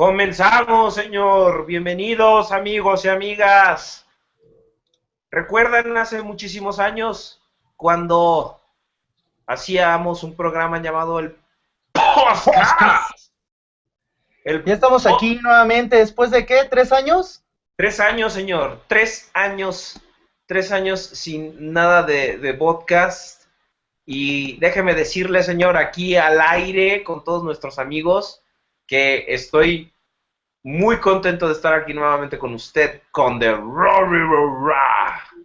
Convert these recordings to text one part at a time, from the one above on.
Comenzamos, señor. Bienvenidos, amigos y amigas. ¿Recuerdan hace muchísimos años cuando hacíamos un programa llamado el Podcast? El ya estamos aquí nuevamente, ¿después de qué? ¿Tres años? Tres años, señor. Tres años. Tres años sin nada de, de podcast. Y déjeme decirle, señor, aquí al aire con todos nuestros amigos, que estoy muy contento de estar aquí nuevamente con usted, con The Rory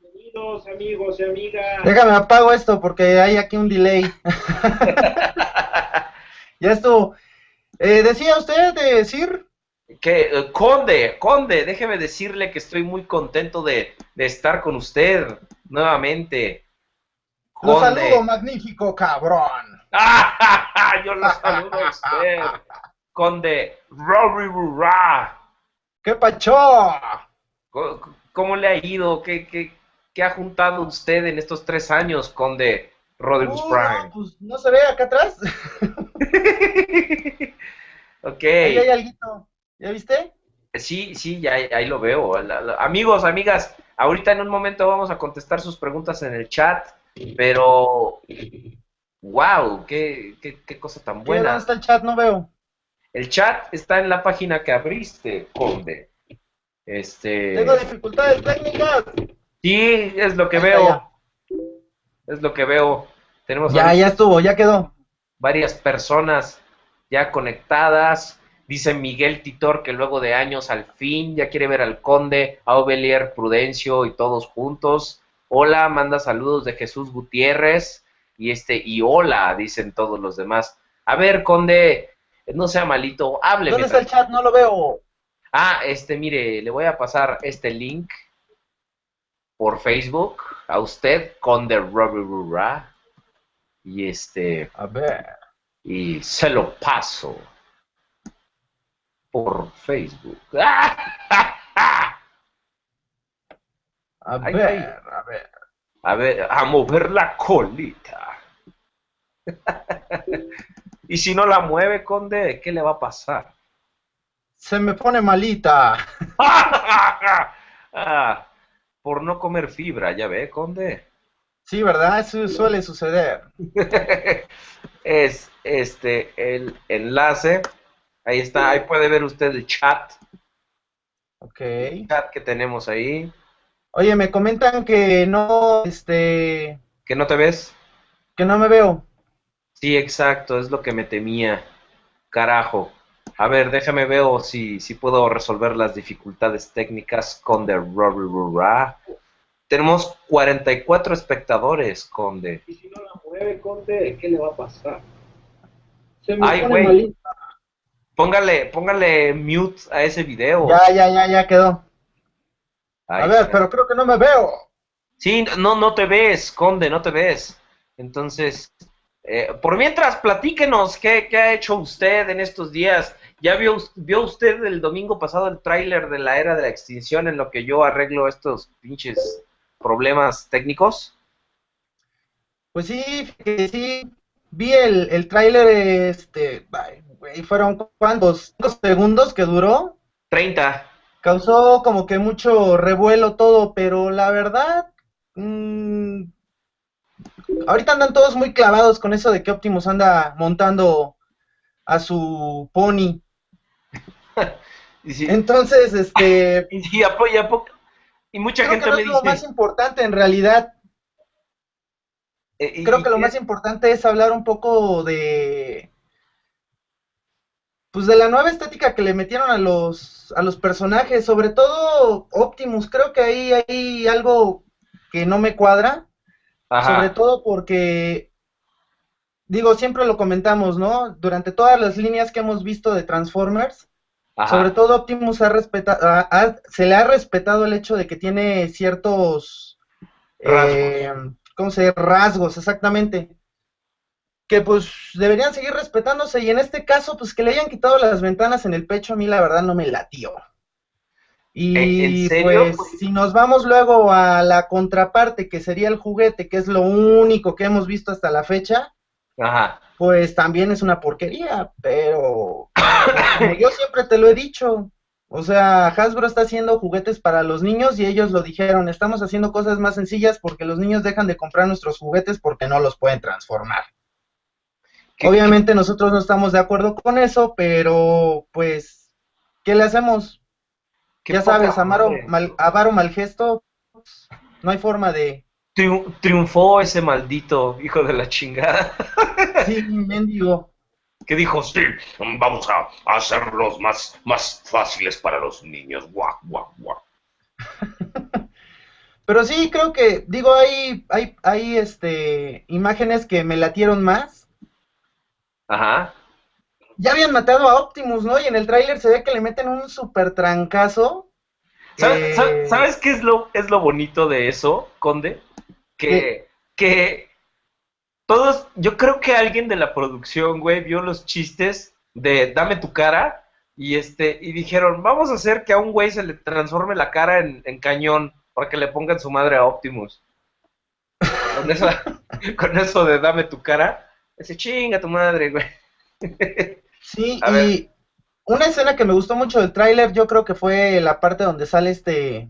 Bienvenidos, amigos y amigas. Déjame apago esto porque hay aquí un delay. ya estuvo. Eh, ¿Decía usted de decir? Que, eh, Conde, Conde, déjeme decirle que estoy muy contento de, de estar con usted nuevamente. Lo saludo, magnífico cabrón. Yo lo saludo a usted. Conde Rory Rura. ¿Qué pacho? ¿Cómo, le ha ido? ¿Qué, qué, qué, ha juntado usted en estos tres años, Conde Rodriguez uh, Prime? No, pues no se ve acá atrás. ok. Ahí hay algo. ¿Ya viste? Sí, sí, ya, ahí lo veo. amigos, amigas, ahorita en un momento vamos a contestar sus preguntas en el chat, pero wow, qué, qué, qué cosa tan buena. ¿Dónde está el chat? No veo. El chat está en la página que abriste, Conde. Este... Tengo dificultades técnicas. Sí, es lo que veo. Es lo que veo. Tenemos ya, ya estuvo, ya quedó. Varias personas ya conectadas. Dice Miguel Titor que luego de años al fin ya quiere ver al Conde, a Ovelier, Prudencio y todos juntos. Hola, manda saludos de Jesús Gutiérrez. Y este, y hola, dicen todos los demás. A ver, Conde, no sea malito, hable. ¿Dónde está el chat? No lo veo. Ah, este, mire, le voy a pasar este link por Facebook a usted con The Rura. Y este. A ver. Y se lo paso por Facebook. A ver, a ver. A ver, a mover la colita. Y si no la mueve, Conde, ¿qué le va a pasar? Se me pone malita. Ah, por no comer fibra, ya ve, Conde. Sí, ¿verdad? Eso suele suceder. es este el enlace. Ahí está, ahí puede ver usted el chat. Ok. El chat que tenemos ahí. Oye, me comentan que no, este... ¿Que no te ves? Que no me veo. Sí, exacto, es lo que me temía. Carajo. A ver, déjame ver si, si puedo resolver las dificultades técnicas con The Rura. Tenemos 44 espectadores, Conde. Y si no la mueve, Conde, ¿qué le va a pasar? Se me Ay, güey. Póngale, póngale mute a ese video. Ya, ya, ya, ya quedó. a ver, pero creo que no me veo. Sí, no, no te ves, Conde, no te ves. Entonces, eh, por mientras, platíquenos qué, ha hecho usted en estos días. ¿Ya vio, vio usted el domingo pasado el tráiler de la era de la extinción en lo que yo arreglo estos pinches problemas técnicos? Pues sí, sí, vi el, el tráiler, este, fueron cuántos segundos que duró. 30. Causó como que mucho revuelo todo, pero la verdad, mmm, ahorita andan todos muy clavados con eso de que Optimus anda montando a su pony. Entonces, este... Y, apoya y mucha gente me dice... lo más importante en realidad. Eh, creo que lo más importante es hablar un poco de... Pues de la nueva estética que le metieron a los, a los personajes, sobre todo Optimus, creo que ahí hay algo que no me cuadra sobre todo porque, digo, siempre lo comentamos, ¿no? Durante todas las líneas que hemos visto de Transformers, sobre todo Optimus ha respetado, se le ha respetado el hecho de que tiene ciertos rasgos, eh, ¿cómo se dice? Rasgos, exactamente. Que pues deberían seguir respetándose y en este caso, pues que le hayan quitado las ventanas en el pecho, a mí la verdad no me latió. Y pues si nos vamos luego a la contraparte, que sería el juguete, que es lo único que hemos visto hasta la fecha, pues también es una porquería, pero yo siempre te lo he dicho. O sea, Hasbro está haciendo juguetes para los niños y ellos lo dijeron, estamos haciendo cosas más sencillas porque los niños dejan de comprar nuestros juguetes porque no los pueden transformar. Obviamente nosotros no estamos de acuerdo con eso, pero pues, ¿qué le hacemos? Ya sabes, Amaro, mal, Avaro Malgesto, no hay forma de... triunfó ese maldito hijo de la chingada. sí, mendigo que dijo, sí, vamos a, hacerlos más, más fáciles para los niños. Guau, guau, guau. Pero sí, creo que, digo, hay, hay, hay este, imágenes que me latieron más. Ajá. Ya habían matado a Optimus, ¿no? Y en el tráiler se ve que le meten un super trancazo. ¿Sabes, ¿sabes qué es lo, es lo bonito de eso, Conde? Que, que todos, yo creo que alguien de la producción, güey, vio los chistes de dame tu cara y este y dijeron, vamos a hacer que a un güey se le transforme la cara en, cañón para que le pongan su madre a Optimus. Con eso, con eso de dame tu cara, ese chinga tu madre, güey. Sí, y una escena que me gustó mucho del tráiler, yo creo que fue la parte donde sale este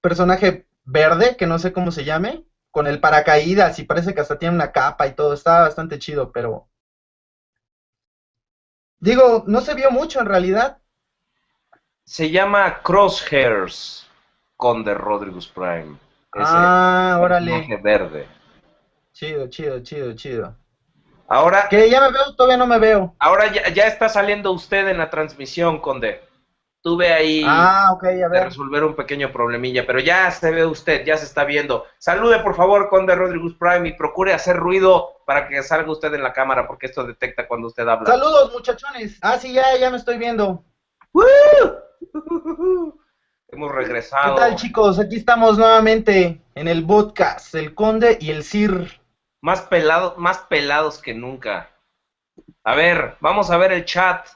personaje verde, que no sé cómo se llame con el paracaídas y parece que hasta tiene una capa y todo, está bastante chido, pero... Digo, no se vio mucho en realidad. Se llama Crosshairs con The Rodriguez Prime. ah, órale. verde. Chido, chido, chido, chido. Ahora. Que ya me veo, todavía no me veo. Ahora ya, ya está saliendo usted en la transmisión, Conde tuve ahí ah, okay, a ver. resolver un pequeño problemilla, pero ya se ve usted, ya se está viendo. Salude por favor Conde Rodríguez Prime y procure hacer ruido para que salga usted en la cámara, porque esto detecta cuando usted habla. Saludos muchachones. Ah, sí, ya, ya me estoy viendo. Hemos regresado. ¿Qué tal chicos? Aquí estamos nuevamente en el podcast, el Conde y el Sir. Más pelados, más pelados que nunca. A ver, vamos a ver el chat.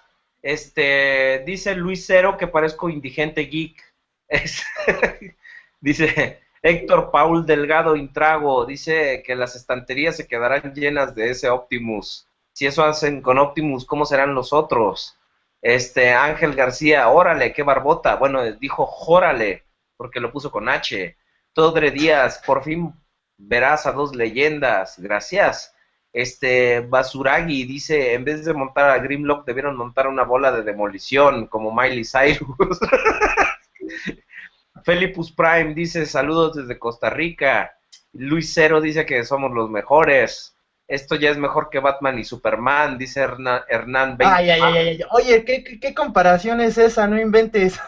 Este, dice Luis Cero que parezco indigente geek. dice Héctor Paul Delgado Intrago, dice que las estanterías se quedarán llenas de ese Optimus. Si eso hacen con Optimus, ¿cómo serán los otros? Este, Ángel García, órale, qué barbota. Bueno, dijo jórale, porque lo puso con H. Todre Díaz, por fin verás a dos leyendas. Gracias. Este, Basuragi dice, en vez de montar a Grimlock, debieron montar una bola de demolición, como Miley Cyrus. Felipus Prime dice, saludos desde Costa Rica. Luis Cero dice que somos los mejores. Esto ya es mejor que Batman y Superman, dice Hernán, Hernán ay, ay, ay, Oye, ¿qué, ¿qué, comparación es esa? No inventes.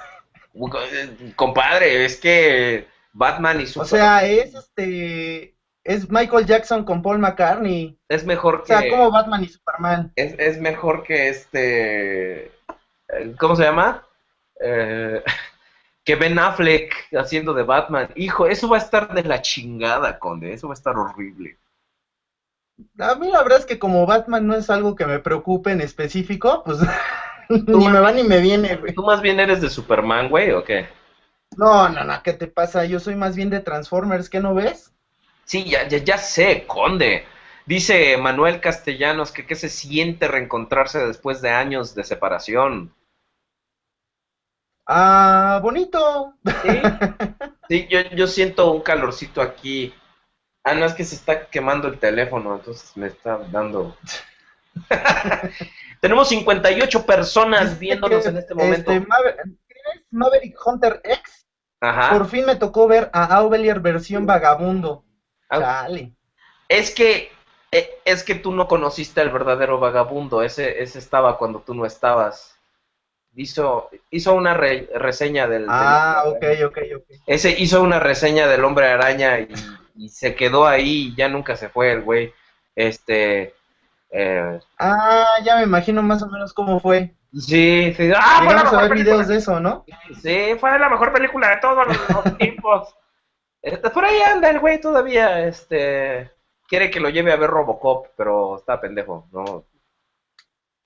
Compadre, es que Batman y Superman... O sea, es este es Michael Jackson con Paul McCartney. Es mejor que. O sea, como Batman y Superman. Es, mejor que este. Eh, ¿Cómo se llama? Eh, que Ben Affleck haciendo de Batman. Hijo, eso va a estar de la chingada, Conde. Eso va a estar horrible. A mí la verdad es que como Batman no es algo que me preocupe en específico, pues ni me va ni me viene, güey. ¿Tú más bien eres de Superman, güey, o qué? No, no, no, ¿qué te pasa? Yo soy más bien de Transformers, ¿qué no ves? Sí, ya, ya, ya sé, conde. Dice Manuel Castellanos que qué se siente reencontrarse después de años de separación. Ah, bonito. Sí, yo, yo, siento un calorcito aquí. Ah, no, es que se está quemando el teléfono, entonces me está dando... Tenemos 58 personas viéndonos en este momento. Este, Maverick Hunter X. Ajá. Por fin me tocó ver a Aubelier versión vagabundo. Es que e, es que tú no conociste al verdadero vagabundo, ese, ese estaba cuando tú no estabas. Hizo, hizo una reseña del... Ah, ok, ok, ok. Ese hizo una reseña del hombre araña y, se quedó ahí y ya nunca se fue el güey. Este... Eh, ah, ya me imagino más o menos cómo fue. Sí, sí. Ah, fue a ver videos de eso, ¿no? Sí, fue la mejor película de todos los tiempos. Este, por ahí anda el güey todavía, este, quiere que lo lleve a ver Robocop, pero está pendejo, no,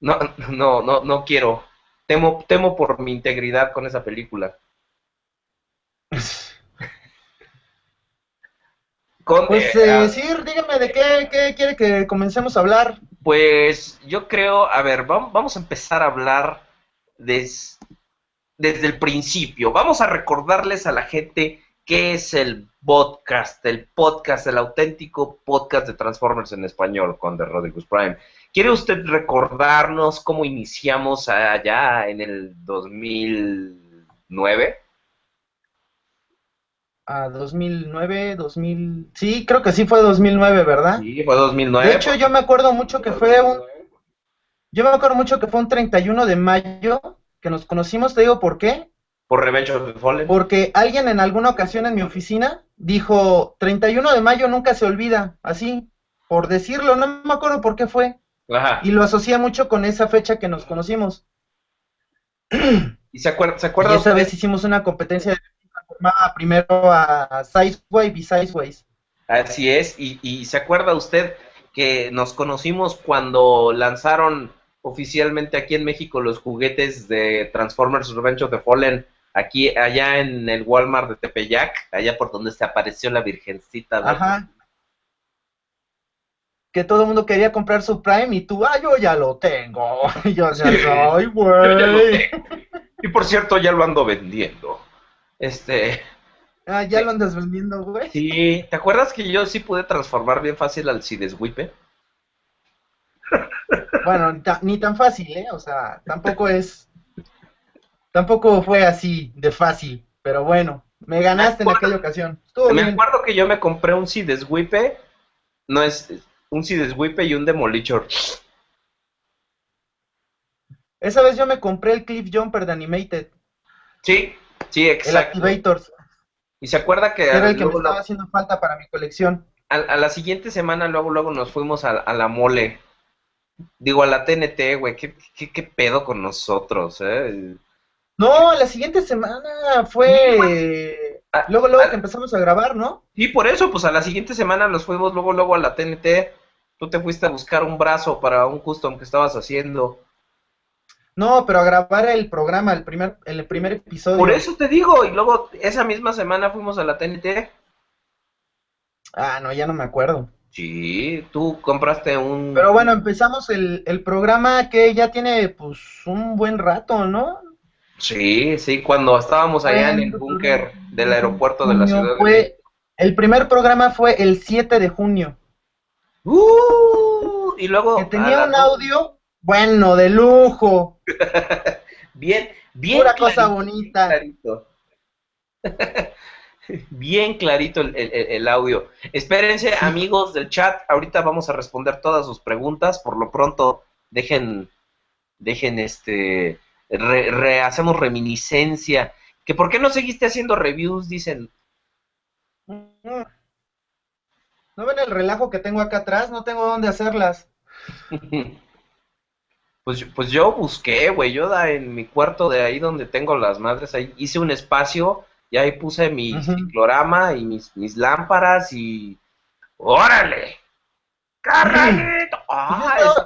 no, no, no, no quiero. Temo, temo por mi integridad con esa película. pues, eh, Sir, dígame de qué, qué, quiere que comencemos a hablar. Pues yo creo, a ver, vamos a empezar a hablar desde el principio. Vamos a recordarles a la gente qué es el podcast, el podcast, el auténtico podcast de Transformers en español con The Rodriguez Prime. ¿Quiere usted recordarnos cómo iniciamos allá en el 2009? A 2009, 2000... Sí, creo que sí fue 2009, ¿verdad? Sí, fue 2009. De hecho, yo me acuerdo mucho que fue un... Yo me acuerdo mucho que fue un 31 de mayo que nos conocimos, te digo por qué. Por Revenge of the Fallen. Porque alguien en alguna ocasión en mi oficina dijo, 31 de mayo nunca se olvida, así, por decirlo, no me acuerdo por qué fue. Ajá. Y lo asocié mucho con esa fecha que nos conocimos. ¿Y se acuerda? Se acuerda y esa vez hicimos una competencia de formaba primero a Sizeway y Sizeways. Así es, y, y se acuerda usted que nos conocimos cuando lanzaron oficialmente aquí en México los juguetes de Transformers Revenge of the Fallen, aquí, allá en el Walmart de Tepeyac, allá por donde se apareció la Virgencita. Ajá. Que todo el mundo quería comprar su Prime y tú, ah, yo ya lo tengo. Y yo, ay, güey. Y por cierto, ya lo ando vendiendo. Este. Ah, ya lo andas vendiendo, güey. Sí, ¿te acuerdas que yo sí pude transformar bien fácil al Cideswipe? Bueno, ni tan fácil, ¿eh? O sea, tampoco es. Tampoco fue así de fácil, pero bueno, me ganaste en aquella ocasión. me acuerdo que yo me compré un Cideswipe, no es un Cideswipe y un Demolition. Esa vez yo me compré el Cliff Jumper de Animated. Sí, Sí, exacto. El Activators. Y se acuerda que... Era el que me estaba haciendo falta para mi colección. A, la siguiente semana, luego, luego nos fuimos a, la mole. Digo, a la TNT, güey. ¿Qué, qué, pedo con nosotros, eh? No, la siguiente semana fue... Ah, luego, luego que empezamos a grabar, ¿no? Sí, por eso, pues a la siguiente semana nos fuimos luego, luego a la TNT. Tú te fuiste a buscar un brazo para un custom que estabas haciendo. No, pero a grabar el programa, el primer, el primer episodio. Por eso te digo, y luego esa misma semana fuimos a la TNT. Ah, no, ya no me acuerdo. Sí, tú compraste un... Pero bueno, empezamos el, el programa que ya tiene pues un buen rato, ¿no? Sí, sí, cuando estábamos allá en el búnker del aeropuerto de la ciudad. Fue, El primer programa fue el 7 de junio. Uh, y luego... Que tenía un audio bueno, de lujo. bien, bien. Pura cosa bonita. Clarito. bien clarito el, audio. Espérense, amigos del chat. Ahorita vamos a responder todas sus preguntas. Por lo pronto, dejen, dejen este, hacemos reminiscencia. Que por qué no seguiste haciendo reviews, dicen. ¿No ven el relajo que tengo acá atrás? No tengo dónde hacerlas. Pues, pues yo busqué, güey, yo da en mi cuarto de ahí donde tengo las madres, ahí hice un espacio y ahí puse mi ciclorama y mis, mis lámparas y... ¡Órale! ¡Carralito!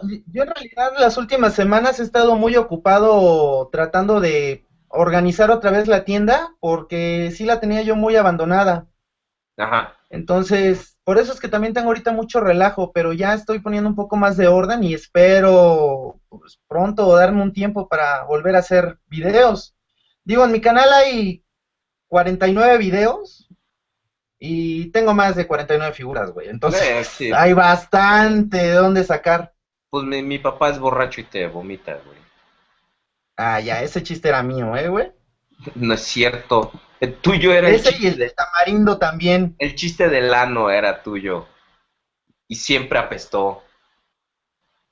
Pues yo, en realidad las últimas semanas he estado muy ocupado tratando de organizar otra vez la tienda porque sí la tenía yo muy abandonada. Ajá. Entonces, por eso es que también tengo ahorita mucho relajo, pero ya estoy poniendo un poco más de orden y espero pues, pronto darme un tiempo para volver a hacer videos. Digo, en mi canal hay 49 videos y tengo más de 49 figuras, güey. Entonces, eh, hay bastante de dónde sacar. Pues mi, mi papá es borracho y te vomita, güey. Ah, ya, ese chiste era mío, ¿eh, güey? No es cierto. El tuyo era Ese el y el de tamarindo también. El chiste del ano era tuyo. Y siempre apestó.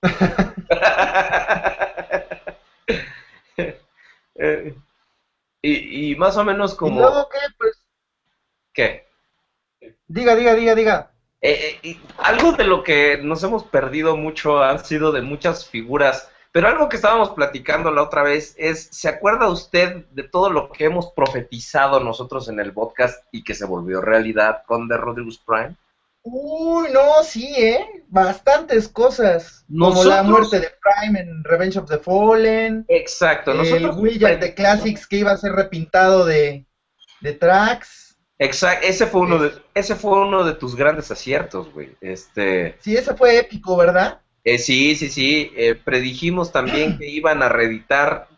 y, y, más o menos como... ¿Y luego qué? Pues... ¿Qué? Diga, diga, diga, diga. Eh, eh algo de lo que nos hemos perdido mucho han sido de muchas figuras pero algo que estábamos platicando la otra vez es, ¿se acuerda usted de todo lo que hemos profetizado nosotros en el podcast y que se volvió realidad con The Rodriguez Prime? Uy, no, sí, ¿eh? Bastantes cosas. como la muerte de Prime en Revenge of the Fallen. Exacto. Nosotros el Wizard de Classics que iba a ser repintado de, de tracks. Exacto, ese fue uno de, ese fue uno de tus grandes aciertos, güey. Este. Sí, ese fue épico, ¿verdad? Eh, sí, sí, sí. Eh, predijimos también que iban a reeditar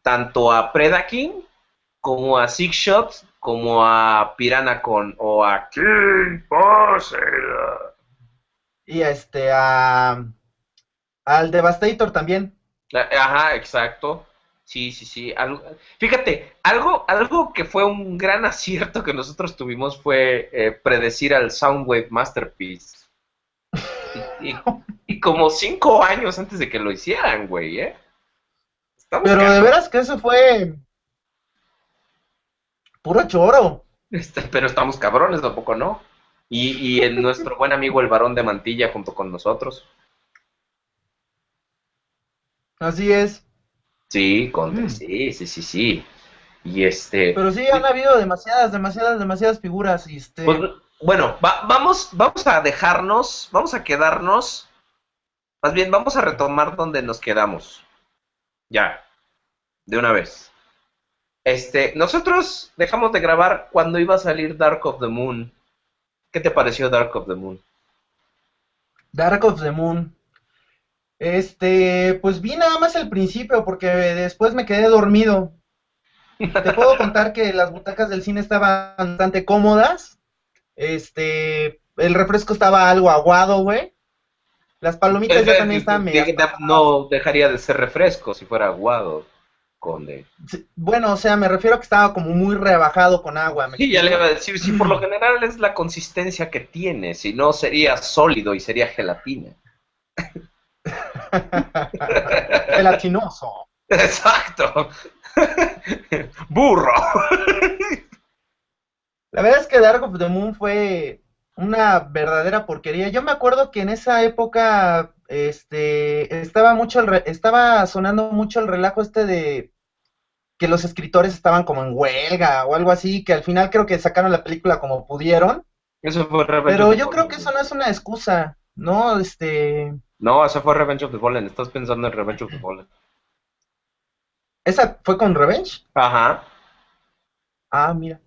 tanto a Predaking como a Six Shots como a Piranha con o a King Y este a al Devastator también. Ajá, exacto. Sí, sí, sí. fíjate, algo, algo que fue un gran acierto que nosotros tuvimos fue eh, predecir al Soundwave Masterpiece. Y, como cinco años antes de que lo hicieran, güey, ¿eh? Pero de veras que eso fue puro choro. Este, pero estamos cabrones, tampoco no. Y, y en nuestro buen amigo el varón de mantilla junto con nosotros. Así es. Sí, con, mm. sí, sí, sí, sí. Y este. Pero sí han habido demasiadas, demasiadas, demasiadas figuras. Y este... Pues, bueno, vamos, vamos a dejarnos, vamos a quedarnos. Más bien, vamos a retomar donde nos quedamos. Ya, de una vez. Este, nosotros dejamos de grabar cuando iba a salir Dark of the Moon. ¿Qué te pareció Dark of the Moon? Dark of the Moon. Este, pues vi nada más el principio porque después me quedé dormido. Te puedo contar que las butacas del cine estaban bastante cómodas. Este, el refresco estaba algo aguado, güey. Las palomitas ya también estaban medio. No dejaría de ser refresco si fuera aguado, conde. Bueno, o sea, me refiero a que estaba como muy rebajado con agua. Sí, ya le iba a decir, si por lo general es la consistencia que tiene, si no sería sólido y sería gelatina. Gelatinoso. Exacto. Burro. La verdad es que Dark of the Moon fue una verdadera porquería. Yo me acuerdo que en esa época este estaba mucho el estaba sonando mucho el relajo este de que los escritores estaban como en huelga o algo así, que al final creo que sacaron la película como pudieron. Eso fue Pero yo creo que eso no es una excusa, ¿no? Este no, esa fue Revenge of the Fallen. Estás pensando en Revenge of the Fallen. ¿Esa fue con Revenge? Ajá. Ah, mira.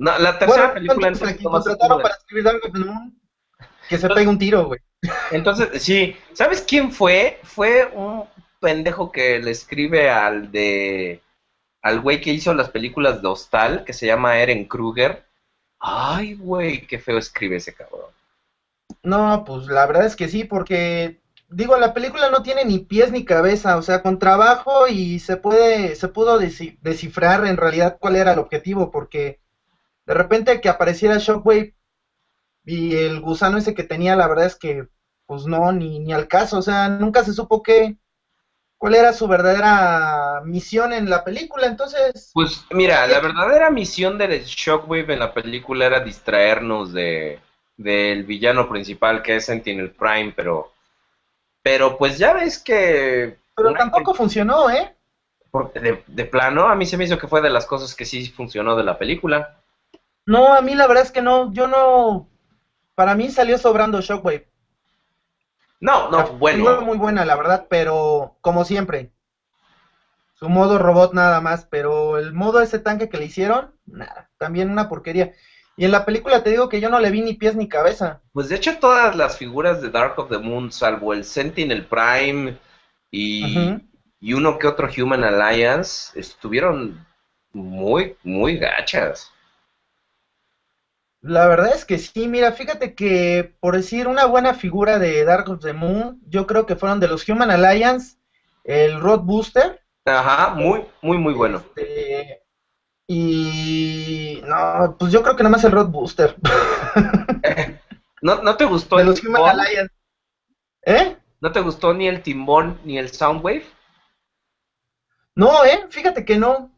No, la tercera película entonces, contrataron para escribir algo que se pegue un tiro, güey. Entonces, sí, ¿sabes quién fue? Fue un pendejo que le escribe al de al güey que hizo las películas de Hostal, que se llama Eren Kruger. Ay, güey, qué feo escribe ese cabrón. No, pues la verdad es que sí, porque digo, la película no tiene ni pies ni cabeza, o sea, con trabajo y se puede, se pudo descifrar en realidad cuál era el objetivo, porque de repente que apareciera Shockwave y el gusano ese que tenía, la verdad es que, pues no, ni, ni al caso, o sea, nunca se supo qué, cuál era su verdadera misión en la película, entonces... Pues mira, la verdadera misión de Shockwave en la película era distraernos de del villano principal que es Sentinel Prime, pero pero pues ya ves que... Pero tampoco funcionó, ¿eh? de, plano, a mí se me hizo que fue de las cosas que sí funcionó de la película. No, a mí la verdad es que no, yo no... Para mí salió sobrando Shockwave. No, no, bueno. Fue muy buena, la verdad, pero como siempre. Su modo robot nada más, pero el modo ese tanque que le hicieron, nada, también una porquería. Y en la película te digo que yo no le vi ni pies ni cabeza. Pues de hecho todas las figuras de Dark of the Moon, salvo el Sentinel Prime y, y uno que otro Human Alliance, estuvieron muy, muy gachas. La verdad es que sí, mira, fíjate que por decir una buena figura de Dark of the Moon, yo creo que fueron de los Human Alliance, el Rod Booster. Ajá, muy, muy, muy bueno. Este, y no, pues yo creo que nada más el Rod Booster. ¿No, ¿No te gustó el los Human Alliance. ¿Eh? ¿No te gustó ni el timbón ni el Soundwave? No, eh, fíjate que no.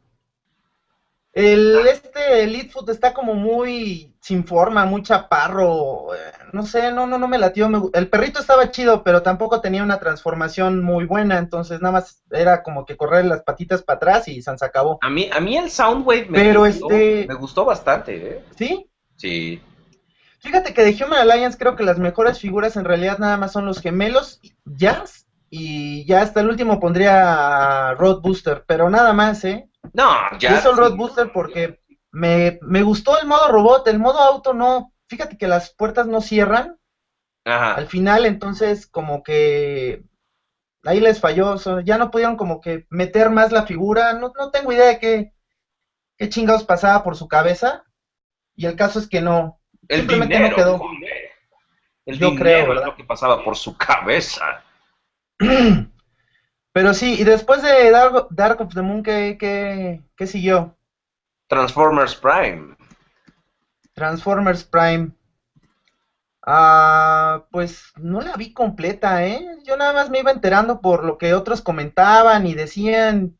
El este Elitefoot está como muy sin forma, muy chaparro. Eh, no sé, no, no, no me latió. el perrito estaba chido, pero tampoco tenía una transformación muy buena. Entonces nada más era como que correr las patitas para atrás y se acabó. A mí, a mí el Soundwave me, pero gustó, este... me gustó bastante. ¿eh? ¿Sí? Sí. Fíjate que de Human Alliance creo que las mejores figuras en realidad nada más son los gemelos, Jazz, y ya hasta el último pondría Road Booster, pero nada más, ¿eh? No, ya. Yo el Road Booster porque me, me gustó el modo robot, el modo auto no. Fíjate que las puertas no cierran. Al final, entonces, como que ahí les falló, ya no pudieron como que meter más la figura, no, no tengo idea de qué, qué chingados pasaba por su cabeza, y el caso es que no, el simplemente no quedó. El Yo creo, es lo que pasaba por su cabeza. Pero sí, y después de Dark, Dark of the Moon, ¿qué, qué, qué siguió? Transformers Prime. Transformers Prime. Ah, pues no la vi completa, ¿eh? Yo nada más me iba enterando por lo que otros comentaban y decían.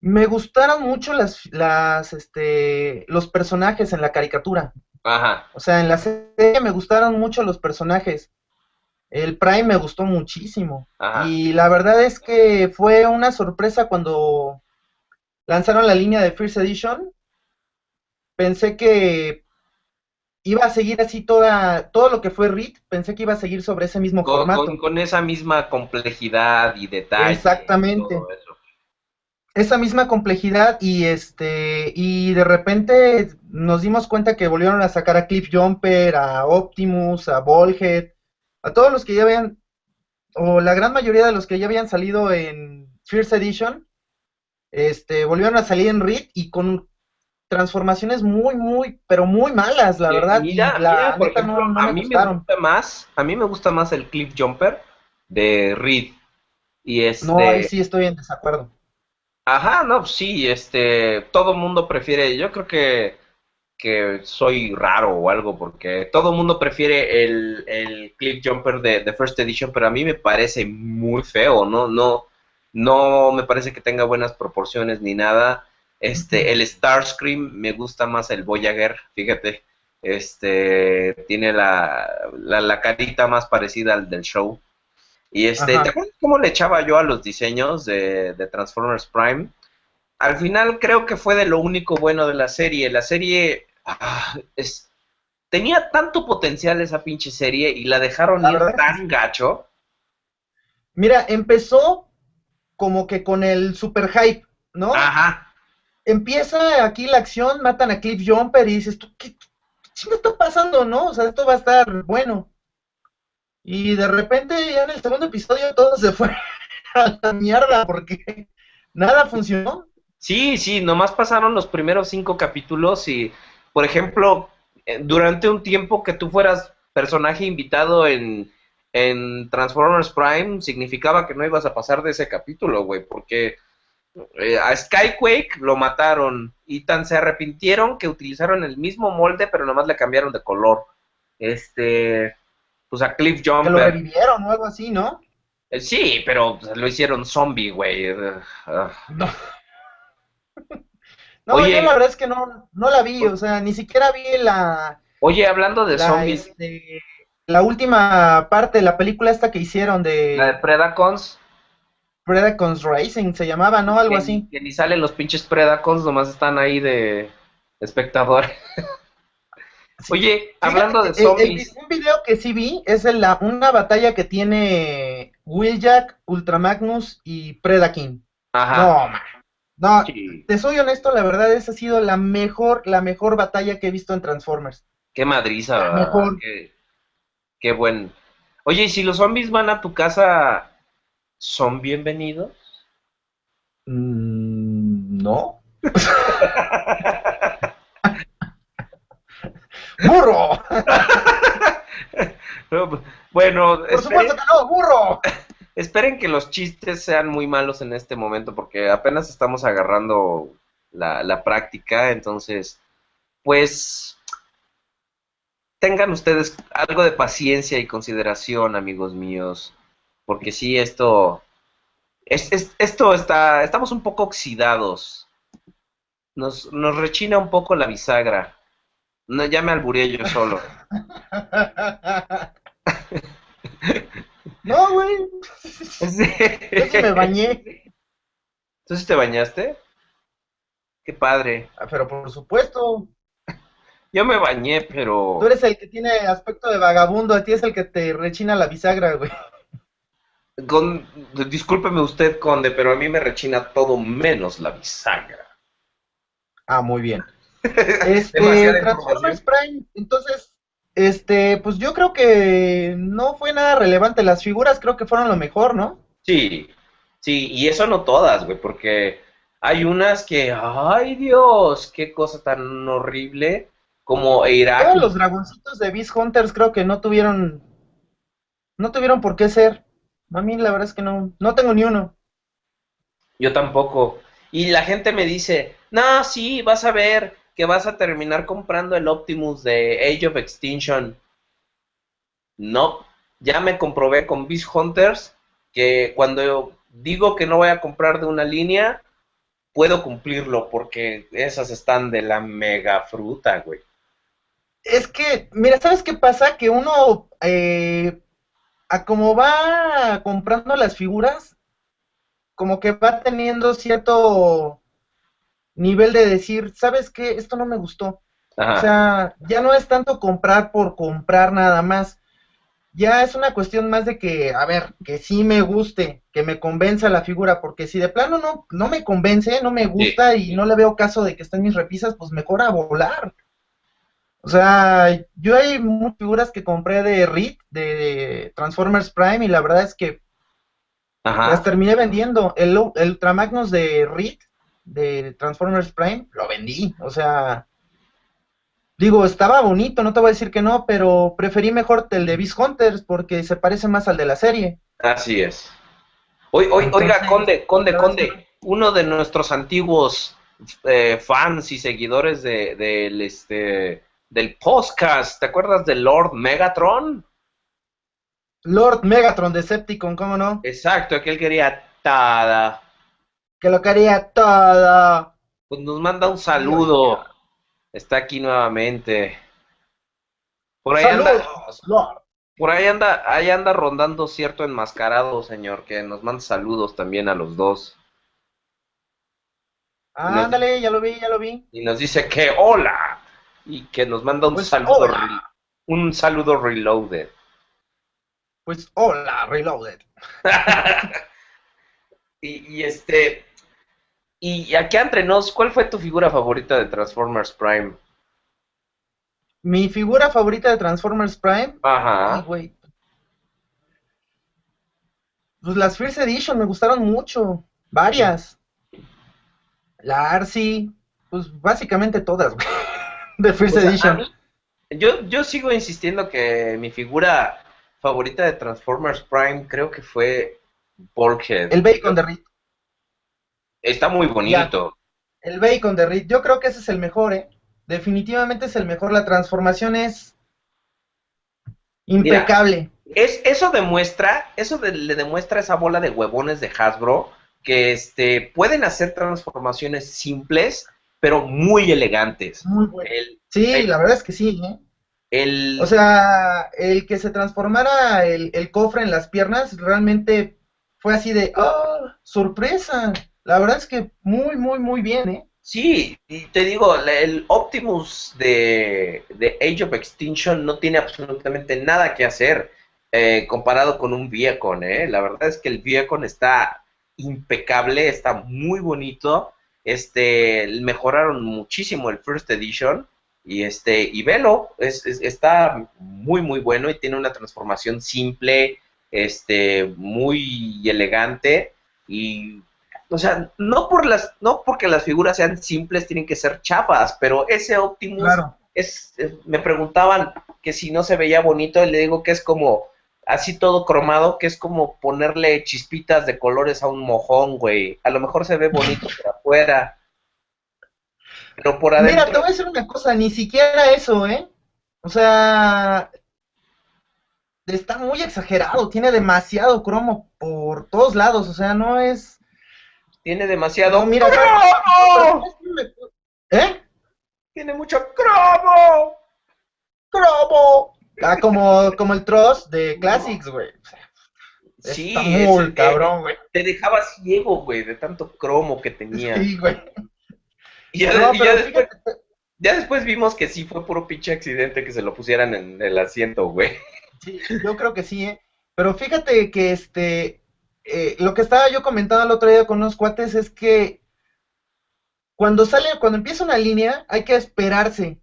Me gustaron mucho las, las, este, los personajes en la caricatura. Ajá. O sea, en la serie me gustaron mucho los personajes. El Prime me gustó muchísimo. Ajá. Y la verdad es que fue una sorpresa cuando lanzaron la línea de First Edition. Pensé que iba a seguir así toda, todo lo que fue RIT, pensé que iba a seguir sobre ese mismo formato. Con, esa misma complejidad y detalle. Exactamente. Esa misma complejidad y este y de repente nos dimos cuenta que volvieron a sacar a Cliff Jumper, a Optimus, a Ballhead, a todos los que ya habían o la gran mayoría de los que ya habían salido en First Edition, este volvieron a salir en RIT y con transformaciones muy, muy, pero muy malas, la verdad. Mira, la por ejemplo, a mí me gusta más, a mí me gusta más el Cliff Jumper de Reed. Y este... No, ahí sí estoy en desacuerdo. Ajá, no, sí, este, todo mundo prefiere, yo creo que, que soy raro o algo, porque todo mundo prefiere el, el Cliff Jumper de, de, First Edition, pero a mí me parece muy feo, ¿no? No, no me parece que tenga buenas proporciones ni nada. Este, el Starscream me gusta más el Voyager, fíjate. Este, tiene la, la, carita más parecida al del show. Y este, ¿te acuerdas cómo le echaba yo a los diseños de, Transformers Prime? Al final creo que fue de lo único bueno de la serie. La serie ah, es, tenía tanto potencial esa pinche serie y la dejaron ir tan gacho. Mira, empezó como que con el super hype, ¿no? Ajá empieza aquí la acción, matan a Cliff Jumper y dices, ¿qué, qué está pasando, no? O sea, esto va a estar bueno. Y de repente ya en el segundo episodio todo se fue a la mierda porque nada funcionó. Sí, sí, nomás pasaron los primeros cinco capítulos y, por ejemplo, eh, durante un tiempo que tú fueras personaje invitado en, en Transformers Prime, significaba que no ibas a pasar de ese capítulo, güey, porque eh, a Skyquake lo mataron y tan se arrepintieron que utilizaron el mismo molde, pero nomás le cambiaron de color. Este, pues a Cliff Jumper. Que lo revivieron o algo así, ¿no? Eh, sí, pero pues, lo hicieron zombie, güey. Eh, ah. No. no, yo la verdad es que no, no la vi, o sea, ni siquiera vi la. Oye, hablando de zombies. Este, la última parte de la película esta que hicieron de. La de Predacons. Predacons Racing se llamaba, ¿no? Algo así. Que ni salen los pinches Predacons, nomás están ahí de espectador. Oye, hablando de zombies. un video que sí vi es la, una batalla que tiene Wheeljack, Ultramagnus y Predaking. Ajá. No, no te soy honesto, la verdad esa ha sido la mejor, la mejor batalla que he visto en Transformers. Qué madriza, ¿verdad? Qué, qué buen. Oye, ¿y si los zombies van a tu casa son bienvenidos? Mm, no. ¡Burro! bueno, por supuesto que no, burro. Esperen que los chistes sean muy malos en este momento porque apenas estamos agarrando la, la práctica, entonces, pues tengan ustedes algo de paciencia y consideración, amigos míos porque sí, esto, es, esto está, estamos un poco oxidados. Nos, nos rechina un poco la bisagra. Ya me alburé yo solo. no, güey. Yo me bañé. ¿Entonces te bañaste? Qué padre. Ah, pero por supuesto. Yo me bañé, pero... Tú eres el que tiene aspecto de vagabundo, a ti es el que te rechina la bisagra, güey. Con, discúlpeme usted, conde, pero a mí me rechina todo menos la bisagra. Ah, muy bien. Este, Transformers Prime, entonces, Este, pues yo creo que no fue nada relevante. Las figuras creo que fueron lo mejor, ¿no? Sí, sí, y eso no todas, güey, porque hay unas que, ay Dios, qué cosa tan horrible, como Irak. Todos los dragoncitos de Beast Hunters creo que no tuvieron, no tuvieron por qué ser. A mí la verdad es que no, no tengo ni uno. Yo tampoco. Y la gente me dice, no, sí, vas a ver que vas a terminar comprando el Optimus de Age of Extinction. No, ya me comprobé con Beast Hunters que cuando digo que no voy a comprar de una línea, puedo cumplirlo porque esas están de la mega fruta, güey. Es que, mira, ¿sabes qué pasa? Que uno, eh, a como va comprando las figuras, como que va teniendo cierto nivel de decir, ¿sabes qué? Esto no me gustó. O sea, ya no es tanto comprar por comprar nada más ya es una cuestión más de que, a ver, que sí me guste, que me convenza la figura, porque si de plano no, no me convence, no me gusta y no le veo caso de que estén mis repisas, pues mejor a volar. O sea, yo hay muchas figuras que compré de RIT, de Transformers Prime, y la verdad es que las terminé vendiendo. El, el Ultramagnus de RIT, de Transformers Prime, lo vendí. O sea, Digo, estaba bonito, no te voy a decir que no, pero preferí mejor el de Beast Hunters porque se parece más al de la serie. Así es. oiga, Conde, Conde, Conde, uno de nuestros antiguos eh, fans y seguidores de, del, este, del podcast, ¿te acuerdas de Lord Megatron? Lord Megatron Decepticon, ¿cómo no? Exacto, que él quería tada. Que lo quería todo. Pues nos manda un saludo. Está aquí nuevamente. Por ahí anda. Por ahí anda, ahí anda rondando cierto enmascarado, señor, que nos manda saludos también a los dos. ándale, ya lo vi, ya lo vi. Y nos dice que hola. Y que nos manda un pues, saludo. Un saludo reloaded. Pues hola, reloaded. y, y este, y aquí entre nos, ¿cuál fue tu figura favorita de Transformers Prime? Mi figura favorita de Transformers Prime. Ajá. Ay, güey. Pues las First Edition me gustaron mucho. Varias. La Arcee. Pues básicamente todas, güey. De First Edition. yo, yo sigo insistiendo que mi figura favorita de Transformers Prime creo que fue Bulkhead. El Bacon de Rick. Está muy bonito. El bacon de Reed, yo creo que ese es el mejor, ¿eh? Definitivamente es el mejor. La transformación es impecable. es, eso demuestra, eso le demuestra esa bola de huevones de Hasbro que este, pueden hacer transformaciones simples, pero muy elegantes. Muy bueno. sí, la verdad es que sí, ¿eh? El... O sea, el que se transformara el, el, cofre en las piernas realmente fue así de, ¡oh, sorpresa! La verdad es que muy, muy, muy bien, ¿eh? Sí, y te digo, el Optimus de, Age of Extinction no tiene absolutamente nada que hacer eh, comparado con un Viacon, ¿eh? La verdad es que el Viacon está impecable, está muy bonito. Este, mejoraron muchísimo el First Edition y este, y velo, es, está muy, muy bueno y tiene una transformación simple, este, muy elegante y o sea, no por las, no porque las figuras sean simples tienen que ser chapas, pero ese Optimus es, me preguntaban que si no se veía bonito, y le digo que es como así todo cromado, que es como ponerle chispitas de colores a un mojón, güey. A lo mejor se ve bonito por afuera. Pero por adentro. Mira, te voy a decir una cosa, ni siquiera eso, ¿eh? O sea, está muy exagerado, tiene demasiado cromo por todos lados, o sea, no es tiene demasiado mira, ¿Eh? Tiene mucho cromo. Cromo. Ah, como, como el Tross de Classics, güey. Sí, muy cabrón, güey. Te dejaba ciego, güey, de tanto cromo que tenía. Sí, güey. Y ya, después, ya después vimos que sí fue puro pinche accidente que se lo pusieran en el asiento, güey. Sí, yo creo que sí, ¿eh? Pero fíjate que este, eh, lo que estaba yo comentando el otro día con unos cuates es que cuando sale, cuando empieza una línea, hay que esperarse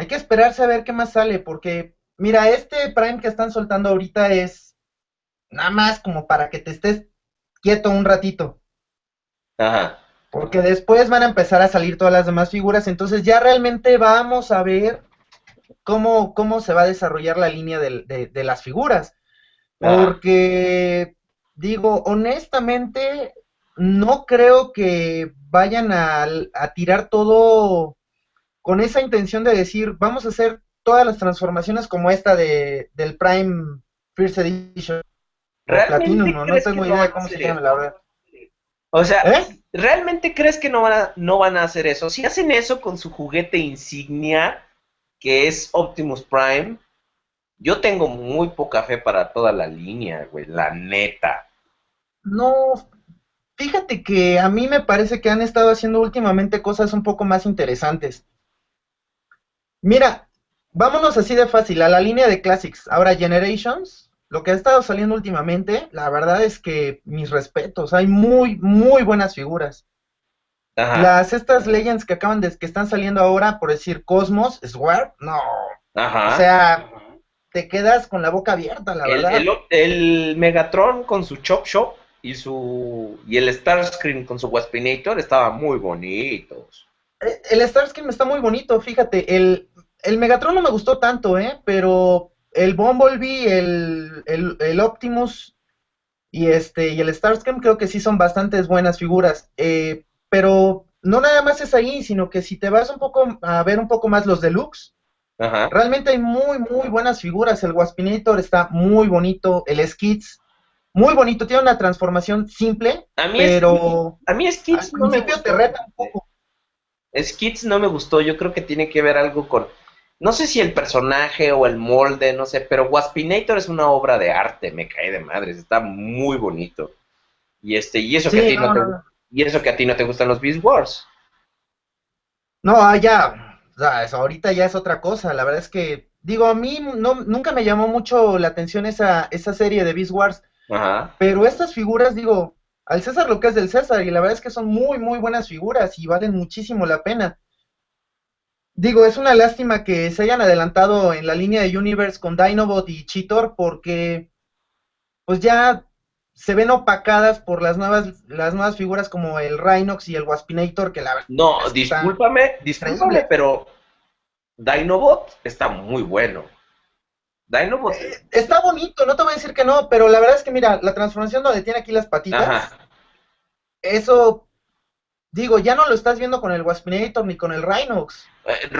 hay que esperarse a ver qué más sale, porque mira, este Prime que están soltando ahorita es nada más como para que te estés quieto un ratito. Ajá. Porque después van a empezar a salir todas las demás figuras, entonces ya realmente vamos a ver cómo, cómo se va a desarrollar la línea de, las figuras. Porque, digo, honestamente, no creo que vayan a, a tirar todo con esa intención de decir, vamos a hacer todas las transformaciones como esta de, del Prime First Edition. Platinum, no, tengo idea de cómo se llama, la verdad. O sea, ¿Eh? ¿realmente crees que no van, a, no van a hacer eso? Si hacen eso con su juguete insignia, que es Optimus Prime, yo tengo muy poca fe para toda la línea, güey, la neta. No, fíjate que a mí me parece que han estado haciendo últimamente cosas un poco más interesantes. Mira, vámonos así de fácil a la línea de Classics. Ahora, Generations, lo que ha estado saliendo últimamente, la verdad es que mis respetos, hay muy, muy buenas figuras. Las estas Legends que acaban de, que están saliendo ahora, por decir Cosmos, Sword, no. Ajá. O sea, te quedas con la boca abierta, la verdad. El, Megatron con su Chop Shop y su y el Starscream con su Waspinator estaban muy bonitos. Eh, el Starscream está muy bonito, fíjate, el, el Megatron no me gustó tanto, ¿eh? Pero el Bumblebee, el, el, Optimus y este y el Starscream creo que sí son bastantes buenas figuras. Eh, pero no nada más es ahí, sino que si te vas un poco a ver un poco más los deluxe, realmente hay muy, muy buenas figuras. El Waspinator está muy bonito, el Skids, muy bonito, tiene una transformación simple, a mí pero a mí Skids no me gustó. te reta un poco. Skids no me gustó, yo creo que tiene que ver algo con no sé si el personaje o el molde, no sé, pero Waspinator es una obra de arte, me cae de madres, está muy bonito. Y este, y eso que a ti no, te, y eso que a ti no te gustan los Beast Wars. No, ah, ya, o sea, eso ahorita ya es otra cosa, la verdad es que, digo, a mí no, nunca me llamó mucho la atención esa, esa serie de Beast Wars, Ajá. pero estas figuras, digo, al César lo que es del César, y la verdad es que son muy, muy buenas figuras y valen muchísimo la pena. Digo, es una lástima que se hayan adelantado en la línea de Universe con Dinobot y Cheetor porque pues ya se ven opacadas por las nuevas las nuevas figuras como el Rhinox y el Waspinator que la verdad No, discúlpame, discúlpame, pero Dinobot está muy bueno. Dinobot eh, está bonito, no te voy a decir que no, pero la verdad es que mira, la transformación donde tiene aquí las patitas, eso digo, ya no lo estás viendo con el Waspinator ni con el Rhinox. Eh,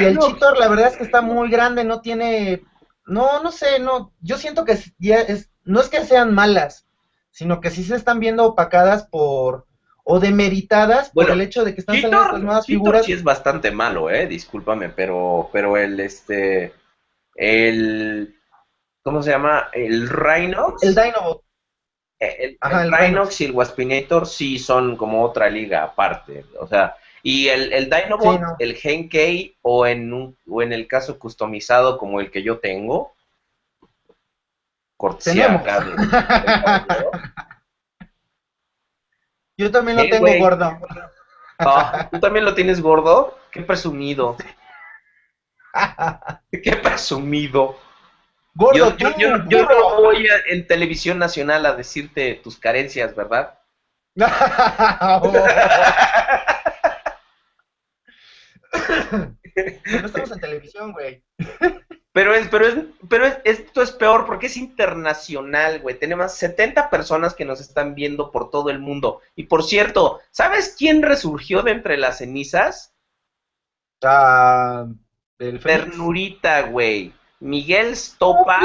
y el Cheetor, la verdad es que está muy grande, no tiene, no, no sé, no, yo siento que ya es, no es que sean malas, sino que sí se están viendo opacadas por, o demeritadas por el hecho de que están saliendo estas nuevas figuras. sí es bastante malo, eh, discúlpame, pero, pero el, este, el, ¿cómo se llama? El Rhinox. El Dinobot. Eh, el, Rhinox y el Waspinator sí son como otra liga aparte, o sea, y el, el Dinobot, el Genkei, o en, un, o en el caso customizado como el que yo tengo, cortesía Yo también lo tengo gordo. Ah, ¿Tú también lo tienes gordo? Qué presumido. Qué presumido. Gordo, yo, yo, no voy en televisión nacional a decirte tus carencias, ¿verdad? no estamos en televisión, güey. Pero es, pero es, pero esto es peor porque es internacional, güey. Tenemos 70 personas que nos están viendo por todo el mundo. Y por cierto, ¿sabes quién resurgió de entre las cenizas? Ah, Ternurita, güey. Miguel Stopa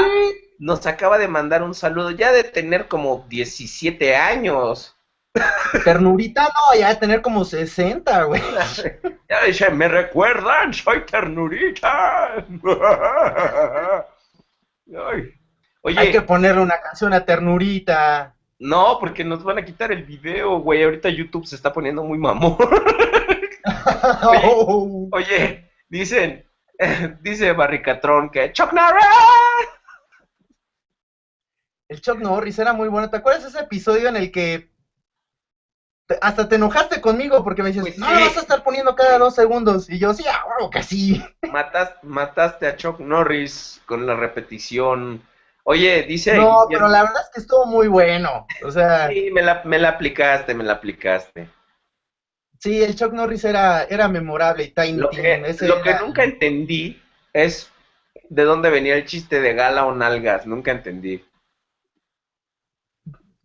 nos acaba de mandar un saludo, ya de tener como 17 años. Ternurita, no, ya de tener como 60, güey. Ya dice, me recuerdan, soy ternurita. Oye, Hay que ponerle una canción a ternurita. No, porque nos van a quitar el video, güey. Ahorita YouTube se está poniendo muy mamón. oye, dicen, dice Barricatrón que Chuck Norris. El Chuck Norris era muy bueno. ¿Te acuerdas ese episodio en el que hasta te enojaste conmigo porque me dices, pues no lo vas a estar poniendo cada dos segundos. Y yo, sí, ah, que sí. mataste a Chuck Norris con la repetición. Oye, dice. No, pero la verdad es que estuvo muy bueno. O sea. Sí, me la, me la aplicaste, me la aplicaste. Sí, el Chuck Norris era, era memorable y Tiny Lo que, lo que nunca entendí es de dónde venía el chiste de gala o nalgas. Nunca entendí.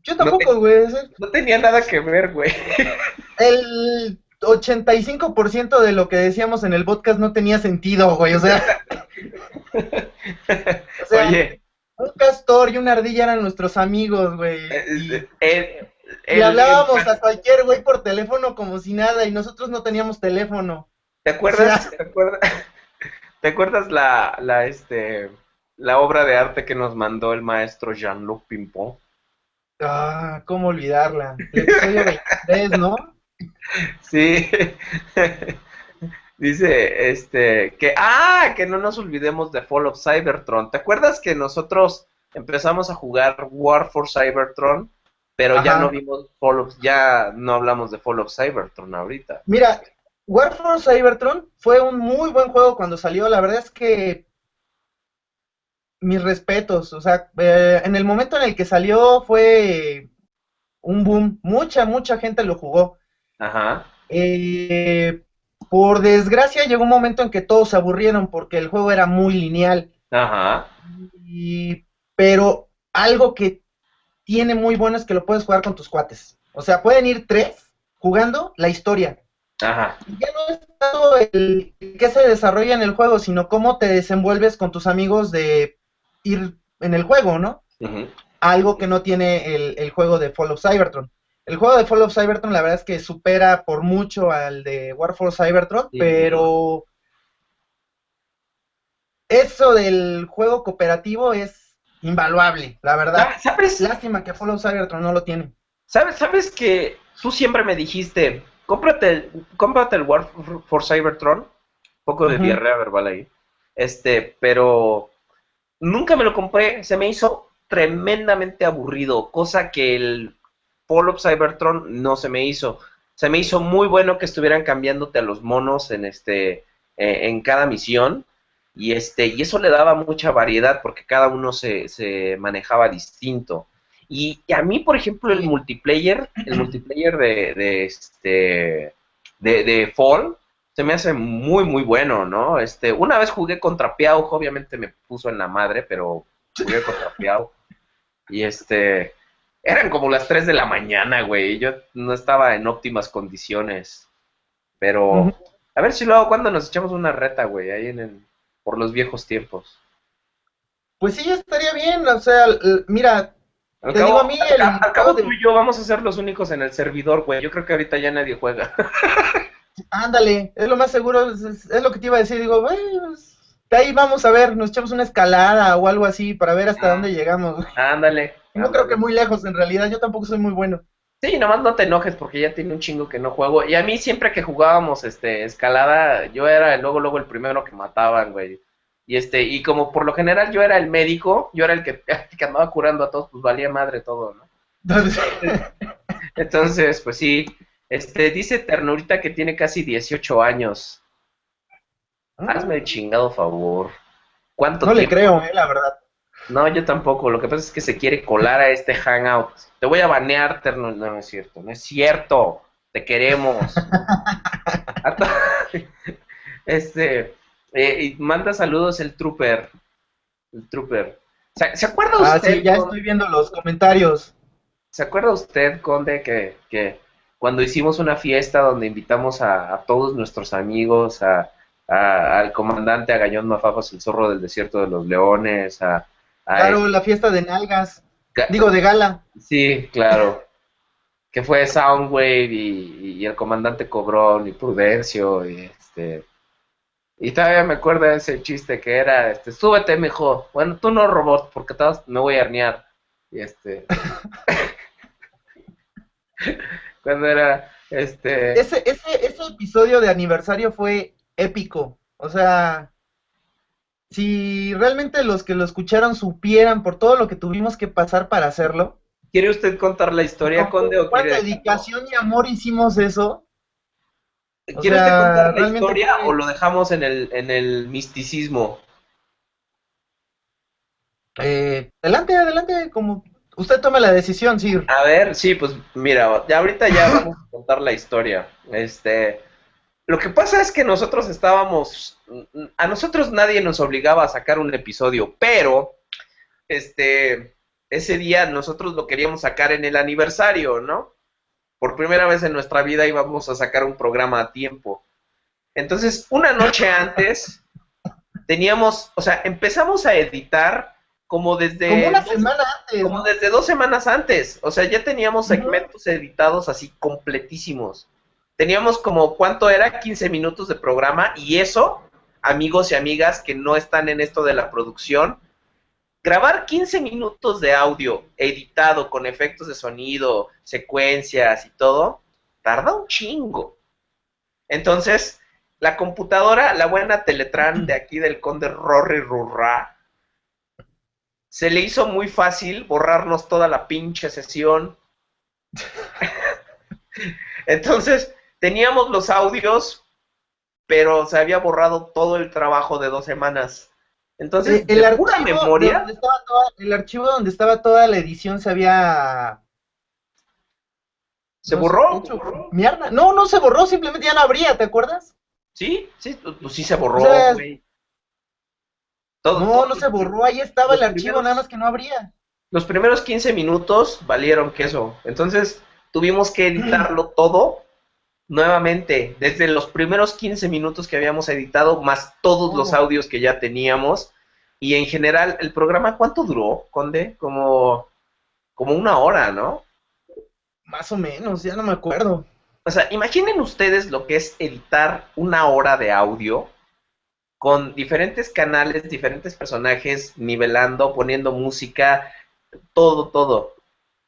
Yo tampoco, güey. No, tenía nada que ver, güey. El 85% de lo que decíamos en el podcast no tenía sentido, güey. O sea, Oye. Un castor y una ardilla eran nuestros amigos, güey. Eh, eh, y, hablábamos a cualquier güey por teléfono como si nada y nosotros no teníamos teléfono. ¿Te acuerdas? ¿te, acuerdas ¿Te acuerdas la, la, este, la obra de arte que nos mandó el maestro Jean-Luc Pimpon? Ah, cómo olvidarla. El episodio 23, ¿no? Sí. Dice, este, que, ah, que no nos olvidemos de Fall of Cybertron. ¿Te acuerdas que nosotros empezamos a jugar War for Cybertron? Pero ya no vimos Fall of, ya no hablamos de Fall of Cybertron ahorita. Mira, War for Cybertron fue un muy buen juego cuando salió. La verdad es que mis respetos. O sea, eh, en el momento en el que salió fue un boom. Mucha, mucha gente lo jugó. Ajá. Eh, por desgracia llegó un momento en que todos se aburrieron porque el juego era muy lineal. Ajá. pero algo que tiene muy bueno es que lo puedes jugar con tus cuates. O sea, pueden ir tres jugando la historia. Ajá. ya no es tanto el que se desarrolla en el juego, sino cómo te desenvuelves con tus amigos de ir en el juego, ¿no? Algo que no tiene el, juego de Fall of Cybertron. El juego de Fall of Cybertron la verdad es que supera por mucho al de War for Cybertron, pero eso del juego cooperativo es invaluable, la verdad. ¿Sabes? Lástima que Fall of Cybertron no lo tiene. ¿Sabes, sabes que tú siempre me dijiste, cómprate, cómprate el War for Cybertron? Un poco de diarrea verbal ahí. Este, pero Nunca me lo compré, se me hizo tremendamente aburrido, cosa que el Fall of Cybertron no se me hizo. Se me hizo muy bueno que estuvieran cambiándote a los monos en este eh, en cada misión y este y eso le daba mucha variedad porque cada uno se, se manejaba distinto. Y, a mí, por ejemplo, el multiplayer, el multiplayer de, de este de, de Fall se me hace muy, muy bueno, ¿no? Este, una vez jugué contra Piau, obviamente me puso en la madre, pero jugué contra Piau. Y este, eran como las 3 de la mañana, güey, yo no estaba en óptimas condiciones. Pero, a ver si luego cuando nos echamos una reta, güey, ahí en el, por los viejos tiempos. Pues sí, estaría bien, o sea, mira, te digo a mí, el, al, cabo tú y yo vamos a ser los únicos en el servidor, güey. Yo creo que ahorita ya nadie juega. Ándale, es lo más seguro, es, lo que te iba a decir. Digo, pues, de ahí vamos a ver, nos echamos una escalada o algo así para ver hasta ah. dónde llegamos. Ándale. No creo que muy lejos, en realidad, yo tampoco soy muy bueno. Sí, nomás no te enojes porque ya tiene un chingo que no juego. Y a mí siempre que jugábamos este escalada, yo era luego luego el primero que mataban, güey. Y este, y como por lo general yo era el médico, yo era el que, que andaba curando a todos, pues valía madre todo, ¿no? Entonces, pues sí, este, dice Ternurita que tiene casi 18 años. Ah. Hazme el chingado favor. ¿Cuánto no le creo, eh, la verdad. No, yo tampoco. Lo que pasa es que se quiere colar a este hangout. Te voy a banear, Terno. No, no es cierto. No es cierto. Te queremos. este. Eh, manda saludos el trooper. El trooper. ¿Se, acuerda usted? Ah, sí, ya estoy viendo los comentarios. ¿Se acuerda usted, Conde, que, que cuando hicimos una fiesta donde invitamos a, todos nuestros amigos, a, al comandante a Gañón Mafafas, el zorro del desierto de los leones, a... claro, la fiesta de nalgas, digo, de gala. Sí, claro. que fue Soundwave y, el comandante Cobrón y Prudencio y este... Y todavía me acuerdo de ese chiste que era, este, súbete, mijo. Bueno, tú no, robot, porque todos me voy a herniar. Y este... cuando era este ese, ese, ese episodio de aniversario fue épico. O sea, si realmente los que lo escucharon supieran por todo lo que tuvimos que pasar para hacerlo, ¿Quiere usted contar la historia, Conde? ¿Con cuánta dedicación y amor hicimos eso? ¿Quiere usted contar la historia o lo dejamos en el, en el misticismo? Eh, adelante, adelante, como usted tome la decisión, sí. A ver, sí, pues mira, ya ahorita ya vamos a contar la historia. Este, lo que pasa es que nosotros estábamos, a nosotros nadie nos obligaba a sacar un episodio, pero, este, ese día nosotros lo queríamos sacar en el aniversario, ¿no? Por primera vez en nuestra vida íbamos a sacar un programa a tiempo. Entonces, una noche antes, teníamos, o sea, empezamos a editar como desde... Como una semana antes. Como desde dos semanas antes. O sea, ya teníamos segmentos editados así completísimos. Teníamos como, ¿cuánto era? 15 minutos de programa y eso, amigos y amigas que no están en esto de la producción, grabar 15 minutos de audio editado con efectos de sonido, secuencias y todo, tarda un chingo. Entonces, la computadora, la buena Teletran de aquí del Conde Rory Rurra, se le hizo muy fácil borrarnos toda la pinche sesión. Entonces, teníamos los audios, pero se había borrado todo el trabajo de dos semanas. Entonces, el, archivo memoria. Donde estaba el archivo donde estaba toda la edición se había. ¿Se borró? Mierda. No, no se borró, simplemente ya no abría, ¿te acuerdas? Sí, sí, pues sí se borró, güey no, no se borró, ahí estaba el archivo, nada más que no habría. Los primeros 15 minutos valieron queso. Entonces tuvimos que editarlo todo nuevamente, desde los primeros 15 minutos que habíamos editado, más todos los oh. audios que ya teníamos. Y en general, el programa, ¿cuánto duró, Conde? Como, como una hora, ¿no? Más o menos, ya no me acuerdo. O sea, imaginen ustedes lo que es editar una hora de audio con diferentes canales, diferentes personajes, nivelando, poniendo música, todo, todo.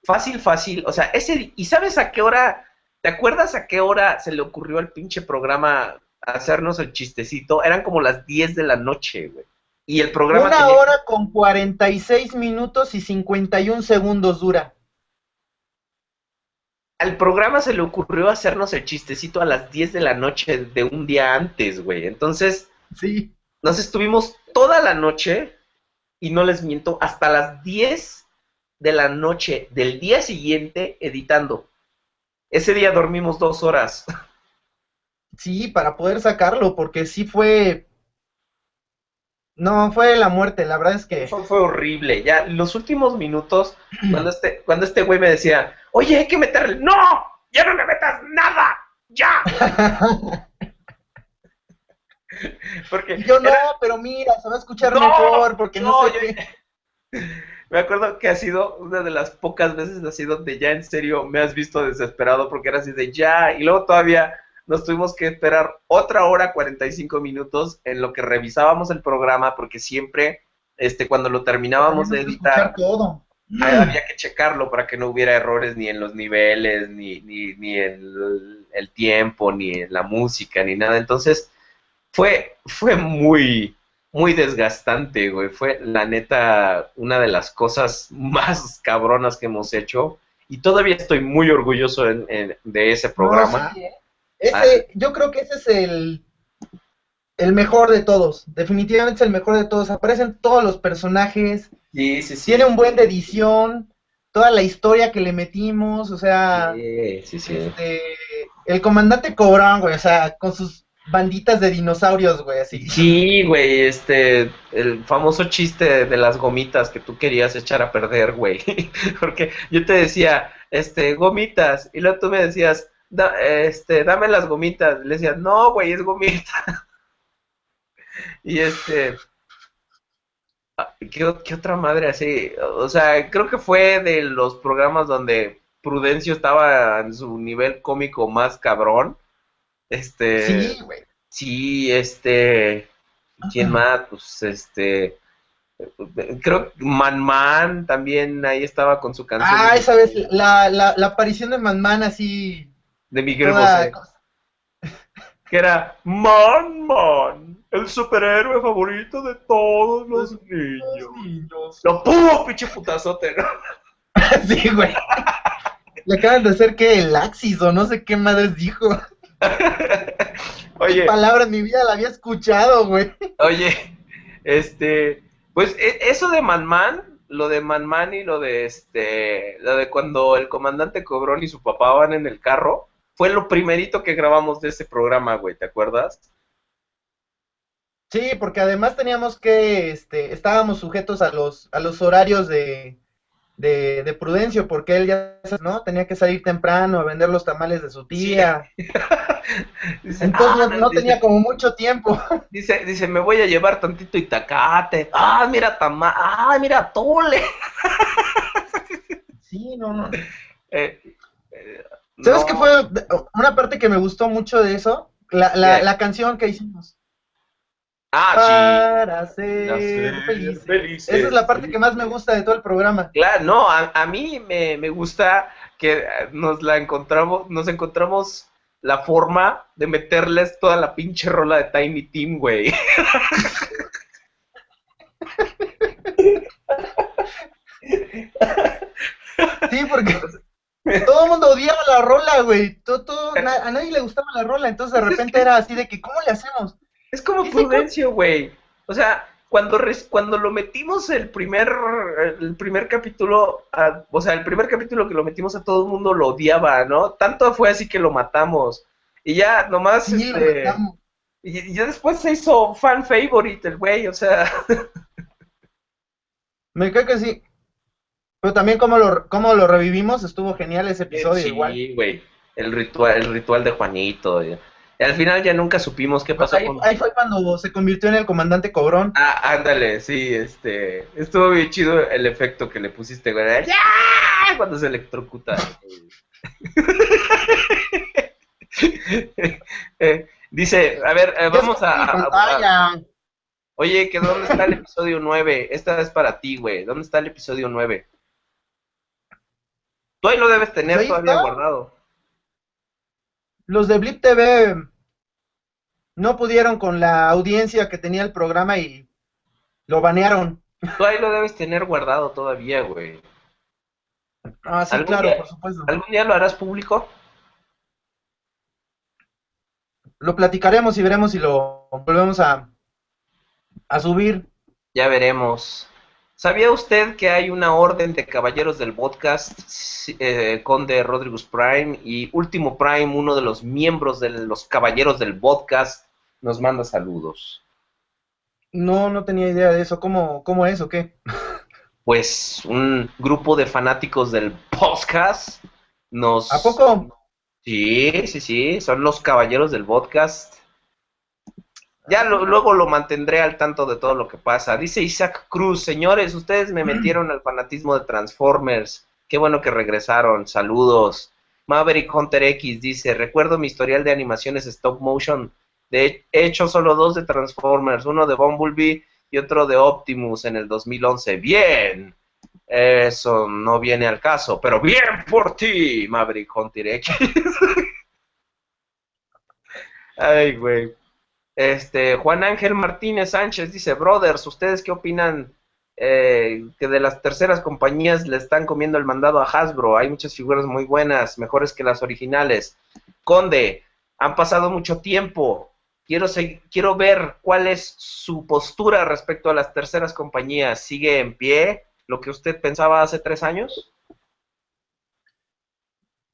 Fácil, fácil. O sea, ese. ¿Y sabes a qué hora? ¿Te acuerdas a qué hora se le ocurrió al pinche programa hacernos el chistecito? Eran como las 10 de la noche, güey. Y el programa. Una hora con 46 minutos y 51 segundos dura. Al programa se le ocurrió hacernos el chistecito a las 10 de la noche de un día antes, güey. Entonces, Sí. Nos estuvimos toda la noche, y no les miento, hasta las 10 de la noche del día siguiente editando. Ese día dormimos dos horas. Sí, para poder sacarlo, porque sí fue... No, fue la muerte, la verdad es que... fue horrible. Ya, los últimos minutos, cuando este, cuando este güey me decía, oye, hay que meterle... ¡No! ¡Ya no le metas nada! ¡Ya! Porque yo no, pero mira, se va a escuchar mejor, porque no, sé Me acuerdo que ha sido una de las pocas veces así donde ya en serio me has visto desesperado porque era así de ya, y luego todavía nos tuvimos que esperar otra hora 45 minutos en lo que revisábamos el programa porque siempre, este, cuando lo terminábamos de editar, había que checarlo para que no hubiera errores ni en los niveles, ni, ni, ni en el tiempo, ni en la música, ni nada. Entonces, fue, fue muy, muy desgastante, güey. Fue, la neta, una de las cosas más cabronas que hemos hecho. Y todavía estoy muy orgulloso de ese programa. ¿eh? ese, ah. Yo creo que ese es el, el mejor de todos. Definitivamente es el mejor de todos. Aparecen todos los personajes. Sí, sí, sí. Tiene un buen de edición. Toda la historia que le metimos. O sea, sí, sí, sí. Este, el comandante Cobrón, güey. O sea, con sus banditas de dinosaurios, güey, así. Sí, güey, este, el famoso chiste de las gomitas que tú querías echar a perder, güey. Porque yo te decía, este, gomitas, y luego tú me decías, este, dame las gomitas. Le decía, no, güey, es gomita. y este, ah, ¿qué, ¿qué otra madre así? O sea, creo que fue de los programas donde Prudencio estaba en su nivel cómico más cabrón este. Sí, güey. Sí, este. ¿Quién más? Pues este. Creo que Man Man también ahí estaba con su canción. Ah, esa vez, la, la, la aparición de Man Man así. De Miguel Bosé. Que era Man Man, el superhéroe favorito de todos los niños. Lo pudo, pinche putazote, ¿no? sí, güey. Le acaban de hacer que el Axis o no sé qué madres dijo. Oye. ¿Qué palabra en mi vida la había escuchado, güey? Oye, este, pues e, eso de Man lo de Man y lo de este, lo de cuando el comandante Cobrón y su papá van en el carro, fue lo primerito que grabamos de ese programa, güey, ¿te acuerdas? Sí, porque además teníamos que, este, estábamos sujetos a los, a los horarios de, de, de, Prudencio, porque él ya, ¿no? Tenía que salir temprano a vender los tamales de su tía. Entonces ah, no, tenía como mucho tiempo. Dice, dice, me voy a llevar tantito itacate. Ah, mira tamal, ah, mira tole. Sí, no, no. Eh, eh, ¿Sabes qué fue una parte que me gustó mucho de eso? La, la, la canción que hicimos. Ah, para ser, felices. Esa es la parte que más me gusta de todo el programa. Claro, no, a, mí me, gusta que nos la encontramos, nos encontramos la forma de meterles toda la pinche rola de Tiny Team, güey. Sí, porque todo el mundo odiaba la rola, güey. Todo, a nadie le gustaba la rola, entonces de repente era así de que, ¿cómo le hacemos? Es como Prudencio, güey. O sea, cuando, cuando lo metimos el primer, el primer capítulo, o sea, el primer capítulo que lo metimos a todo el mundo lo odiaba, ¿no? Tanto fue así que lo matamos. Y ya nomás, este, y, ya después se hizo fan favorite el güey, o sea. Me creo que sí. Pero también como lo, como lo revivimos, estuvo genial ese episodio sí, igual. Sí, güey. El ritual, el ritual de Juanito. Y al final ya nunca supimos qué pasó. Ahí, ahí, fue cuando se convirtió en el comandante Cobrón. Ah, ándale, sí, este. Estuvo bien chido el efecto que le pusiste, güey. ¡Ya! Cuando se electrocuta. Eh, dice, a ver, eh, vamos a, Oye, que ¿dónde está el episodio 9? Esta es para ti, güey. ¿Dónde está el episodio 9? Tú ahí lo debes tener todavía guardado los de Blip TV no pudieron con la audiencia que tenía el programa y lo banearon. Tú ahí lo debes tener guardado todavía, güey. Ah, sí, claro, por supuesto. ¿Algún día lo harás público? Lo platicaremos y veremos si lo volvemos a, a subir. Ya veremos. ¿Sabía usted que hay una orden de caballeros del podcast, eh, Conde Rodriguez Prime y Último Prime, uno de los miembros de los caballeros del podcast, nos manda saludos? No, no tenía idea de eso. ¿Cómo, cómo es o qué? Pues un grupo de fanáticos del podcast nos... ¿A poco? Sí, sí, sí, son los caballeros del podcast ya luego lo mantendré al tanto de todo lo que pasa. Dice Isaac Cruz, señores, ustedes me metieron al fanatismo de Transformers. Qué bueno que regresaron. Saludos. Maverick Hunter X dice, recuerdo mi historial de animaciones stop motion. De hecho, solo dos de Transformers, uno de Bumblebee y otro de Optimus en el 2011. Bien. Eso no viene al caso, pero bien por ti, Maverick Hunter X. Ay, güey. Este, Juan Ángel Martínez Sánchez dice, brothers, ¿ustedes qué opinan eh, que de las terceras compañías le están comiendo el mandado a Hasbro? Hay muchas figuras muy buenas, mejores que las originales. Conde, han pasado mucho tiempo. Quiero, quiero ver cuál es su postura respecto a las terceras compañías. ¿Sigue en pie lo que usted pensaba hace tres años?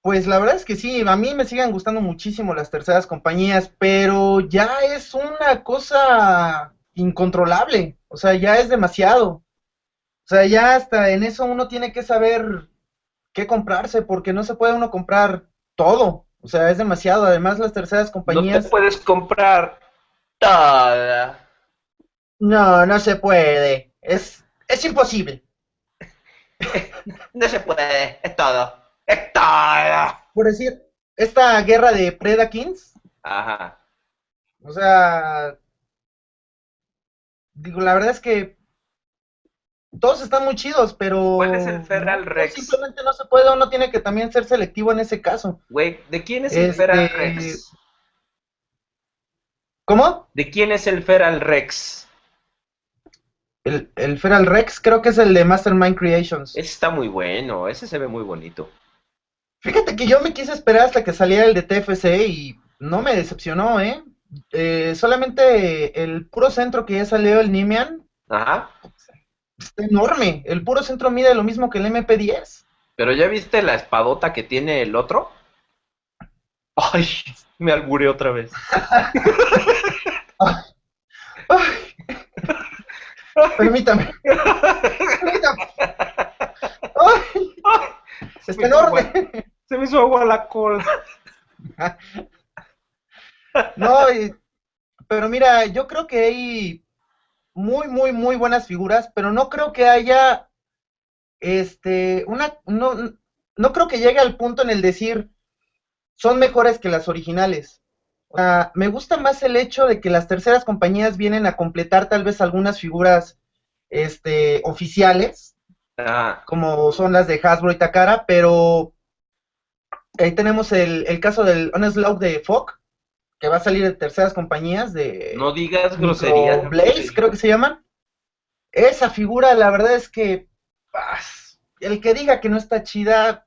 Pues la verdad es que sí, a mí me siguen gustando muchísimo las terceras compañías, pero ya es una cosa incontrolable, o sea, ya es demasiado. O sea, ya hasta en eso uno tiene que saber qué comprarse, porque no se puede uno comprar todo. O sea, es demasiado. Además, las terceras compañías... No te puedes comprar toda. No, no se puede. Es, es imposible. no se puede, es todo. Por decir, esta guerra de Predakins. Ajá. O sea, digo, la verdad es que todos están muy chidos, pero... ¿Cuál es el Feral Rex? Simplemente no se puede, uno tiene que también ser selectivo en ese caso. Güey, ¿de quién es el este, Feral Rex? ¿Cómo? ¿De quién es el Feral Rex? El, el Feral Rex creo que es el de Mastermind Creations. Ese está muy bueno, ese se ve muy bonito. Fíjate que yo me quise esperar hasta que saliera el de TFC y no me decepcionó, ¿eh? eh solamente el puro centro que ya salió el Nimian. Ajá. Está enorme. El puro centro mide lo mismo que el MP10. Pero ya viste la espadota que tiene el otro? Ay, me alburé otra vez. Permítame. Permítame. Ay, está enorme. Se me hizo agua la cola. No, pero mira, yo creo que hay muy, muy, muy buenas figuras, pero no creo que haya, este, una, no, no creo que llegue al punto en el decir, son mejores que las originales. O sea, me gusta más el hecho de que las terceras compañías vienen a completar tal vez algunas figuras, este, oficiales, ah. como son las de Hasbro y Takara, pero ahí tenemos el, el caso del Onslaught de Fock, que va a salir de terceras compañías de... No digas groserías. Blaze, creo que se llaman. Esa figura, la verdad es que... el que diga que no está chida,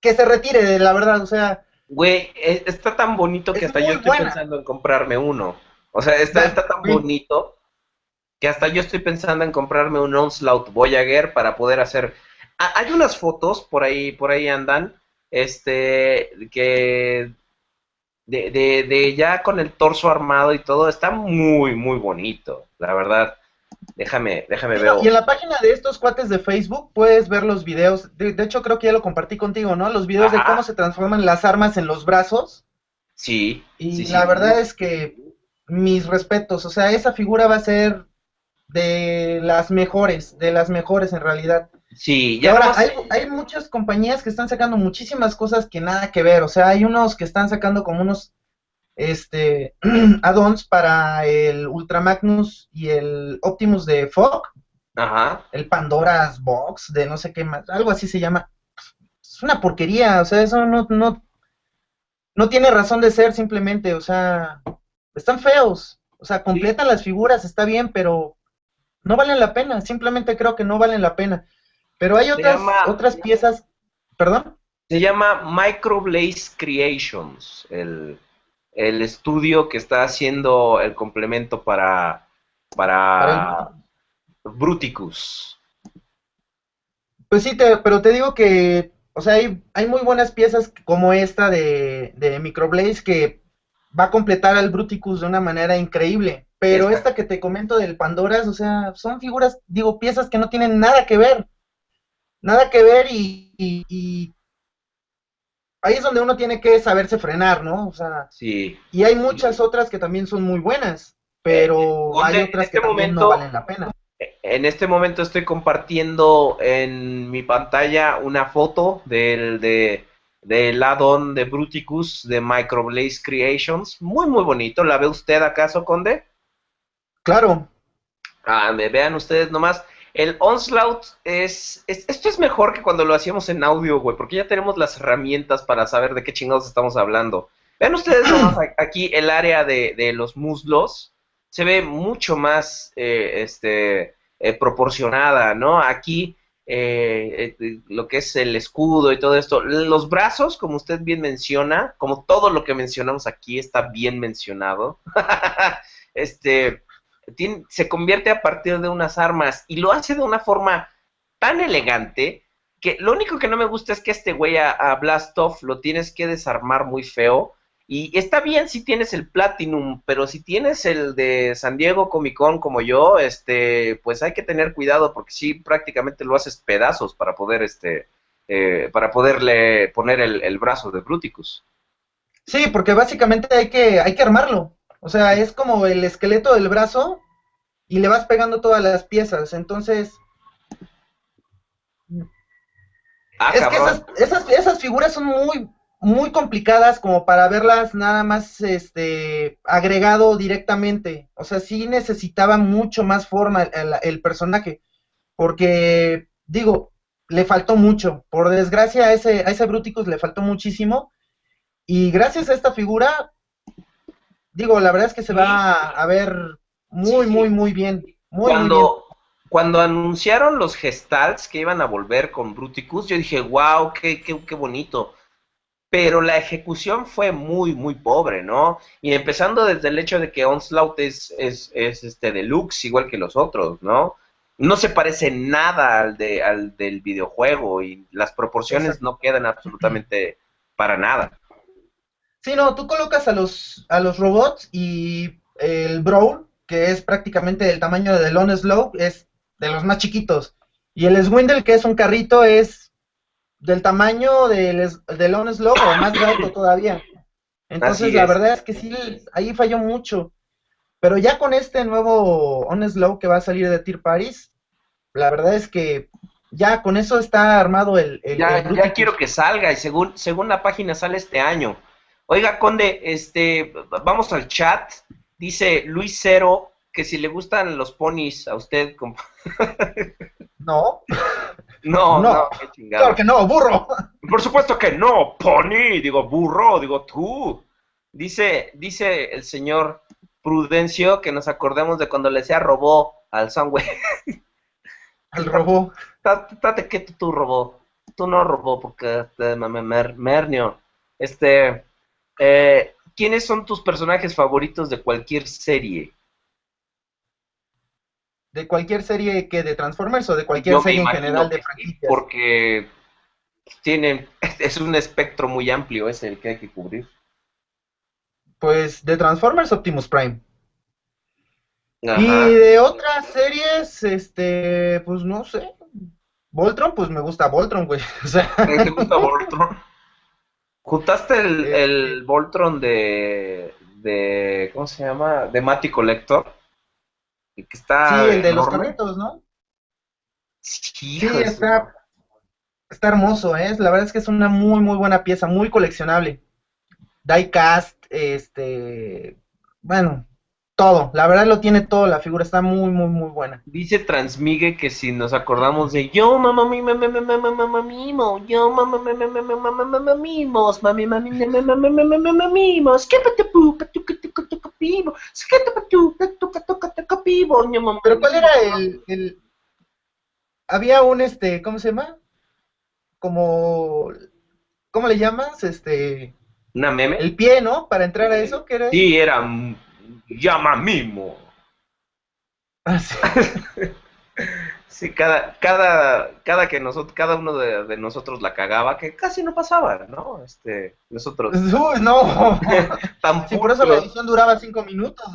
que se retire, la verdad, o sea... Güey, e, está tan bonito que hasta yo estoy pensando en comprarme uno. O sea, está, está tan bonito que hasta yo estoy pensando en comprarme un Onslaught Voyager para poder hacer... hay unas fotos, por ahí, por ahí andan, este, que de, de, de, ya con el torso armado y todo, está muy, muy bonito, la verdad. Déjame, déjame ver. Y en la página de estos cuates de Facebook puedes ver los videos, de, hecho creo que ya lo compartí contigo, ¿no? Los videos de cómo se transforman las armas en los brazos. Sí. Y la verdad es que mis respetos, o sea, esa figura va a ser de las mejores, de las mejores en realidad. Sí, ya ahora hay, hay, muchas compañías que están sacando muchísimas cosas que nada que ver, o sea, hay unos que están sacando como unos este add-ons para el Ultra Magnus y el Optimus de Fog. Ajá. El Pandora's Box de no sé qué más, algo así se llama. Es una porquería, o sea, eso no no no tiene razón de ser simplemente, o sea, están feos. O sea, completan las figuras, está bien, pero no valen la pena, simplemente creo que no valen la pena. Pero hay otras, otras piezas, ¿perdón? Se llama Microblaze Creations, el, estudio que está haciendo el complemento para, para, Bruticus. Pues sí, pero te digo que, o sea, hay, hay muy buenas piezas como esta de, de Microblaze que va a completar al Bruticus de una manera increíble. Pero esta. que te comento del Pandoras, o sea, son figuras, digo, piezas que no tienen nada que ver nada que ver y, ahí es donde uno tiene que saberse frenar, ¿no? O sea, sí. Y hay muchas otras que también son muy buenas, pero eh, hay otras que este también no valen la pena. En este momento estoy compartiendo en mi pantalla una foto del de del add-on de Bruticus de Microblaze Creations. Muy, muy bonito. ¿La ve usted acaso, Conde? Claro. Ah, me vean ustedes nomás. El Onslaught es, Esto es mejor que cuando lo hacíamos en audio, güey, porque ya tenemos las herramientas para saber de qué chingados estamos hablando. Vean ustedes aquí el área de, los muslos. Se ve mucho más eh, este, eh, proporcionada, ¿no? Aquí eh, lo que es el escudo y todo esto. Los brazos, como usted bien menciona, como todo lo que mencionamos aquí está bien mencionado. este se convierte a partir de unas armas y lo hace de una forma tan elegante que lo único que no me gusta es que este güey a, a Blastoff lo tienes que desarmar muy feo. Y está bien si tienes el Platinum, pero si tienes el de San Diego Comic Con como yo, este, pues hay que tener cuidado porque sí prácticamente lo haces pedazos para poder, este, eh, para poderle poner el, el, brazo de Bruticus. Sí, porque básicamente hay que, hay que armarlo. O sea, es como el esqueleto del brazo y le vas pegando todas las piezas. Entonces, ah, es que esas, esas, esas, figuras son muy, muy complicadas como para verlas nada más este, agregado directamente. O sea, sí necesitaba mucho más forma el, el personaje. Porque, digo, le faltó mucho. Por desgracia, a ese, a ese Bruticus le faltó muchísimo. Y gracias a esta figura, digo, la verdad es que se va a ver muy, muy, muy bien. cuando, cuando anunciaron los gestals que iban a volver con Bruticus, yo dije, wow, qué, qué, qué bonito pero la ejecución fue muy, muy pobre, ¿no? Y empezando desde el hecho de que Onslaught es, es, es este deluxe, igual que los otros, ¿no? No se parece nada al, de, al del videojuego y las proporciones no quedan absolutamente para nada. Sí, no, tú colocas a los, a los robots y el Brawl, que es prácticamente del tamaño del Onslaught, es de los más chiquitos. Y el Swindle, que es un carrito, es del tamaño del, del o más alto todavía. Entonces, la verdad es que sí, ahí falló mucho. Pero ya con este nuevo Slow que va a salir de Tier Paris, la verdad es que ya con eso está armado el... ya, ya quiero que salga y según, según la página sale este año. Oiga, Conde, este, vamos al chat. Dice Luis Cero que si le gustan los ponis a usted. No. No, no, claro que no, burro. Por supuesto que no, pony, digo burro, digo tú. Dice, dice el señor Prudencio que nos acordemos de cuando le decía robó al Sunway. Al robó. Date que tú robó. Tú no robó porque este, Mernio. Este, eh, ¿quiénes son tus personajes favoritos de cualquier serie? de cualquier serie que de Transformers o de cualquier serie en general de franquicias. Porque tienen, es un espectro muy amplio ese el que hay que cubrir. Pues de Transformers Optimus Prime. Y de otras series, este, pues no sé. Voltron, pues me gusta Voltron, güey. O sea. ¿Te gusta Voltron? ¿Juntaste el, este el Voltron de, de. ¿Cómo se llama? De Mati Collector? está. Sí, el de los carritos, ¿no? Sí, está, está hermoso, ¿eh? La verdad es que es una muy, muy buena pieza, muy coleccionable. Diecast, este. Bueno, todo. La verdad lo tiene todo, la figura está muy, muy, muy buena. Dice Transmigue que si nos acordamos de yo, mamá, mi, mamá, mamá, mamá, mimo, yo, mamá, mamá, mamá, mamá, mamá, mimos, mami, mami, mamá, mamá, mamá, mamá, mimos, que patu, patu, patu, patu, pivo, que patu, patu, patu, patu, pivo, mamá. Pero ¿cuál era el, el, había un, este, ¿cómo se llama? Como, ¿cómo le llamas? Este... ¿Una meme? El pie, ¿no? Para entrar a eso, ¿qué era? Sí, era llama mimo. Ah, sí. cada, cada, cada que nosotros, cada uno de, nosotros la cagaba, que casi no pasaba, ¿no? Este, nosotros. Uy, no. tan sí, por eso la edición duraba cinco minutos.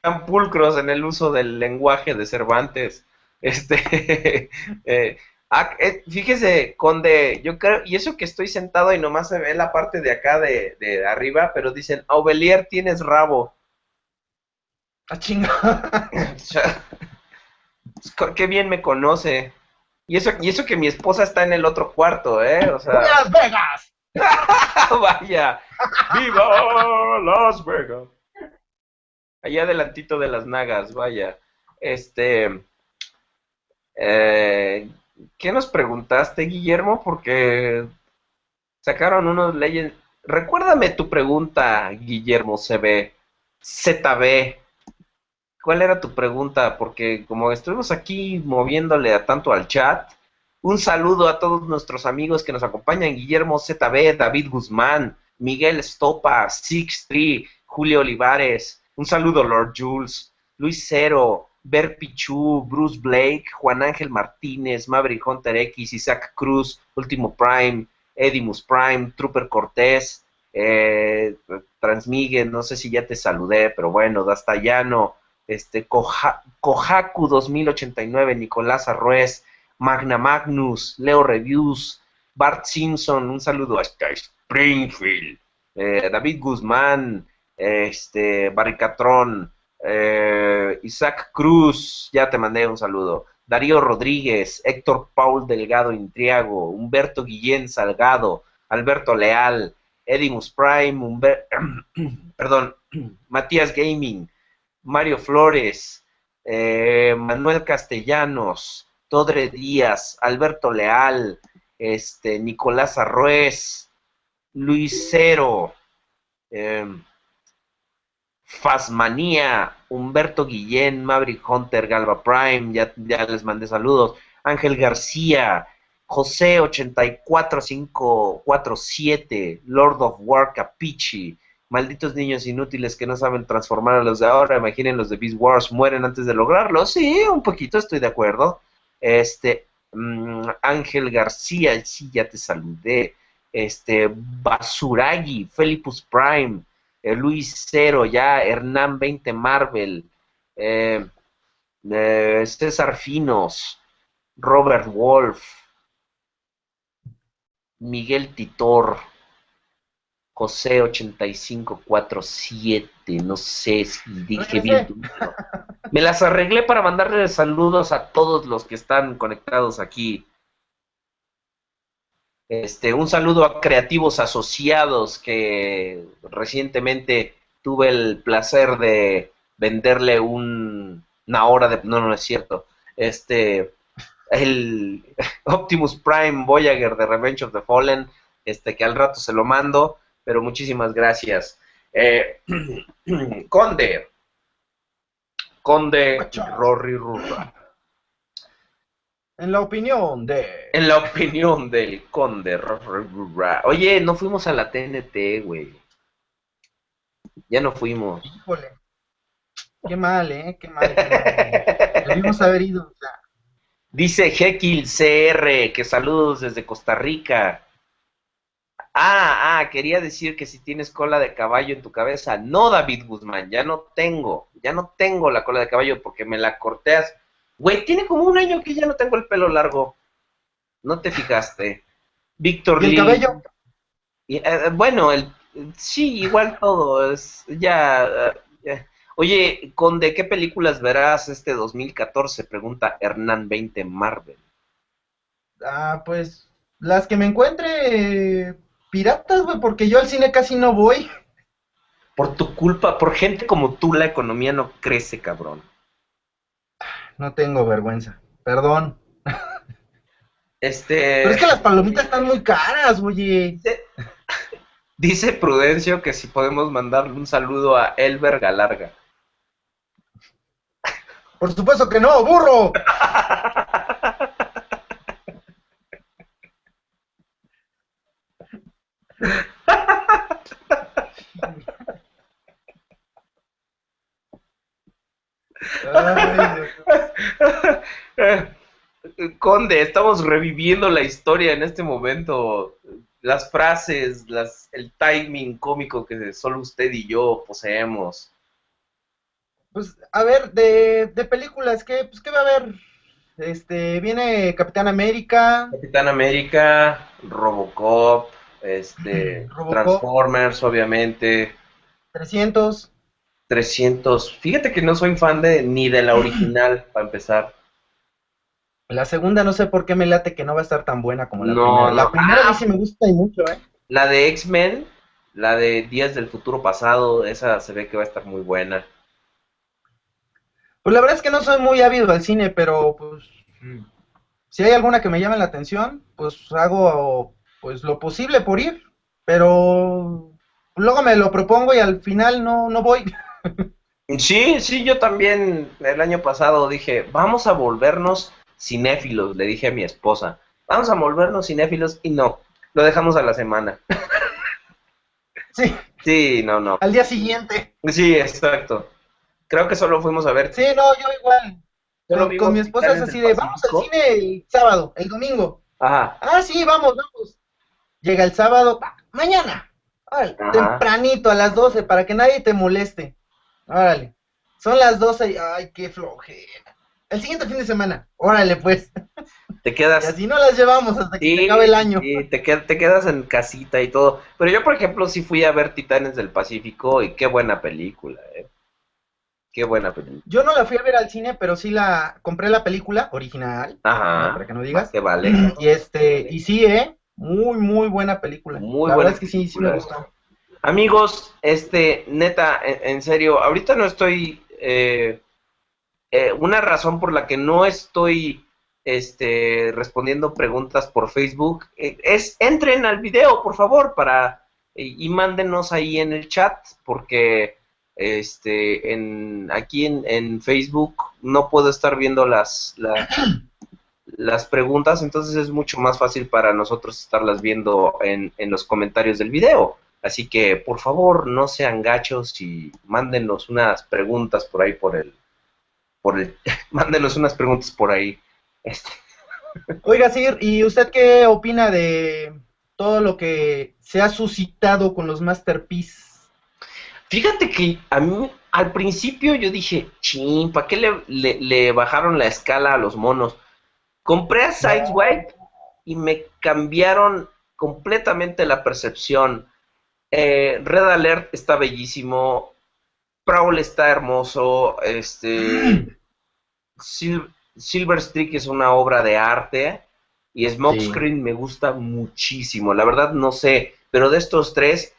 Tan, pulcros en el uso del lenguaje de Cervantes. Este, eh, ah, eh, fíjese, Conde, yo creo, y eso que estoy sentado y nomás se ve la parte de acá de, de arriba, pero dicen, Aubelier tienes rabo. Ah, chinga. Qué bien me conoce. Y eso, y eso que mi esposa está en el otro cuarto, ¿eh? O sea... ¡Las Vegas! Vaya. ¡Viva Las Vegas! Allá adelantito de las nagas, vaya. Este... Eh, ¿Qué nos preguntaste, Guillermo? Porque sacaron unos leyes. Recuérdame tu pregunta, Guillermo CB. ZB. ¿Cuál era tu pregunta? Porque como estuvimos aquí moviéndole a tanto al chat, un saludo a todos nuestros amigos que nos acompañan, Guillermo ZB, David Guzmán, Miguel Estopa, Six Julio Olivares, un saludo Lord Jules, Luis Cero, Ber Pichu, Bruce Blake, Juan Ángel Martínez, Maverick Hunter X, Isaac Cruz, Último Prime, Edimus Prime, Trooper Cortés, eh, Transmigue, no sé si ya te saludé, pero bueno, Dastayano, este, Kohaku 2089, Nicolás Arrués, Magna Magnus, Leo Reviews, Bart Simpson, un saludo hasta Springfield, eh, David Guzmán, este, Barricatrón, eh, Isaac Cruz, ya te mandé un saludo, Darío Rodríguez, Héctor Paul Delgado Intriago, Humberto Guillén Salgado, Alberto Leal, Edimus Prime, perdón, Matías Gaming, Mario Flores, eh, Manuel Castellanos, Todre Díaz, Alberto Leal, este, Nicolás Arrués, Luis Cero, em, Fasmanía, Humberto Guillén, Maverick Hunter, Galva Prime, ya, les mandé saludos. Ángel García, José 84547, Lord of War Capichi, malditos niños inútiles que no saben transformar a los de ahora, imaginen los de Beast Wars, mueren antes de lograrlo. Sí, un poquito estoy de acuerdo. Este, mm, Ángel García, sí, ya te saludé. Este, Basuragi, Felipus Prime, eh, Luis Cero, ya, Hernán 20 Marvel, eh, eh, César Finos, Robert Wolf, Miguel Titor, José 8547, no sé si dije bien Me las arreglé para mandarle saludos a todos los que están conectados aquí. Este, un saludo a creativos asociados que recientemente tuve el placer de venderle un, una hora de no no es cierto. Este el Optimus Prime Voyager de Revenge of the Fallen, este que al rato se lo mando, pero muchísimas gracias. Eh, Conde, Conde Rory Rurra. En la opinión de... En la opinión del Conde. Oye, no fuimos a la TNT, güey. Ya no fuimos. Híjole. Qué mal, ¿eh? Qué mal. Debimos haber ido. O sea, Dice Jekyll CR, que saludos desde Costa Rica. Ah, ah, quería decir que si tienes cola de caballo en tu cabeza. No, David Guzmán, ya no tengo. Ya no tengo la cola de caballo porque me la corteas. Güey, tiene como un año que ya no tengo el pelo largo. No te fijaste. Víctor ¿Y el cabello? Y, eh, bueno, el, sí, igual todo. Es, ya, ya Oye, Conde, ¿qué películas verás este 2014? Pregunta Hernán 20 Marvel. Ah, pues las que me encuentre piratas, güey, porque yo al cine casi no voy. Por tu culpa, por gente como tú, la economía no crece, cabrón. No tengo vergüenza, perdón. Este. Pero es que las palomitas están muy caras, oye. Dice Prudencio que si podemos mandarle un saludo a Elber Galarga. Por supuesto que no, burro. Conde, estamos reviviendo la historia en este momento. Las frases, las, el timing cómico que solo usted y yo poseemos. Pues, a ver, de, de películas, ¿qué, pues, ¿qué va a haber? Este, viene Capitán América. Capitán América, Robocop, este, Transformers, obviamente. 300. 300. Fíjate que no soy fan de ni de la original, para empezar. La segunda no sé por qué me late que no va a estar tan buena como la primera. La primera a sí me gusta y mucho, ¿eh? La de X-Men, la de Días del Futuro Pasado, esa se ve que va a estar muy buena. Pues la verdad es que no soy muy ávido al cine, pero pues mm. si hay alguna que me llame la atención, pues hago pues lo posible por ir, pero luego me lo propongo y al final no, no voy. Sí, sí, yo también el año pasado dije, vamos a volvernos cinéfilos, le dije a mi esposa, vamos a volvernos cinéfilos y no, lo dejamos a la semana. Sí. Sí, no, no. Al día siguiente. Sí, exacto. Creo que solo fuimos a ver. Sí, no, yo igual. con, mi esposa es así de, vamos al cine el sábado, el domingo. Ajá. Ah, sí, vamos, vamos. Llega el sábado, mañana. tempranito, a las 12, para que nadie te moleste. Órale. Son las 12 y, ay, qué flojera. El siguiente fin de semana, órale, pues. Te quedas. Y así no las llevamos hasta que se acabe el año. Sí, te, te quedas en casita y todo. Pero yo, por ejemplo, sí fui a ver Titanes del Pacífico y qué buena película, eh. Qué buena película. Yo no la fui a ver al cine, pero sí la compré la película original. Ajá. Para que no digas. Que vale. Y este, y sí, eh, muy muy buena película. Muy la buena. verdad es que sí, sí me gustó. Amigos, este, neta, en, serio, ahorita no estoy. Eh, eh, una razón por la que no estoy este, respondiendo preguntas por Facebook eh, es entren al video, por favor, para y mándenos ahí en el chat, porque este, en, aquí en, Facebook no puedo estar viendo las, las preguntas, entonces es mucho más fácil para nosotros estarlas viendo en, en los comentarios del video. Así que, por favor, no sean gachos y mándenos unas preguntas por ahí por el... Por el mándenos unas preguntas por ahí. Este. Oiga, Sir, ¿y usted qué opina de todo lo que se ha suscitado con los Masterpiece? Fíjate que a mí al principio yo dije, ching, ¿para qué le, le, bajaron la escala a los monos? Compré a Sideswipe y me cambiaron completamente la percepción. Eh, Red Alert está bellísimo. Prowl está hermoso. Este. Silver Streak es una obra de arte. Y Smokescreen me gusta muchísimo. La verdad no sé. Pero de estos tres,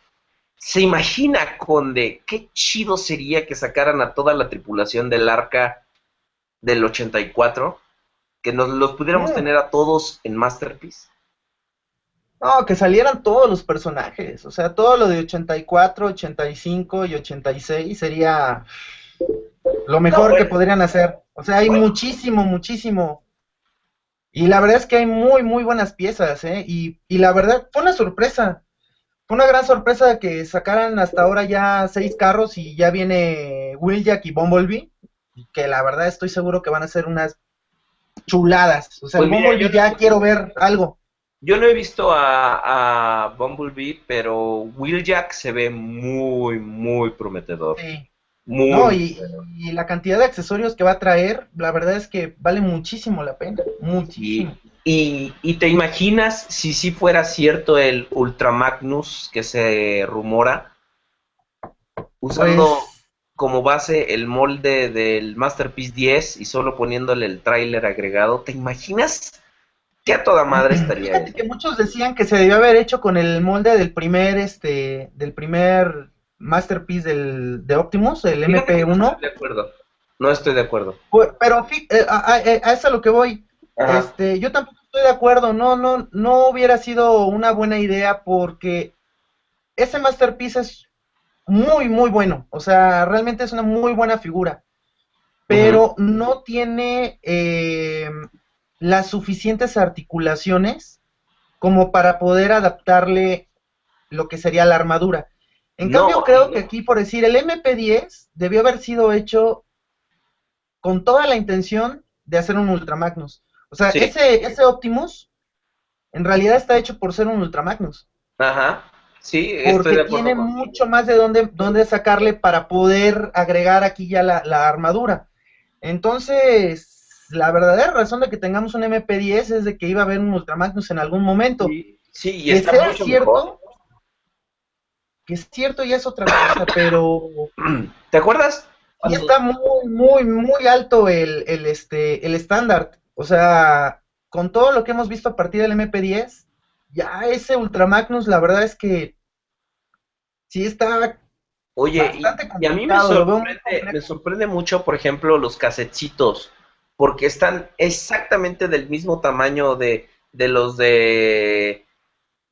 ¿se imagina, Conde, qué chido sería que sacaran a toda la tripulación del arca del 84? Que nos los pudiéramos tener a todos en Masterpiece. No, que salieran todos los personajes. O sea, todo lo de 84, 85 y 86 sería lo mejor que podrían hacer. O sea, hay muchísimo, muchísimo. Y la verdad es que hay muy, muy buenas piezas, ¿eh? Y, y la verdad, fue una sorpresa. Fue una gran sorpresa que sacaran hasta ahora ya seis carros y ya viene Jack y Bumblebee. Que la verdad estoy seguro que van a ser unas chuladas. O sea, pues Bumblebee ya quiero ver algo. Yo no he visto a, Bumblebee, pero Wheeljack se ve muy, muy prometedor. Sí. Muy no, y, la cantidad de accesorios que va a traer, la verdad es que vale muchísimo la pena. Muchísimo. Y, y, te imaginas si sí fuera cierto el Ultra Magnus que se rumora, usando pues como base el molde del Masterpiece 10 y solo poniéndole el tráiler agregado, ¿te imaginas que a toda madre estaría. Fíjate que muchos decían que se debió haber hecho con el molde del primer, este, del primer masterpiece del, de Optimus, el MP1. No estoy de acuerdo. No estoy de acuerdo. pero eh, a, eso es a lo que voy. Este, yo tampoco estoy de acuerdo. No, no, no hubiera sido una buena idea porque ese masterpiece es muy, muy bueno. O sea, realmente es una muy buena figura. Pero no tiene eh, las suficientes articulaciones como para poder adaptarle lo que sería la armadura. En cambio, creo que aquí, por decir, el MP10 debió haber sido hecho con toda la intención de hacer un Ultramagnus. O sea, ese, ese Optimus en realidad está hecho por ser un Ultramagnus. Ajá. Sí, porque tiene mucho más de dónde, dónde sacarle para poder agregar aquí ya la, la armadura. Entonces, la verdadera razón de que tengamos un MP10 es de que iba a haber un Ultramagnus en algún momento. Sí, y que está cierto, Que es cierto y es otra cosa, pero... ¿Te acuerdas? Y está muy, muy, muy alto el, el, este, el estándar. O sea, con todo lo que hemos visto a partir del MP10, ya ese Ultramagnus, la verdad es que sí está Oye, y, a mí me sorprende, me sorprende, mucho, por ejemplo, los casetitos porque están exactamente del mismo tamaño de, los de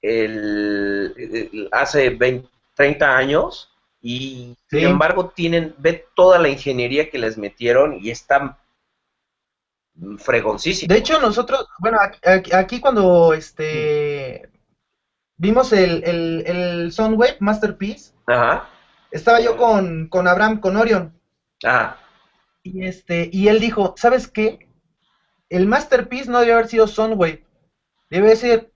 el, hace 20, 30 años y sin embargo tienen, ve toda la ingeniería que les metieron y están fregoncísimos. De hecho nosotros, bueno, aquí, cuando este vimos el, el, el Soundwave Masterpiece, estaba yo con, con Abraham, con Orion. Ajá. Y, este, y él dijo, ¿sabes qué? El Masterpiece no debe haber sido Soundwave. Debe ser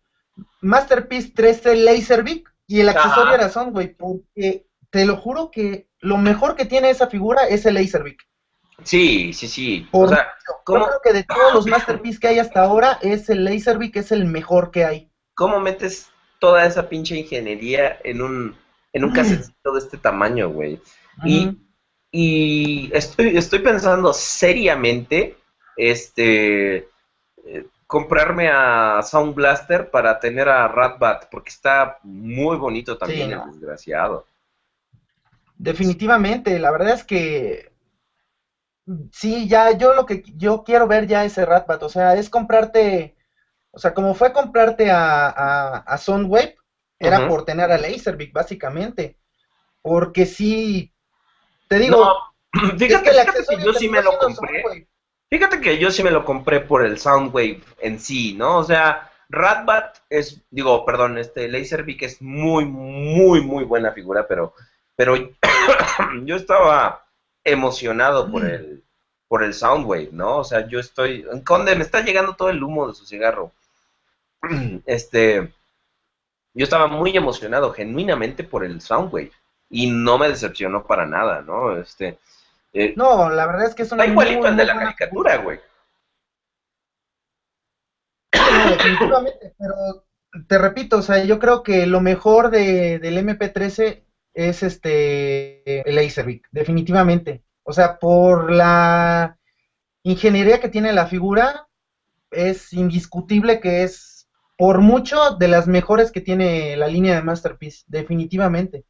Masterpiece 13 Laserbeak y el accesorio era Soundwave. Porque te lo juro que lo mejor que tiene esa figura es el Laserbeak. Sí, sí, sí. o sea, creo que de todos los Masterpiece que hay hasta ahora, es el Laserbeak es el mejor que hay. ¿Cómo metes toda esa pinche ingeniería en un, en un mm. casetito de este tamaño, güey? Y y estoy, estoy pensando seriamente este eh, comprarme a Sound Blaster para tener a Ratbat, porque está muy bonito también, el desgraciado. Definitivamente, la verdad es que sí, ya yo lo que yo quiero ver ya ese Ratbat, o sea, es comprarte, o sea, como fue comprarte a, a, Soundwave, era por tener a Laserbeak, básicamente, porque sí, Te digo, fíjate, que, yo sí me lo compré. Fíjate que yo sí me lo compré por el Soundwave en sí, ¿no? O sea, Ratbat es, digo, perdón, este Laserbeak es muy, muy, muy buena figura, pero, pero yo estaba emocionado por el, por el Soundwave, ¿no? O sea, yo estoy, Conde, me está llegando todo el humo de su cigarro. Este, yo estaba muy emocionado, genuinamente, por el Soundwave y no me decepcionó para nada, ¿no? Este, eh, no, la verdad es que es una. Está igualito el de la caricatura, güey. definitivamente, pero te repito, o sea, yo creo que lo mejor de, del MP13 es este el Laserbeak, definitivamente. O sea, por la ingeniería que tiene la figura, es indiscutible que es por mucho de las mejores que tiene la línea de Masterpiece, definitivamente.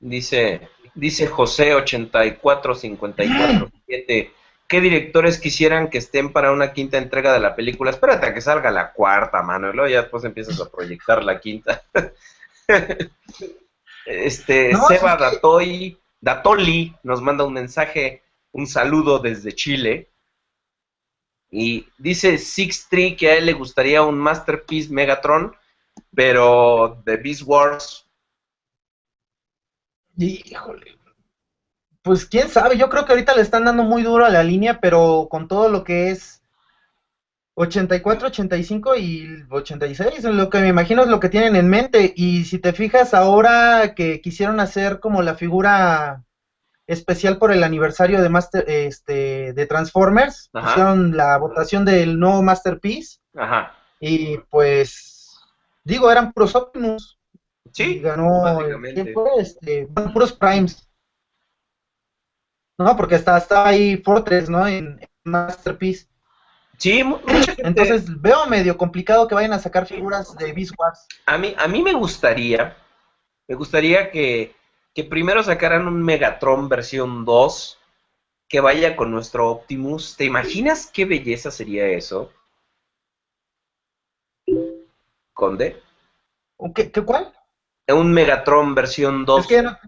Dice, dice José 84547. ¿Qué directores quisieran que estén para una quinta entrega de la película? Espérate a que salga la cuarta, mano, y luego ya después empiezas a proyectar la quinta. este, Seba Datoy, Datoli nos manda un mensaje, un saludo desde Chile. Y dice Six Tree que a él le gustaría un Masterpiece Megatron, pero de Beast Wars Híjole. Pues quién sabe, yo creo que ahorita le están dando muy duro a la línea, pero con todo lo que es 84, 85 y 86, lo que me imagino es lo que tienen en mente. Y si te fijas ahora que quisieron hacer como la figura especial por el aniversario de Master, este, de Transformers, hicieron la votación del nuevo Masterpiece. Ajá. Y pues, digo, eran puros Optimus. Sí, ganó. ¿Quién fue? Este, puros Primes. No, porque está, ahí Fortress, ¿no? En, Masterpiece. Sí, entonces veo medio complicado que vayan a sacar figuras de Beast Wars. A mí, a mí me gustaría, me gustaría que, que primero sacaran un Megatron versión 2 que vaya con nuestro Optimus. ¿Te imaginas qué belleza sería eso? Conde. ¿Qué, qué cuál? Un Megatron versión 2. Es que no,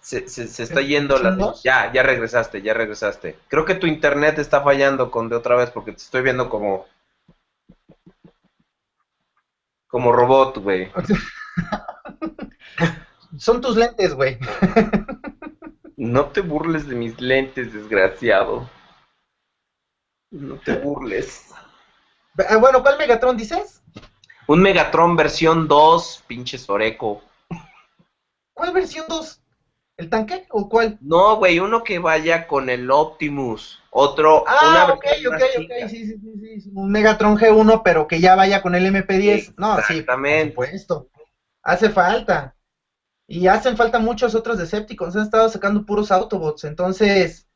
se, se, está yendo la... Ya, ya regresaste, ya regresaste. Creo que tu internet está fallando con de otra vez porque te estoy viendo como... Como robot, güey. Son tus lentes, güey. no te burles de mis lentes, desgraciado. No te burles. Ah, bueno, ¿cuál Megatron dices? Un Megatron versión 2, pinche Soreco. ¿Cuál versión 2? ¿El tanque o cuál? No, güey, uno que vaya con el Optimus. Otro. Ah, ok, ok, ok. Sí, sí, sí, sí. Un Megatron G1, pero que ya vaya con el MP10. no, sí, exactamente. por supuesto. Hace falta. Y hacen falta muchos otros Decepticons. Han estado sacando puros Autobots. Entonces,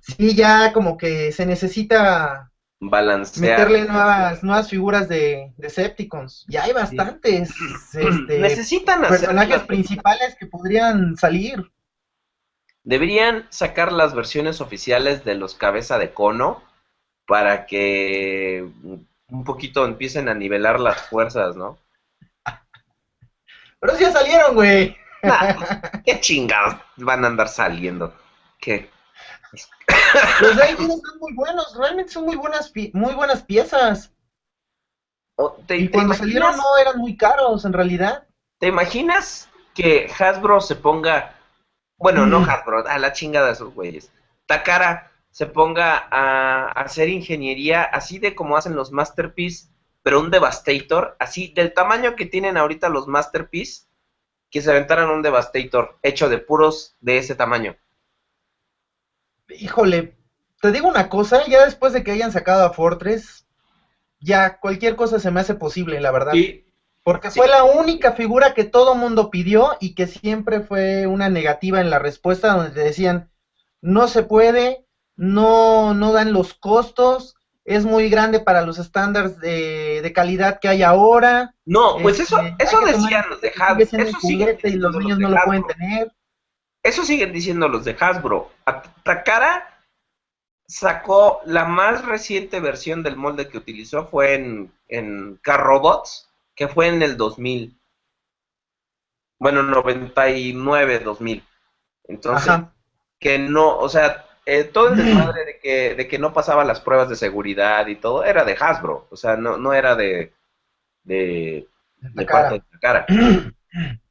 sí, ya como que se necesita balancear. Meterle nuevas, nuevas figuras de Decepticons. Ya hay bastantes este, Necesitan personajes principales que podrían salir. Deberían sacar las versiones oficiales de los cabeza de cono para que un poquito empiecen a nivelar las fuerzas, ¿no? Pero si ya salieron, güey. qué chingados van a andar saliendo. ¿Qué? Los Rangers están muy buenos, realmente son muy buenas, muy buenas piezas. y cuando salieron no eran muy caros, en realidad. ¿Te imaginas que Hasbro se ponga, bueno, no mm. Hasbro, a la chingada de esos güeyes, Takara se ponga a, hacer ingeniería así de como hacen los Masterpiece, pero un Devastator, así del tamaño que tienen ahorita los Masterpiece, que se aventaran un Devastator hecho de puros de ese tamaño híjole, te digo una cosa, ya después de que hayan sacado a Fortress, ya cualquier cosa se me hace posible, la verdad. Porque fue la única figura que todo mundo pidió y que siempre fue una negativa en la respuesta donde te decían, no se puede, no, no dan los costos, es muy grande para los estándares de, calidad que hay ahora. No, pues eso, este, eso decían los de Hasbro. Eso y los niños no lo pueden tener. Eso siguen diciendo los de Hasbro. Takara sacó la más reciente versión del molde que utilizó fue en, en Car Robots, que fue en el 2000. Bueno, 99, 2000. Entonces, que no, o sea, eh, todo el desmadre de que, de que no pasaba las pruebas de seguridad y todo era de Hasbro, o sea, no, no era de, de, de parte de la cara.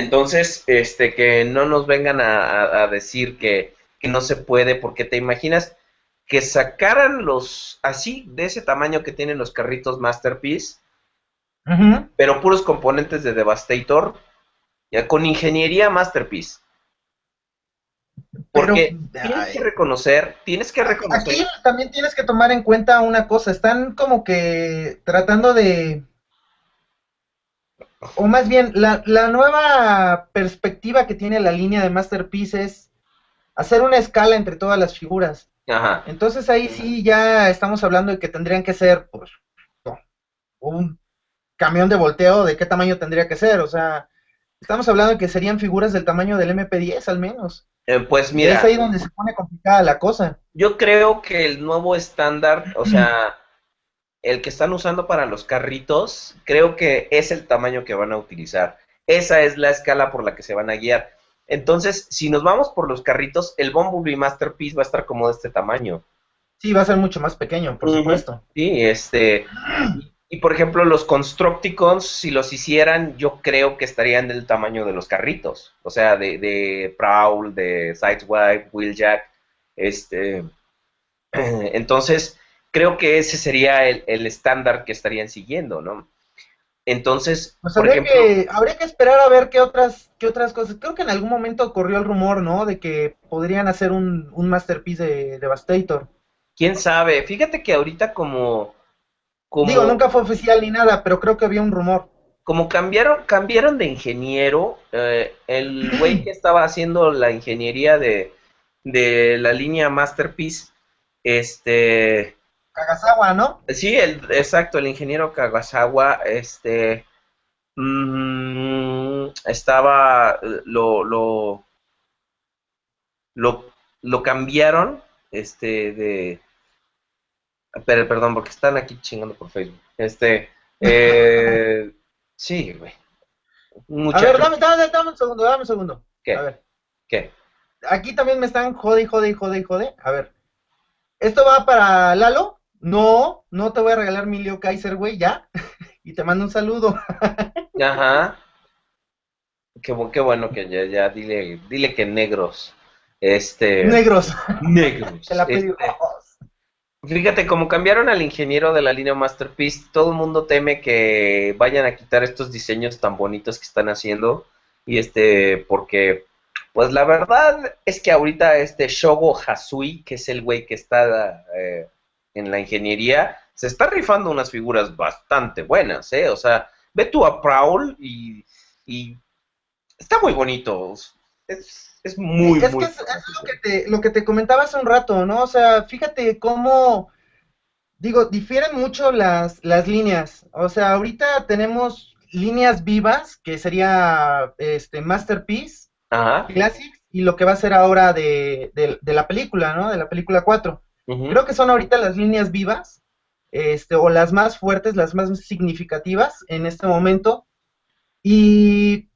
Entonces, este, que no nos vengan a, decir que, no se puede, porque te imaginas que sacaran los, así, de ese tamaño que tienen los carritos Masterpiece, pero puros componentes de Devastator, ya con ingeniería Masterpiece. Porque tienes que reconocer, tienes que reconocer. Aquí también tienes que tomar en cuenta una cosa, están como que tratando de o más bien, la, la, nueva perspectiva que tiene la línea de Masterpiece es hacer una escala entre todas las figuras. Ajá. Entonces ahí sí ya estamos hablando de que tendrían que ser, pues, un camión de volteo, ¿de qué tamaño tendría que ser? O sea, estamos hablando de que serían figuras del tamaño del MP10 al menos. Eh, pues mira. es ahí donde se pone complicada la cosa. Yo creo que el nuevo estándar, o sea, el que están usando para los carritos, creo que es el tamaño que van a utilizar. Esa es la escala por la que se van a guiar. Entonces, si nos vamos por los carritos, el Bumblebee Masterpiece va a estar como de este tamaño. Sí, va a ser mucho más pequeño, por supuesto. Sí, este. Y, por ejemplo, los Constructicons, si los hicieran, yo creo que estarían del tamaño de los carritos. O sea, de, de Prowl, de Sideswipe, Wheeljack. Este. Entonces, creo que ese sería el, estándar que estarían siguiendo, ¿no? Entonces, pues habría, que, habría que esperar a ver qué otras, qué otras cosas. Creo que en algún momento corrió el rumor, ¿no? De que podrían hacer un, un masterpiece de Devastator. ¿Quién sabe? Fíjate que ahorita como, como... Digo, nunca fue oficial ni nada, pero creo que había un rumor. Como cambiaron, cambiaron de ingeniero, eh, el güey que estaba haciendo la ingeniería de, de la línea Masterpiece, este Kagasawa, ¿no? Sí, el, exacto, el ingeniero Kagasawa, este, mm, estaba, lo, lo, lo, cambiaron, este, de, pero, perdón, porque están aquí chingando por Facebook, este, eh, sí, güey. A ver, dame, dame, dame un segundo, dame un segundo. ¿Qué? A ver. ¿Qué? Aquí también me están jode, jode, jode, jode. A ver. ¿Esto va para Lalo? No, no te voy a regalar mi Leo Kaiser, güey, ya. y te mando un saludo. Ajá. Qué, qué, bueno que ya, ya, dile, dile que negros. Este. Negros. Negros. Te la este, fíjate, como cambiaron al ingeniero de la línea Masterpiece, todo el mundo teme que vayan a quitar estos diseños tan bonitos que están haciendo. Y este, porque, pues la verdad es que ahorita este Shogo Hasui, que es el güey que está eh, en la ingeniería, se está rifando unas figuras bastante buenas, ¿eh? O sea, ve tú a Prowl y, está muy bonito. Es, es muy, es muy... Que es, lo, que te, lo que te comentaba hace un rato, ¿no? O sea, fíjate cómo, digo, difieren mucho las, las líneas. O sea, ahorita tenemos líneas vivas, que sería este Masterpiece, Ajá. Classics, y lo que va a ser ahora de, de la película, ¿no? De la película 4. Creo que son ahorita las líneas vivas, este, o las más fuertes, las más significativas en este momento. Y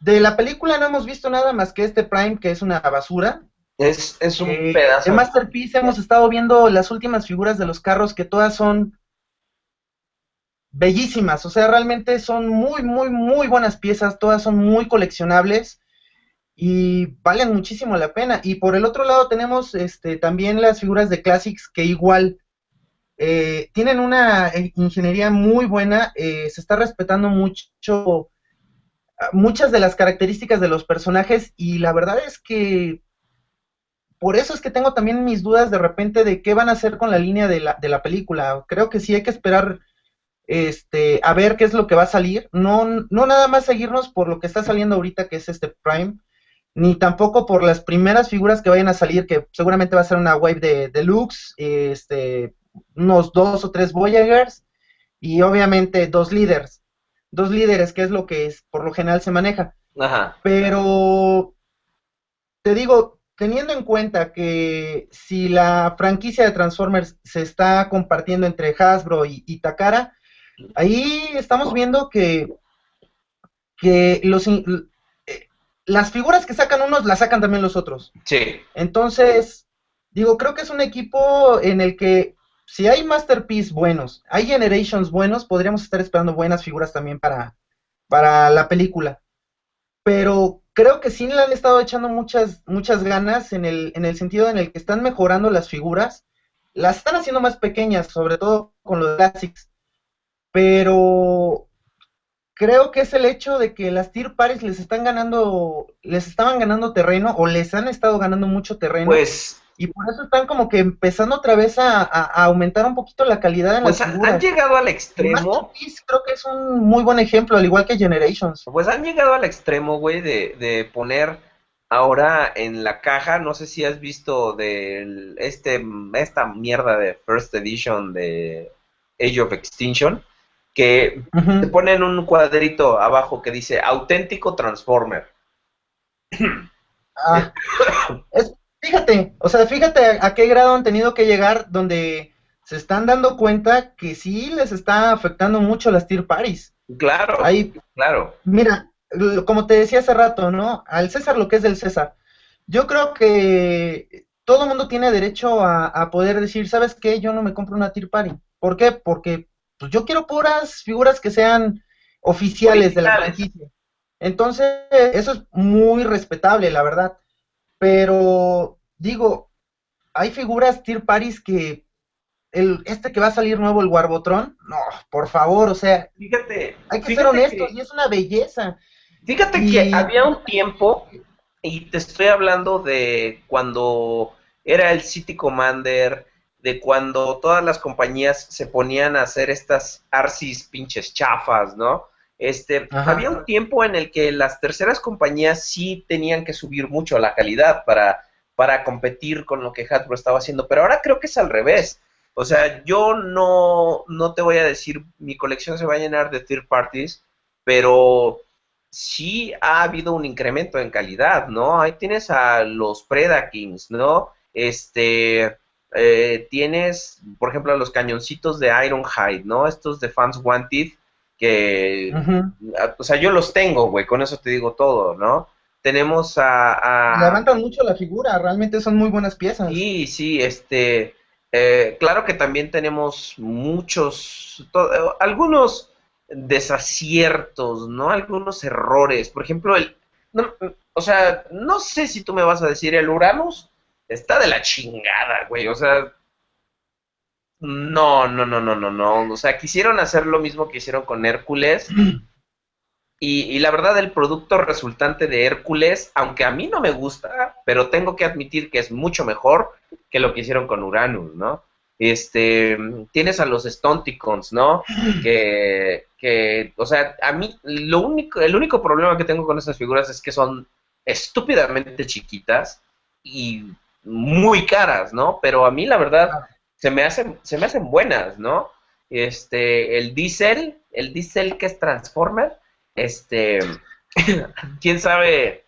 de la película no hemos visto nada más que este Prime, que es una basura. Es, un eh, pedazo. De Masterpiece hemos estado viendo las últimas figuras de los carros que todas son bellísimas, o sea, realmente son muy, muy, muy buenas piezas, todas son muy coleccionables y valen muchísimo la pena. Y por el otro lado tenemos este, también las figuras de Classics que igual eh, tienen una ingeniería muy buena, eh, se está respetando mucho muchas de las características de los personajes y la verdad es que por eso es que tengo también mis dudas de repente de qué van a hacer con la línea de la, de la película. Creo que sí hay que esperar este, a ver qué es lo que va a salir. No, no nada más seguirnos por lo que está saliendo ahorita, que es este Prime, ni tampoco por las primeras figuras que vayan a salir, que seguramente va a ser una wave de deluxe, este, unos dos o tres Voyagers y obviamente dos líderes. Dos líderes, que es lo que es, por lo general se maneja. Ajá. Pero te digo, teniendo en cuenta que si la franquicia de Transformers se está compartiendo entre Hasbro y, Takara, ahí estamos viendo que, que los, las figuras que sacan unos las sacan también los otros. Sí. Entonces, digo, creo que es un equipo en el que si hay Masterpiece buenos, hay Generations buenos, podríamos estar esperando buenas figuras también para, para la película. Pero creo que sí le han estado echando muchas, muchas ganas en el, en el sentido en el que están mejorando las figuras, las están haciendo más pequeñas, sobre todo con los Classics. Pero creo que es el hecho de que las Tier Paris les están ganando, les estaban ganando terreno o les han estado ganando mucho terreno. Pues y por eso están como que empezando otra vez a, aumentar un poquito la calidad en pues las figuras. han llegado al extremo. creo que es un muy buen ejemplo, al igual que Generations. Pues han llegado al extremo, güey, de, de poner ahora en la caja, no sé si has visto de este, esta mierda de First Edition de Age of Extinction, que te ponen un cuadrito abajo que dice auténtico Transformer. Ah, es, Fíjate, o sea, fíjate a, qué grado han tenido que llegar donde se están dando cuenta que sí les está afectando mucho las tier paris. Claro, Ahí, claro. Mira, como te decía hace rato, ¿no? Al César lo que es del César. Yo creo que todo el mundo tiene derecho a, poder decir, ¿sabes qué? Yo no me compro una tier party. ¿Por qué? Porque pues, yo quiero puras figuras que sean oficiales de la franquicia. Entonces, eso es muy respetable, la verdad. Pero digo, hay figuras Tier Paris que el, este que va a salir nuevo, el Warbotron, no, por favor, o sea, fíjate, hay que ser honestos y es una belleza. Fíjate que había un tiempo, y te estoy hablando de cuando era el City Commander, de cuando todas las compañías se ponían a hacer estas arcis pinches chafas, ¿no? Este, había un tiempo en el que las terceras compañías sí tenían que subir mucho la calidad para, para competir con lo que Hasbro estaba haciendo, pero ahora creo que es al revés. O sea, yo no, no te voy a decir, mi colección se va a llenar de third parties, pero sí ha habido un incremento en calidad, ¿no? Ahí tienes a los Predakings, ¿no? Este, eh, tienes, por ejemplo, a los cañoncitos de Ironhide, ¿no? Estos de Fans Wanted, que, o sea, yo los tengo, güey, con eso te digo todo, ¿no? Tenemos a, Levantan mucho la figura, realmente son muy buenas piezas. Sí, sí, este, eh, claro que también tenemos muchos, algunos desaciertos, ¿no? Algunos errores, por ejemplo, el, o sea, no sé si tú me vas a decir, el Uranus está de la chingada, güey, o sea, no, no, no, no, no, no. O sea, quisieron hacer lo mismo que hicieron con Hércules. Y, la verdad, el producto resultante de Hércules, aunque a mí no me gusta, pero tengo que admitir que es mucho mejor que lo que hicieron con Uranus, ¿no? Este, tienes a los Stonticons, ¿no? Que, que, o sea, a mí, lo único, el único problema que tengo con esas figuras es que son estúpidamente chiquitas y muy caras, ¿no? Pero a mí, la verdad, se me hacen, se me hacen buenas, ¿no? Este, el Diesel, el Diesel que es Transformer, este, quién sabe,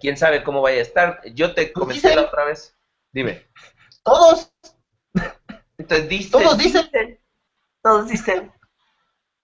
quién sabe cómo vaya a estar. Yo te comenté la otra vez. Dime. Todos. Entonces, Todos dicen. Todos dicen.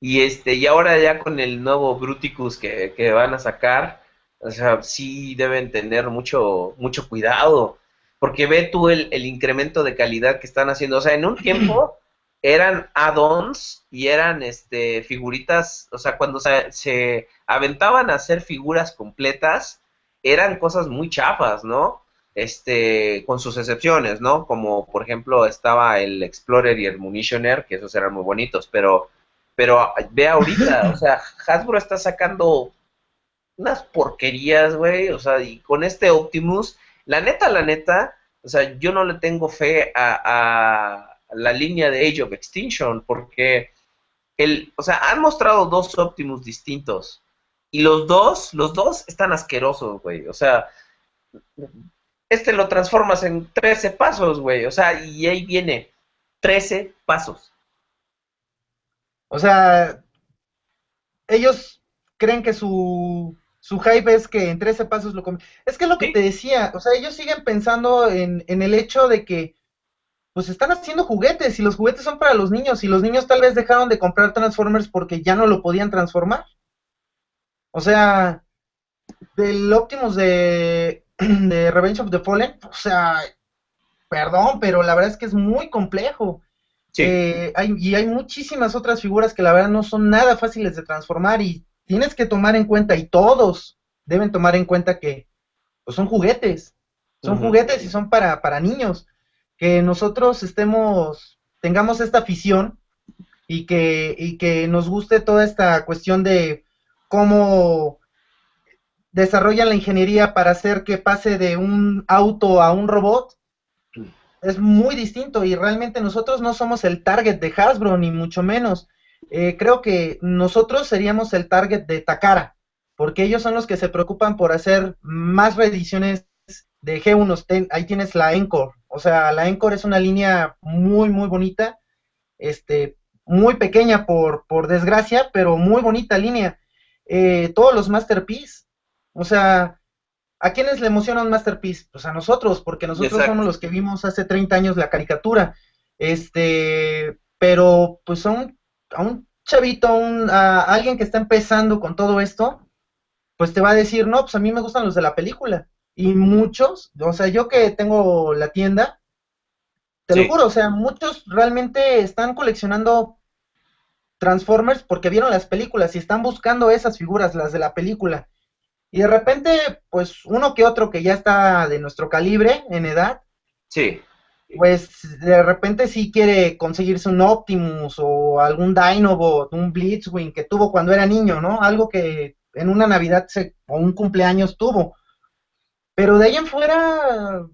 Y este, y ahora ya con el nuevo Bruticus que, que van a sacar, o sea, sí deben tener mucho, mucho cuidado porque ve tú el, incremento de calidad que están haciendo. O sea, en un tiempo eran add-ons y eran este, figuritas, o sea, cuando se, aventaban a hacer figuras completas, eran cosas muy chafas, ¿no? Este, con sus excepciones, ¿no? Como por ejemplo estaba el Explorer y el Munitioner, que esos eran muy bonitos, pero, pero ve ahorita, o sea, Hasbro está sacando unas porquerías, güey, o sea, y con este Optimus la neta, la neta, o sea, yo no le tengo fe a, la línea de Age of Extinction porque el, o sea, han mostrado dos Optimus distintos y los dos, los dos están asquerosos, güey. O sea, este lo transformas en 13 pasos, güey. O sea, y ahí viene 13 pasos. O sea, ellos creen que su su hype es que en 13 pasos lo comen. Es que es lo que te decía, o sea, ellos siguen pensando en, en, el hecho de que, pues están haciendo juguetes y los juguetes son para los niños y los niños tal vez dejaron de comprar Transformers porque ya no lo podían transformar. O sea, del Optimus de, de Revenge of the Fallen, o sea, perdón, pero la verdad es que es muy complejo. Eh, y hay muchísimas otras figuras que la verdad no son nada fáciles de transformar y tienes que tomar en cuenta, y todos deben tomar en cuenta que pues, son juguetes, son juguetes y son para, para niños. Que nosotros estemos, tengamos esta afición y que, y que nos guste toda esta cuestión de cómo desarrollan la ingeniería para hacer que pase de un auto a un robot, es muy distinto y realmente nosotros no somos el target de Hasbro, ni mucho menos. Eh, creo que nosotros seríamos el target de Takara, porque ellos son los que se preocupan por hacer más reediciones de G1. ahí tienes la Encore. O sea, la Encore es una línea muy, muy bonita, este, muy pequeña por, por desgracia, pero muy bonita línea. Eh, todos los Masterpiece, o sea, ¿A quiénes le emociona un Masterpiece? Pues a nosotros, porque nosotros somos los que vimos hace 30 años la caricatura. Este, pero pues a un, a un chavito, a alguien que está empezando con todo esto, pues te va a decir, no, pues a mí me gustan los de la película. Y muchos, o sea, yo que tengo la tienda, te lo juro, o sea, muchos realmente están coleccionando Transformers porque vieron las películas y están buscando esas figuras, las de la película. Y de repente, pues uno que otro que ya está de nuestro calibre en edad, sí. Pues de repente sí quiere conseguirse un Optimus o algún Dinobot, un Blitzwing que tuvo cuando era niño, ¿no? Algo que en una Navidad se, o un cumpleaños tuvo. Pero de ahí en fuera,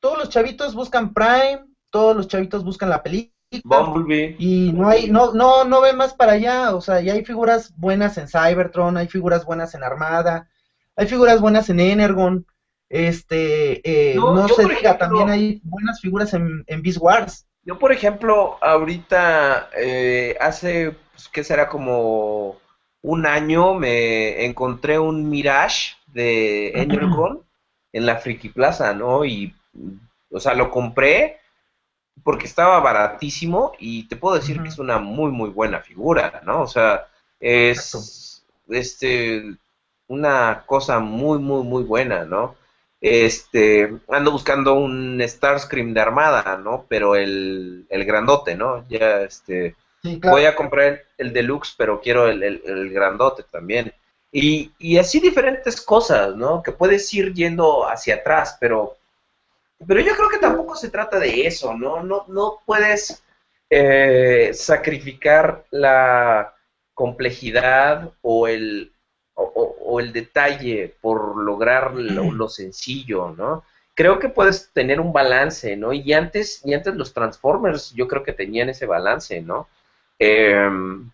todos los chavitos buscan Prime, todos los chavitos buscan la película Bumblebee. Y no hay, no, no, no ve más para allá, o sea, ya hay figuras buenas en Cybertron, hay figuras buenas en Armada, hay figuras buenas en Energon, este, eh, no, se diga, también hay buenas figuras en, en Beast Wars. Yo, por ejemplo, ahorita, eh, hace, pues, ¿qué será? Como un año me encontré un Mirage de Energon en la Friki Plaza, ¿no? Y, o sea, lo compré porque estaba baratísimo y te puedo decir que es una muy, muy buena figura, ¿no? O sea, es este una cosa muy, muy, muy buena, ¿no? Este, ando buscando un Starscream de armada, ¿no? Pero el, el grandote, ¿no? Ya, este, voy a comprar el, deluxe, pero quiero el, el, grandote también. Y, y así diferentes cosas, ¿no? Que puedes ir yendo hacia atrás, pero pero yo creo que tampoco se trata de eso, ¿no? No, no puedes eh, sacrificar la complejidad o el, o, el detalle por lograr lo, sencillo, ¿no? Creo que puedes tener un balance, ¿no? Y antes, y antes los Transformers yo creo que tenían ese balance, ¿no? Em,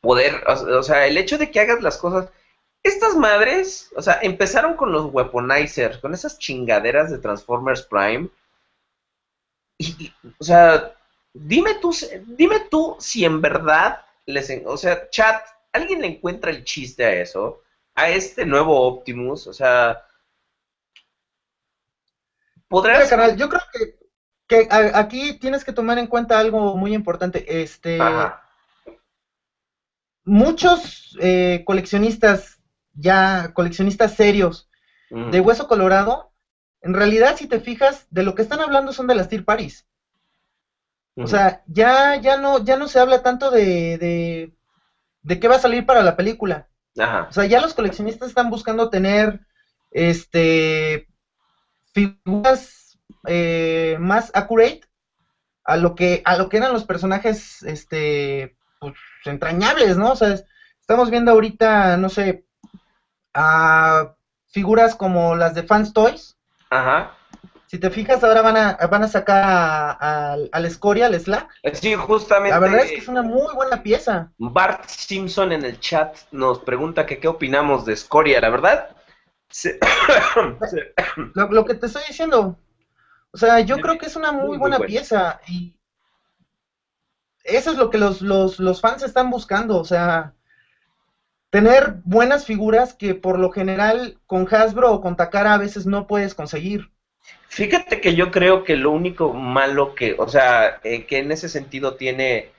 poder, o sea, el hecho de que hagas las cosas estas madres, o sea, empezaron con los weaponizers, con esas chingaderas de Transformers Prime. Y, o sea, dime tú, dime tú si en verdad les, o sea, chat, ¿alguien le encuentra el chiste a eso? A este nuevo Optimus, o sea, podrás. yo creo que, que aquí tienes que tomar en cuenta algo muy importante. Este, muchos eh, coleccionistas ya coleccionistas serios de Hueso Colorado, en realidad, si te fijas, de lo que están hablando son de las Tier Paris. O sea, ya, ya, no, ya no se habla tanto de, de, de qué va a salir para la película. O sea, ya los coleccionistas están buscando tener este figuras eh, más accurate a lo que a lo que eran los personajes este pues, entrañables, ¿no? O sea, estamos viendo ahorita, no sé, a figuras como las de Fans Toys. Ajá. Si te fijas, ahora van a, van a sacar al Scoria, al Slack. Sí, justamente. La verdad es que es una muy buena pieza. Bart Simpson en el chat nos pregunta que qué opinamos de Scoria, la verdad. lo, que te estoy diciendo. O sea, yo creo que es una muy, buena pieza. Y eso es lo que los, los, los fans están buscando. O sea, tener buenas figuras que por lo general con Hasbro o con Takara a veces no puedes conseguir. Fíjate que yo creo que lo único malo que, o sea, eh, que en ese sentido tiene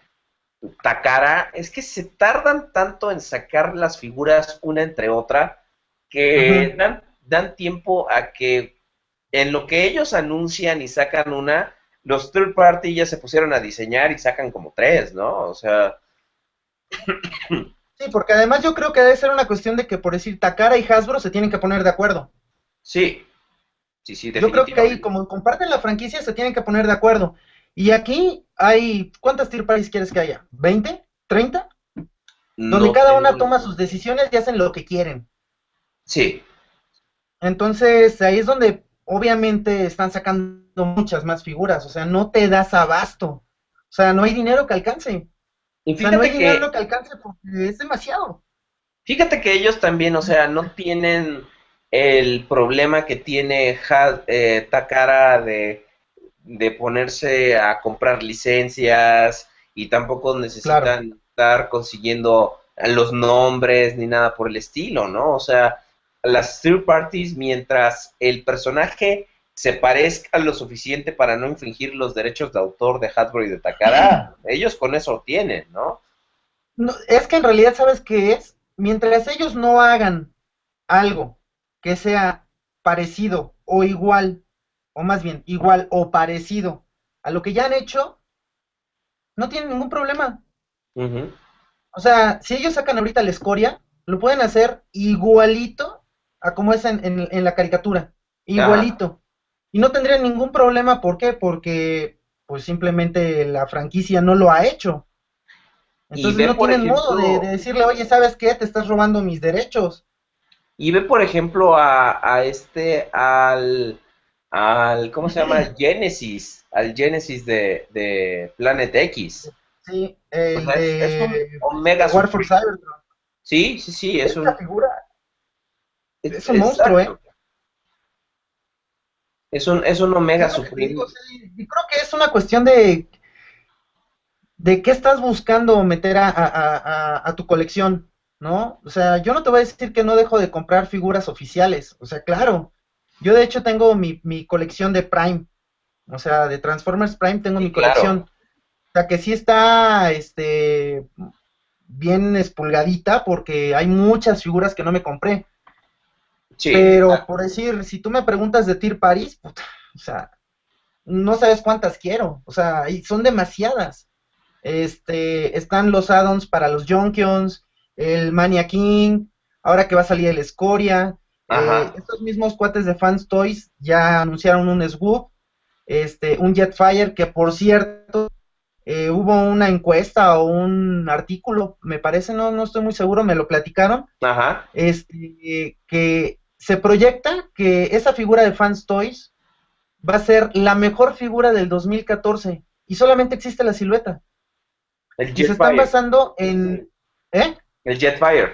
Takara, es que se tardan tanto en sacar las figuras una entre otra que dan, dan tiempo a que en lo que ellos anuncian y sacan una, los third party ya se pusieron a diseñar y sacan como tres, ¿no? O sea... Sí, porque además yo creo que debe ser una cuestión de que, por decir, Takara y Hasbro se tienen que poner de acuerdo. Sí, sí, sí, Yo creo que ahí, como comparten la franquicia, se tienen que poner de acuerdo. Y aquí hay, ¿cuántas tier parties quieres que haya? ¿20? ¿30? Donde cada una toma sus decisiones y hacen lo que quieren. Sí. Entonces, ahí es donde obviamente están sacando muchas más figuras, o sea, no te das abasto. O sea, no hay dinero que alcance. Y o sea, no hay dinero que alcance porque es demasiado. Fíjate que ellos también, o sea, no tienen el problema que tiene eh, Takara de, ponerse a comprar licencias y tampoco necesitan estar consiguiendo los nombres ni nada por el estilo, ¿no? O sea, las third parties mientras el personaje se parezca lo suficiente para no infringir los derechos de autor de Hasbro y de Takara, ellos con eso tienen, ¿no? ¿no? Es que en realidad, ¿sabes qué es? Mientras ellos no hagan algo que sea parecido o igual, o más bien igual o parecido a lo que ya han hecho, no tienen ningún problema. O sea, si ellos sacan ahorita la escoria, lo pueden hacer igualito a como es en, en, la caricatura. Igualito. Y no tendría ningún problema, ¿por qué? Porque pues simplemente la franquicia no lo ha hecho. Entonces no tienen modo de, decirle, oye, ¿sabes qué? Te estás robando mis derechos. Y ve, por ejemplo, a, a este, al, al, ¿cómo se llama? Genesis, al Genesis de, de Planet X. Sí, el es, un Omega War for Cybertron. Sí, sí, sí, es un... figura es un monstruo, ¿eh? Es un, es un Omega Supreme. y creo que es una cuestión de de qué estás buscando meter a, tu colección, ¿no? O sea, yo no te voy a decir que no dejo de comprar figuras oficiales, o sea, claro. Yo de hecho tengo mi, colección de Prime, o sea, de Transformers Prime tengo mi colección. O sea, que sí está, este, bien espulgadita porque hay muchas figuras que no me compré. Pero por decir, si tú me preguntas de Tir Paris, o sea, no sabes cuántas quiero, o sea, son demasiadas. Este, están los addons para los Junkions, el Mania King, ahora que va a salir el Escoria. Eh, estos mismos cuates de Fans Toys ya anunciaron un Swoop, este, un Jetfire, que por cierto, eh, hubo una encuesta o un artículo, me parece, no, no estoy muy seguro, me lo platicaron, Ajá. Este, que se proyecta que esa figura de Fans Toys va a ser la mejor figura del 2014 y solamente existe la silueta. El y se están basando en ¿eh? El Jetfire.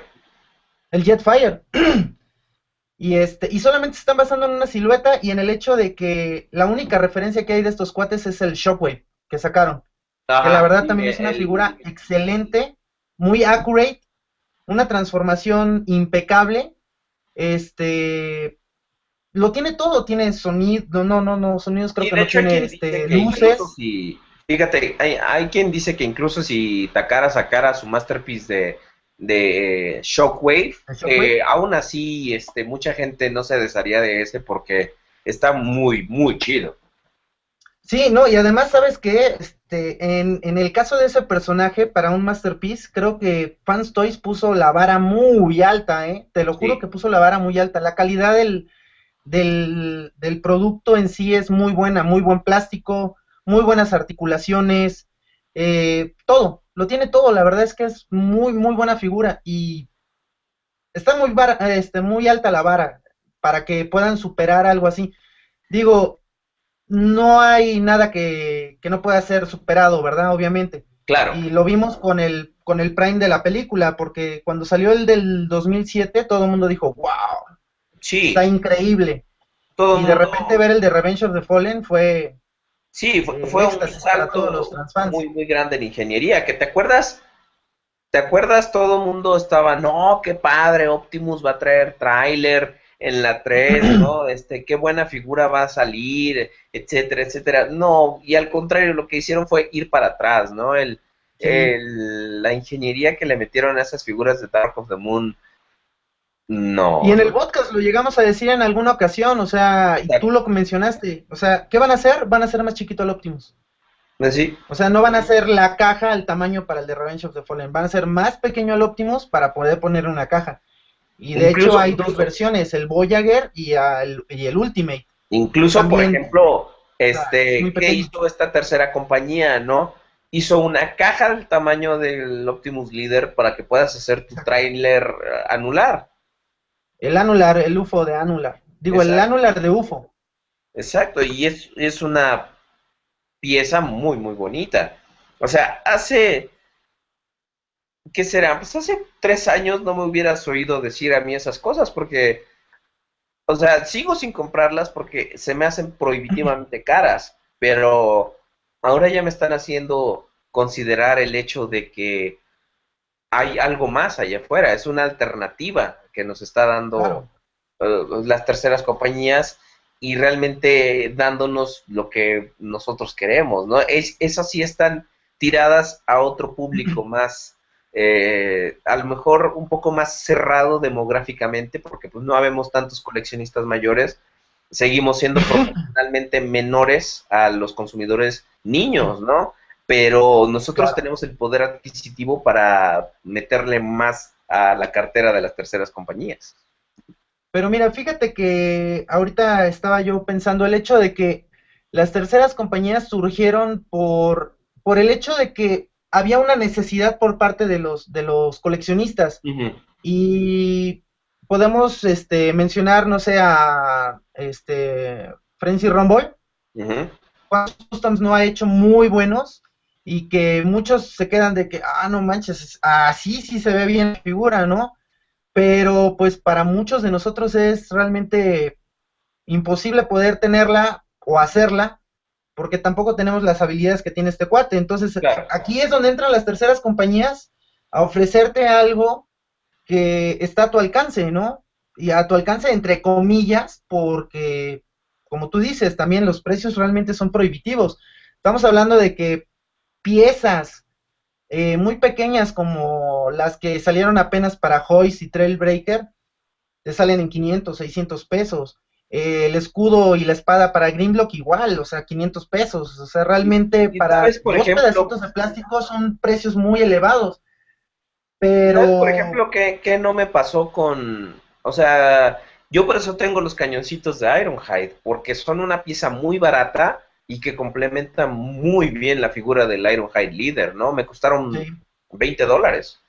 El Jetfire. y este y solamente se están basando en una silueta y en el hecho de que la única referencia que hay de estos cuates es el Shockwave que sacaron. que la verdad también es una figura excelente, muy accurate, una transformación impecable este lo tiene todo, tiene sonido, no, no, no, sonidos creo que no tiene este, luces. fíjate, hay, hay, quien dice que incluso si Takara sacara su masterpiece de, de Shockwave, eh, aún así este, mucha gente no se desharía de ese porque está muy, muy chido. Sí, no, y además, ¿sabes que Este, en, en, el caso de ese personaje, para un Masterpiece, creo que Fans Toys puso la vara muy alta, ¿eh? Te lo juro que puso la vara muy alta. La calidad del, del, del, producto en sí es muy buena, muy buen plástico, muy buenas articulaciones, eh, todo, lo tiene todo. La verdad es que es muy, muy buena figura y está muy, este, muy alta la vara para que puedan superar algo así. Digo, no hay nada que, no pueda ser superado, ¿verdad? Obviamente. Claro. Y lo vimos con el, con el Prime de la película, porque cuando salió el del 2007, todo el mundo dijo, wow, sí. está increíble. Todo y de repente ver el de Revenge of the Fallen fue... Sí, fue, eh, un salto muy, muy grande en ingeniería, que te acuerdas, ¿te acuerdas? Todo el mundo estaba, no, qué padre, Optimus va a traer tráiler, en la 3, ¿no? Este, qué buena figura va a salir, etcétera, etcétera. No, y al contrario, lo que hicieron fue ir para atrás, ¿no? El, la ingeniería que le metieron a esas figuras de Dark of the Moon, no. Y en el podcast lo llegamos a decir en alguna ocasión, o sea, y tú lo mencionaste, o sea, ¿qué van a hacer? Van a hacer más chiquito al Optimus. Pues sí. O sea, no van a hacer la caja al tamaño para el de Revenge of the Fallen, van a ser más pequeño al Optimus para poder poner una caja. Y de hecho hay dos versiones, el Voyager y, y el Ultimate. Incluso, por ejemplo, este, ¿qué hizo esta tercera compañía, no? Hizo una caja del tamaño del Optimus Leader para que puedas hacer tu trailer eh, anular. El anular, el UFO de anular. Digo, el anular de UFO. Exacto, y es, es una pieza muy, muy bonita. O sea, hace, ¿qué será? Pues hace tres años no me hubieras oído decir a mí esas cosas porque, o sea, sigo sin comprarlas porque se me hacen prohibitivamente caras, pero ahora ya me están haciendo considerar el hecho de que hay algo más allá afuera, es una alternativa que nos está dando eh, las terceras compañías y realmente dándonos lo que nosotros queremos, ¿no? Es, esas sí están tiradas a otro público más, eh, a lo mejor un poco más cerrado demográficamente, porque pues no habemos tantos coleccionistas mayores, seguimos siendo proporcionalmente menores a los consumidores niños, ¿no? Pero nosotros tenemos el poder adquisitivo para meterle más a la cartera de las terceras compañías. Pero mira, fíjate que ahorita estaba yo pensando el hecho de que las terceras compañías surgieron por, por el hecho de que había una necesidad por parte de los, de los coleccionistas. Y podemos este, mencionar, no sé, a este, Frenzy Romboy. ¿Cuántos customs no ha hecho muy buenos? Y que muchos se quedan de que, ah, no manches, así sí se ve bien la figura, ¿no? Pero pues para muchos de nosotros es realmente imposible poder tenerla o hacerla porque tampoco tenemos las habilidades que tiene este cuate. Entonces, aquí es donde entran las terceras compañías a ofrecerte algo que está a tu alcance, ¿no? Y a tu alcance entre comillas, porque, como tú dices, también los precios realmente son prohibitivos. Estamos hablando de que piezas eh, muy pequeñas como las que salieron apenas para Hoist y Trailbreaker, te salen en 500, 600 pesos. Eh, el escudo y la espada para Greenblock igual, o sea, 500 pesos. O sea, realmente para por dos pedacitos de plástico son precios muy elevados. Pero... por ejemplo, qué, qué no me pasó con... O sea, yo por eso tengo los cañoncitos de Ironhide, porque son una pieza muy barata y que complementa muy bien la figura del Ironhide Leader, ¿no? Me costaron 20 dólares.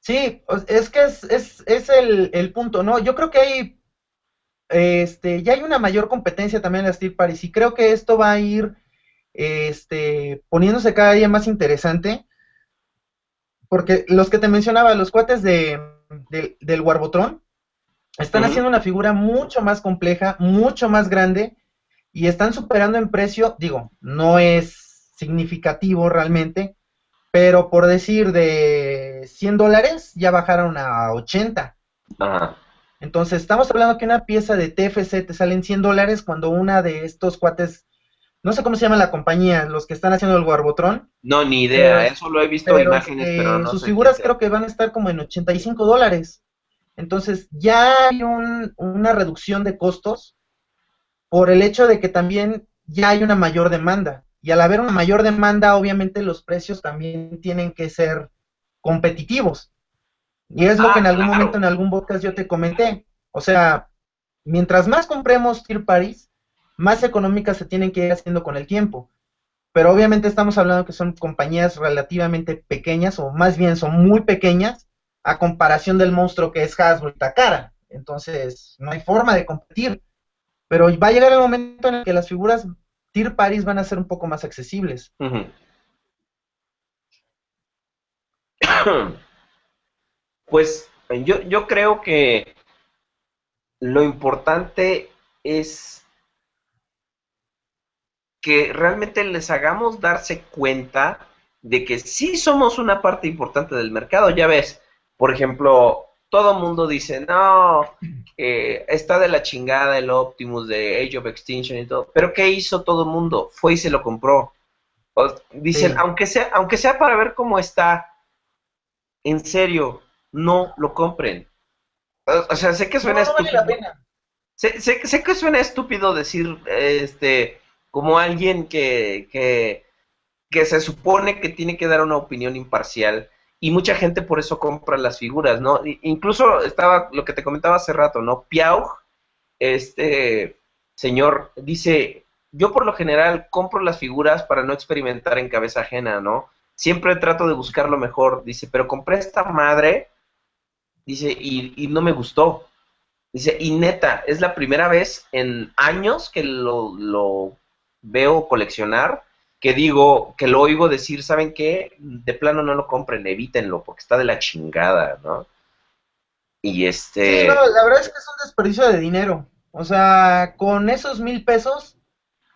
Sí, es que es, es, es el, el, punto, ¿no? Yo creo que hay, este, ya hay una mayor competencia también en la Steel Paris y creo que esto va a ir, este, poniéndose cada día más interesante, porque los que te mencionaba, los cuates de, del Warbotron, están haciendo una figura mucho más compleja, mucho más grande y están superando en precio, digo, no es significativo realmente, pero por decir de 100 dólares ya bajaron a 80. Entonces, estamos hablando que una pieza de TFC te sale en 100 dólares cuando una de estos cuates, no sé cómo se llama la compañía, los que están haciendo el Warbotron. No, ni idea, eso lo he visto en imágenes, pero no Sus figuras creo que van a estar como en 85 dólares. Entonces ya hay una reducción de costos por el hecho de que también ya hay una mayor demanda. Y al haber una mayor demanda, obviamente los precios también tienen que ser competitivos. Y es lo que en ah, algún momento en algún podcast yo te comenté. O sea, mientras más compremos Tier Paris, más económicas se tienen que ir haciendo con el tiempo. Pero obviamente estamos hablando que son compañías relativamente pequeñas, o más bien son muy pequeñas, a comparación del monstruo que es Hasbro y Takara. Entonces, no hay forma de competir. Pero va a llegar el momento en el que las figuras Tier Paris van a ser un poco más accesibles. Pues yo, yo creo que lo importante es que realmente les hagamos darse cuenta de que sí somos una parte importante del mercado. Ya ves, por ejemplo, todo mundo dice, no, está de la chingada el Optimus de Age of Extinction y todo. Pero ¿qué hizo todo el mundo? Fue y se lo compró. dicen, aunque, sea, aunque sea para ver cómo está, en serio, no lo compren. O, sea, sé que suena estúpido. Sé, sé, que suena estúpido decir, este, como alguien que, que, que se supone que tiene que dar una opinión imparcial y mucha gente por eso compra las figuras, ¿no? Incluso estaba lo que te comentaba hace rato, ¿no? Piau, este señor, dice, yo por lo general compro las figuras para no experimentar en cabeza ajena, ¿no? Siempre trato de buscar lo mejor, dice, pero compré esta madre, dice, y, y no me gustó. Dice, y neta, es la primera vez en años que lo, lo veo coleccionar, que digo, que lo oigo decir, ¿saben qué? De plano no lo compren, evítenlo, porque está de la chingada, ¿no? Y este... Sí, no, la verdad es que es un desperdicio de dinero. O sea, con esos mil pesos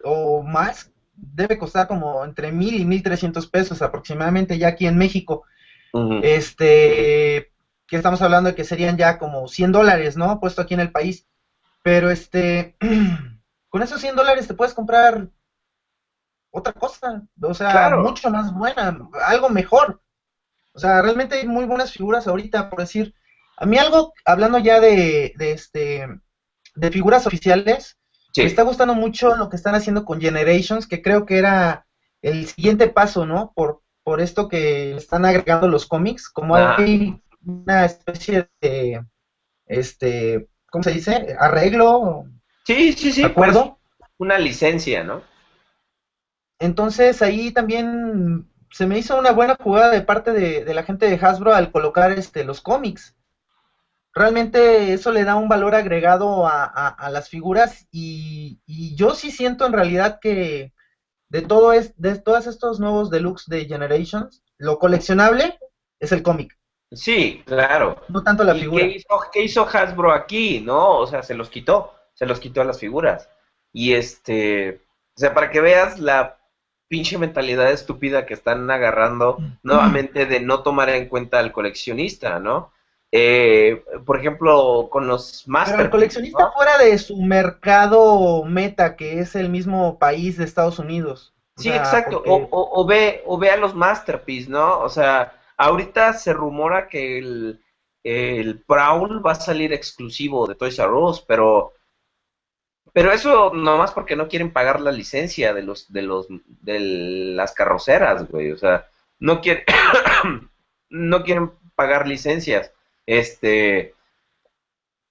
o más, debe costar como entre mil y mil trescientos pesos aproximadamente ya aquí en México. Este, que estamos hablando de que serían ya como 100 dólares, ¿no? Puesto aquí en el país. Pero este, con esos 100 dólares te puedes comprar otra cosa, o sea, mucho más buena, algo mejor. O sea, realmente hay muy buenas figuras ahorita, por decir, a mí algo, hablando ya de, de este, de figuras oficiales, me está gustando mucho lo que están haciendo con Generations, que creo que era el siguiente paso, ¿no? Por, por esto que están agregando los cómics, como hay una especie de, este, ¿cómo se dice? Arreglo. Sí, sí, sí. ¿Acuerdo? Pues, una licencia, ¿no? Entonces ahí también se me hizo una buena jugada de parte de, la gente de Hasbro al colocar este los cómics. Realmente eso le da un valor agregado a, las figuras y, yo sí siento en realidad que de todo es, de todos estos nuevos deluxe de Generations, lo coleccionable es el cómic. Sí, claro. No tanto la figura. Qué hizo, ¿Qué hizo Hasbro aquí? ¿No? O sea, se los quitó, se los quitó a las figuras. Y este, o sea, para que veas la pinche mentalidad estúpida que están agarrando nuevamente de no tomar en cuenta al coleccionista, ¿no? Eh, por ejemplo, con los Master. el coleccionista fuera de su mercado meta, que es el mismo país de Estados Unidos. Sí, exacto. O, o, ve, o ve a los Masterpiece, ¿no? O sea, ahorita se rumora que el, el Prowl va a salir exclusivo de Toys R Us, pero pero eso nomás porque no quieren pagar la licencia de los de los de las carroceras, güey, o sea, no quieren no quieren pagar licencias. Este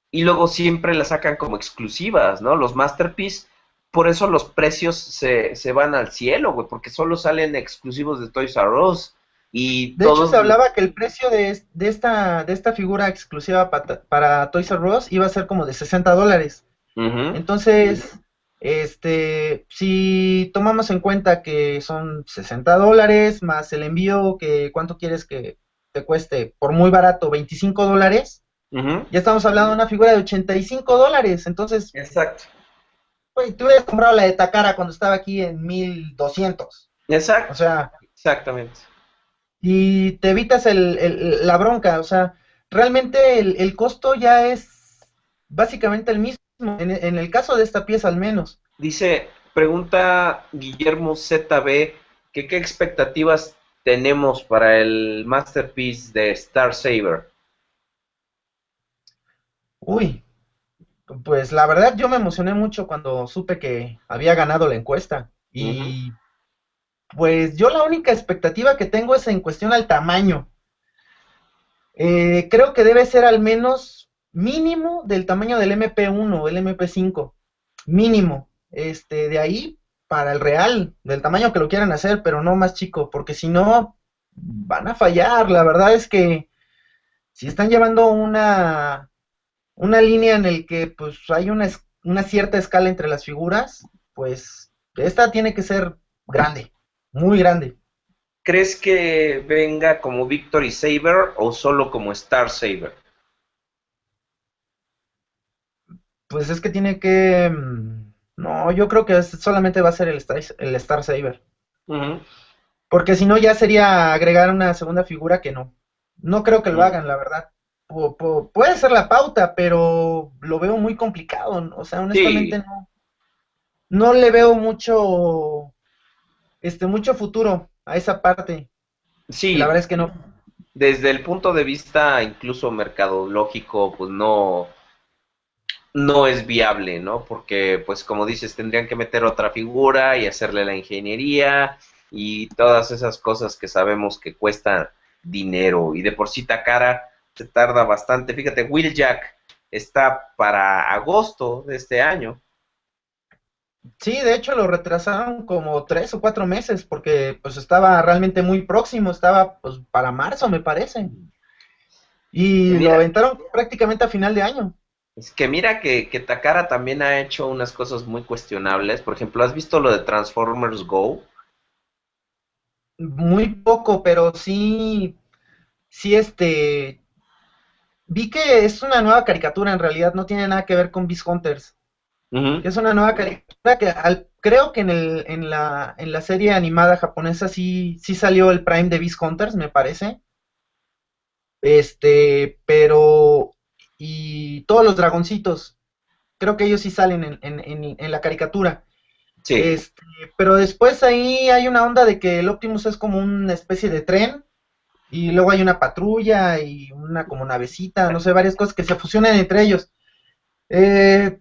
y luego siempre las sacan como exclusivas, ¿no? Los Masterpiece, por eso los precios se, se van al cielo, güey, porque solo salen exclusivos de Toys R Us. Y de hecho se hablaba que el precio de, de, esta, de esta figura exclusiva para, para Toys R Us iba a ser como de 60 dólares. Entonces, este, si tomamos en cuenta que son 60 dólares más el envío, que cuánto quieres que te cueste por muy barato, 25 dólares, ya estamos hablando de una figura de 85 dólares. Entonces, exacto. Pues, tú hubieras comprado la de Takara cuando estaba aquí en 1200. Exacto. O sea, exactamente. Y te evitas el, la bronca, o sea, realmente el, el costo ya es básicamente el mismo en, el caso de esta pieza al menos. Dice, pregunta Guillermo ZB, que qué expectativas tenemos para el masterpiece de Star Saber. Uy, pues la verdad yo me emocioné mucho cuando supe que había ganado la encuesta. Y pues yo la única expectativa que tengo es en cuestión al tamaño. Eh, creo que debe ser al menos mínimo del tamaño del MP1 o el MP5. Mínimo. Este, de ahí para el real, del tamaño que lo quieran hacer, pero no más chico, porque si no, van a fallar. La verdad es que si están llevando una, una línea en el que pues hay una, una cierta escala entre las figuras, pues esta tiene que ser grande, muy grande. ¿Crees que venga como Victory Saber o solo como Star Saber? Pues es que tiene que... Mm, no, yo creo que solamente va a ser el Star, el Star Saber. Porque si no ya sería agregar una segunda figura que no. No creo que lo hagan, la verdad. puede ser la pauta, pero lo veo muy complicado. O sea, honestamente no. No le veo mucho este mucho futuro a esa parte. Sí. La verdad es que no. Desde el punto de vista incluso mercadológico, pues no, no es viable, ¿no? Porque, pues como dices, tendrían que meter otra figura y hacerle la ingeniería y todas esas cosas que sabemos que cuestan dinero y de por sí Takara se tarda bastante. Fíjate, Will Jack está para agosto de este año. Sí, de hecho lo retrasaron como tres o cuatro meses porque pues estaba realmente muy próximo, estaba pues para marzo me parece. Y lo aventaron prácticamente a final de año. Es que mira que, que, Takara también ha hecho unas cosas muy cuestionables. Por ejemplo, ¿has visto lo de Transformers Go? Muy poco, pero sí, sí este, vi que es una nueva caricatura, en realidad no tiene nada que ver con Beast Hunters. Es una nueva caricatura que al, creo que en, el, en, la, en la serie animada japonesa sí, sí salió el Prime de Beast Hunters, me parece. Este, pero... Y todos los dragoncitos, creo que ellos sí salen en, en, en la caricatura. Sí. Este, pero después ahí hay una onda de que el Optimus es como una especie de tren y luego hay una patrulla y una como navecita, no sé, varias cosas que se fusionan entre ellos. Eh,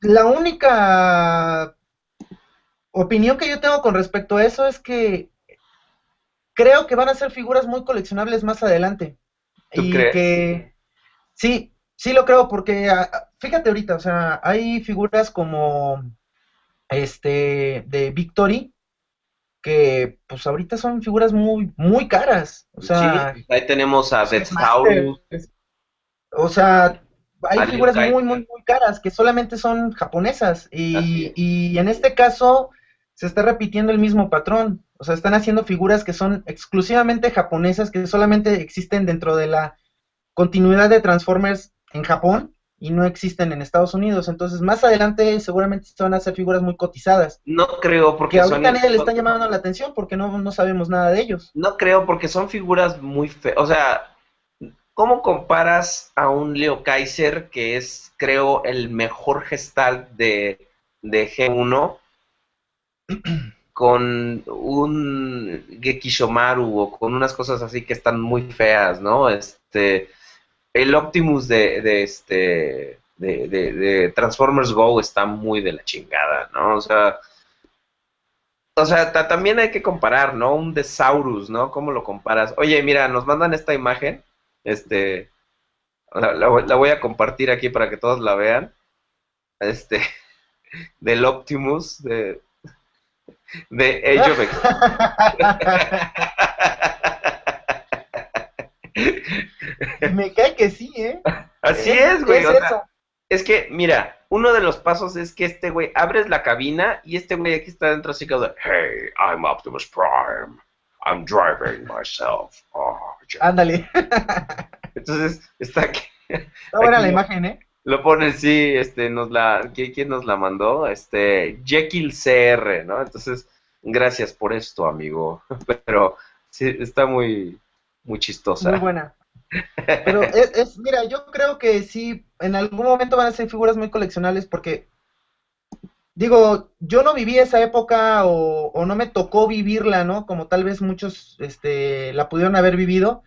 la única opinión que yo tengo con respecto a eso es que creo que van a ser figuras muy coleccionables más adelante. y que sí, sí lo creo porque ah, fíjate ahorita, o sea, hay figuras como este de Victory que pues ahorita son figuras muy muy caras, o sea, ahí tenemos a Death O sea, hay figuras muy, muy, muy caras que solamente son japonesas y, y, en este caso se está repitiendo el mismo patrón. O sea, están haciendo figuras que son exclusivamente japonesas, que solamente existen dentro de la continuidad de Transformers en Japón y no existen en Estados Unidos. Entonces, más adelante seguramente se van a hacer figuras muy cotizadas. No creo, porque... Que ahorita nadie le están llamando la atención porque no, no sabemos nada de ellos. No creo, porque son figuras muy feas. O sea, ¿Cómo comparas a un Leo Kaiser, que es, creo, el mejor gestal de, G1, con un Gekishomaru o con unas cosas así que están muy feas, ¿no? Este, el Optimus de, de este, de, de, Transformers Go está muy de la chingada, ¿no? O sea, o sea, también hay que comparar, ¿no? Un Desaurus, ¿no? ¿Cómo lo comparas? Oye, mira, nos mandan esta imagen este, la, voy a compartir aquí para que todos la vean. Este, del Optimus de, de Age of Me cae que sí, ¿eh? Así es, güey. Es, que, mira, uno de los pasos es que este güey abres la cabina y este güey aquí está dentro así como Hey, I'm Optimus Prime. I'm driving myself. Oh, Ándale. Entonces, está aquí. Está buena la imagen, ¿eh? Lo pone, sí, este, nos la, ¿quién nos la mandó? Este, Jekyll CR, ¿no? Entonces, gracias por esto, amigo. Pero sí, está muy, muy chistosa. Muy buena. Pero es, mira, yo creo que sí, en algún momento van a ser figuras muy coleccionables porque digo, yo no viví esa época o, no me tocó vivirla, ¿no? Como tal vez muchos este, la pudieron haber vivido,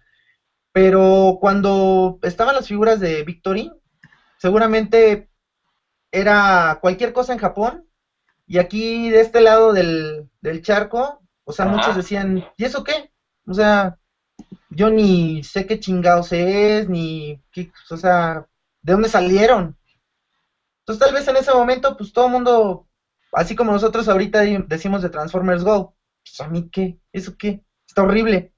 pero cuando estaban las figuras de Victory, seguramente era cualquier cosa en Japón, y aquí de este lado del, charco, o sea, muchos decían, ¿y eso qué? O sea, yo ni sé qué chingados es, ni, qué, o sea, ¿de dónde salieron? Entonces tal vez en ese momento, pues todo el mundo, así como nosotros ahorita decimos de Transformers Go, pues a mí qué, eso qué, está horrible.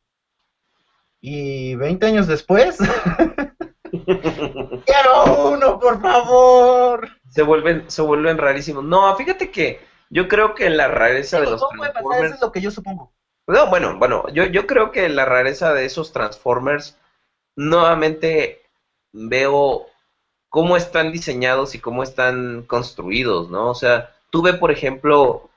Y 20 años después, quiero uno, por favor. Se vuelven, se vuelven rarísimos. No, fíjate que yo creo que la rareza de los Transformers... Eso es lo que yo supongo. No, bueno, bueno, yo, yo creo que la rareza de esos Transformers, nuevamente veo cómo están diseñados y cómo están construidos, ¿no? O sea, tuve, por ejemplo,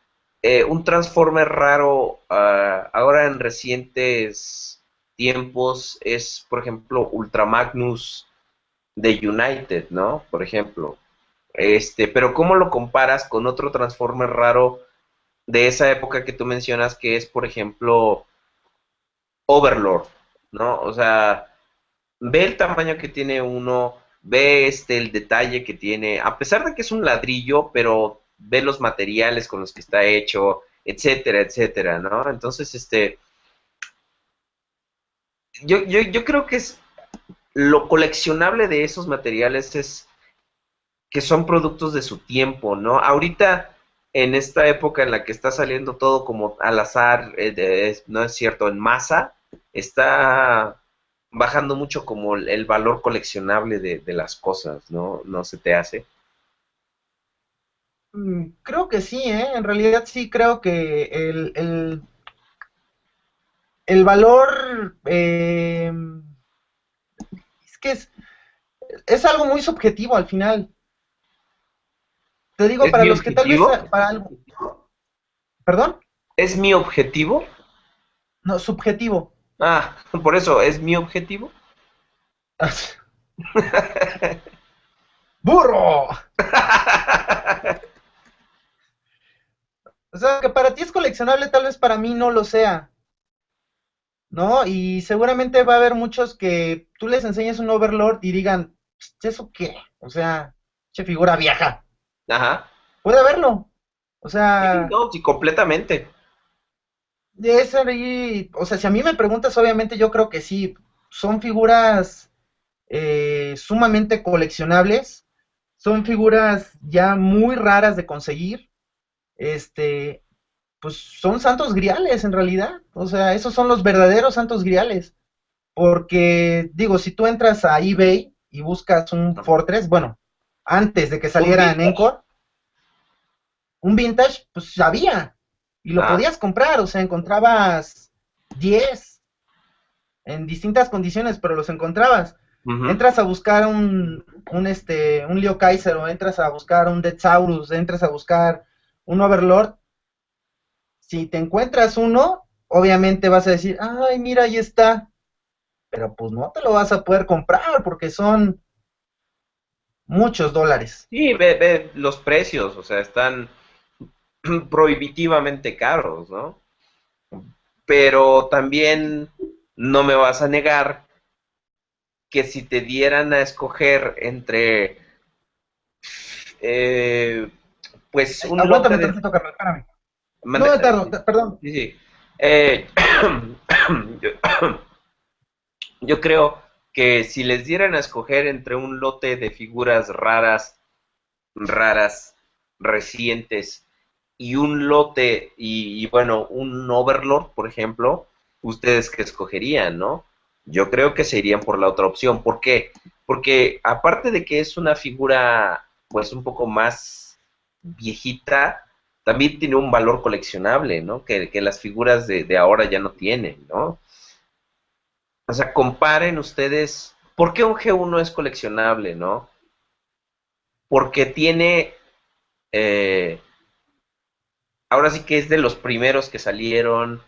eh, un Transformer raro ah, ahora en recientes tiempos es, por ejemplo, Ultramagnus de United, ¿no? Por ejemplo. Este, pero ¿cómo lo comparas con otro Transformer raro de esa época que tú mencionas, que es, por ejemplo, Overlord, ¿no? O sea, ve el tamaño que tiene uno, ve este el detalle que tiene, a pesar de que es un ladrillo, pero ve los materiales con los que está hecho, etcétera, etcétera, ¿no? Entonces, este, yo, yo, yo creo que es lo coleccionable de esos materiales es que son productos de su tiempo, ¿no? Ahorita, en esta época en la que está saliendo todo como al azar, eh, no es cierto, en masa, está bajando mucho como el, valor coleccionable de, las cosas, ¿no? ¿No se te hace? Mm, creo que sí, ¿eh? En realidad sí creo que el, el, valor... Eh, es que es, es algo muy subjetivo al final. Te digo, para los que tal vez... Para algo... ¿Perdón? ¿Es mi objetivo? No, subjetivo. Ah, por eso, ¿es mi objetivo? ¡Burro! o sea, que para ti es coleccionable, tal vez para mí no lo sea. ¿No? Y seguramente va a haber muchos que tú les enseñes un Overlord y digan, ¿eso qué? O sea, che figura vieja. Ajá. Puede haberlo. O sea. No, sí, completamente es ahí, o sea, si a mí me preguntas, obviamente yo creo que sí, son figuras eh, sumamente coleccionables, son figuras ya muy raras de conseguir, este, pues son santos griales en realidad, o sea, esos son los verdaderos santos griales, porque digo, si tú entras a eBay y buscas un Fortress, bueno, antes de que saliera en Encore, un vintage, pues había, y lo ah. podías comprar, o sea, encontrabas 10 en distintas condiciones, pero los encontrabas. Entras a buscar un, un, este, un Leo Kaiser o entras a buscar un Saurus, entras a buscar un Overlord. Si te encuentras uno, obviamente vas a decir, ay, mira, ahí está. Pero pues no te lo vas a poder comprar porque son muchos dólares. Sí, ve, ve los precios, o sea, están prohibitivamente caros, ¿no? Pero también no me vas a negar que si te dieran a escoger entre eh, pues un Aguántame lote de... espérame. No perdón. Sí, sí. Eh, yo creo que si les dieran a escoger entre un lote de figuras raras, raras, recientes y un lote y, bueno, un Overlord, por ejemplo, ustedes que escogerían, ¿no? Yo creo que se irían por la otra opción. ¿Por qué? Porque aparte de que es una figura pues un poco más viejita, también tiene un valor coleccionable, ¿no? Que, las figuras de, de, ahora ya no tienen, ¿no? O sea, comparen ustedes, ¿por qué un G1 es coleccionable, ¿no? Porque tiene eh, ahora sí que es de los primeros que salieron,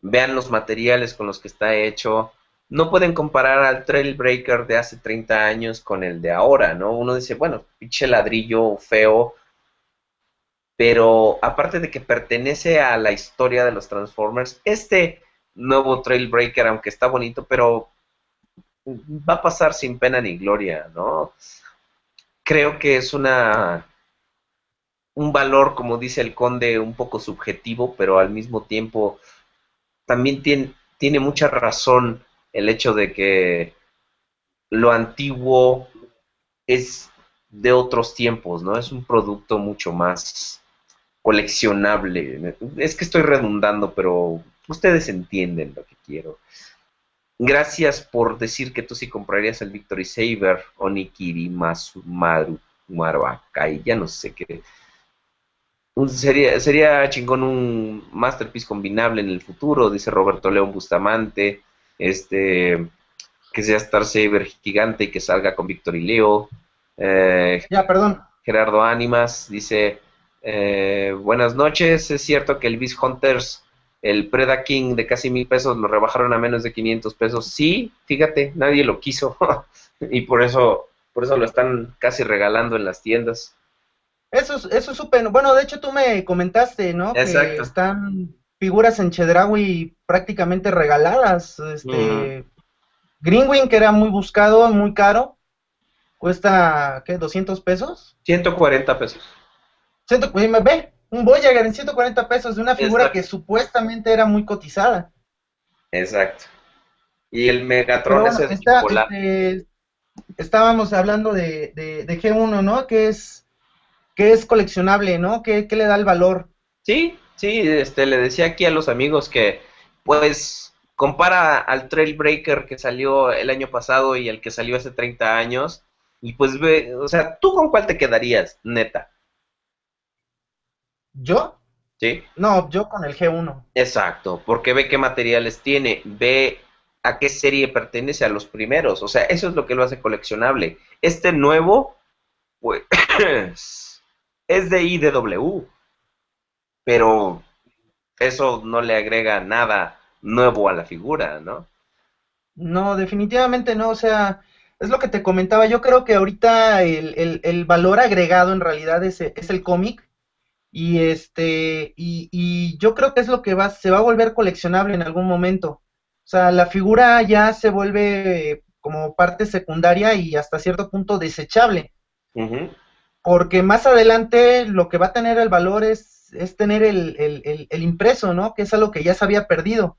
vean los materiales con los que está hecho. No pueden comparar al Trailbreaker de hace 30 años con el de ahora, ¿no? Uno dice, bueno, pinche ladrillo feo, pero aparte de que pertenece a la historia de los Transformers, este nuevo Trailbreaker, aunque está bonito, pero va a pasar sin pena ni gloria, ¿no? Creo que es una un valor, como dice el conde, un poco subjetivo, pero al mismo tiempo también tiene, tiene mucha razón el hecho de que lo antiguo es de otros tiempos, ¿no? Es un producto mucho más coleccionable. Es que estoy redundando, pero ustedes entienden lo que quiero. Gracias por decir que tú sí comprarías el Victory Saber, Onikiri, Masu, Maru, Maruakai, ya no sé qué sería, sería chingón un Masterpiece combinable en el futuro, dice Roberto León Bustamante, este, que sea Star Saber gigante y que salga con Víctor y Leo. Eh, ya, perdón. Gerardo Ánimas dice, eh, buenas noches, es cierto que el Beast Hunters, el Preda King de casi mil pesos, lo rebajaron a menos de 500 pesos. Sí, fíjate, nadie lo quiso y por eso, por eso lo están casi regalando en las tiendas. Eso es, eso es súper, bueno, de hecho tú me comentaste, ¿no? Exacto. Que están figuras en Chedraui prácticamente regaladas, este, Greenwing, que era muy buscado, muy caro, cuesta, ¿qué? ¿200 pesos? 140 pesos. Ve, un Voyager en 140 pesos de una figura que supuestamente era muy cotizada. Exacto. Y el Megatron es el este, estábamos hablando de, de, G1, ¿no? Que es, que es coleccionable, ¿no? ¿Qué, le da el valor? Sí, sí, este, le decía aquí a los amigos que, pues, compara al Trailbreaker que salió el año pasado y el que salió hace 30 años, y pues ve, o sea, ¿tú con cuál te quedarías, neta? ¿Yo? Sí. No, yo con el G1. Exacto, porque ve qué materiales tiene, ve a qué serie pertenece a los primeros, o sea, eso es lo que lo hace coleccionable. Este nuevo, pues, es de IDW, pero eso no le agrega nada nuevo a la figura, ¿no? No, definitivamente no, o sea, es lo que te comentaba, yo creo que ahorita el, el, valor agregado en realidad es, es el cómic, y este, y, y, yo creo que es lo que va, se va a volver coleccionable en algún momento. O sea, la figura ya se vuelve como parte secundaria y hasta cierto punto desechable. Porque más adelante lo que va a tener el valor es, es tener el, el, el, impreso, ¿no? Que es algo que ya se había perdido.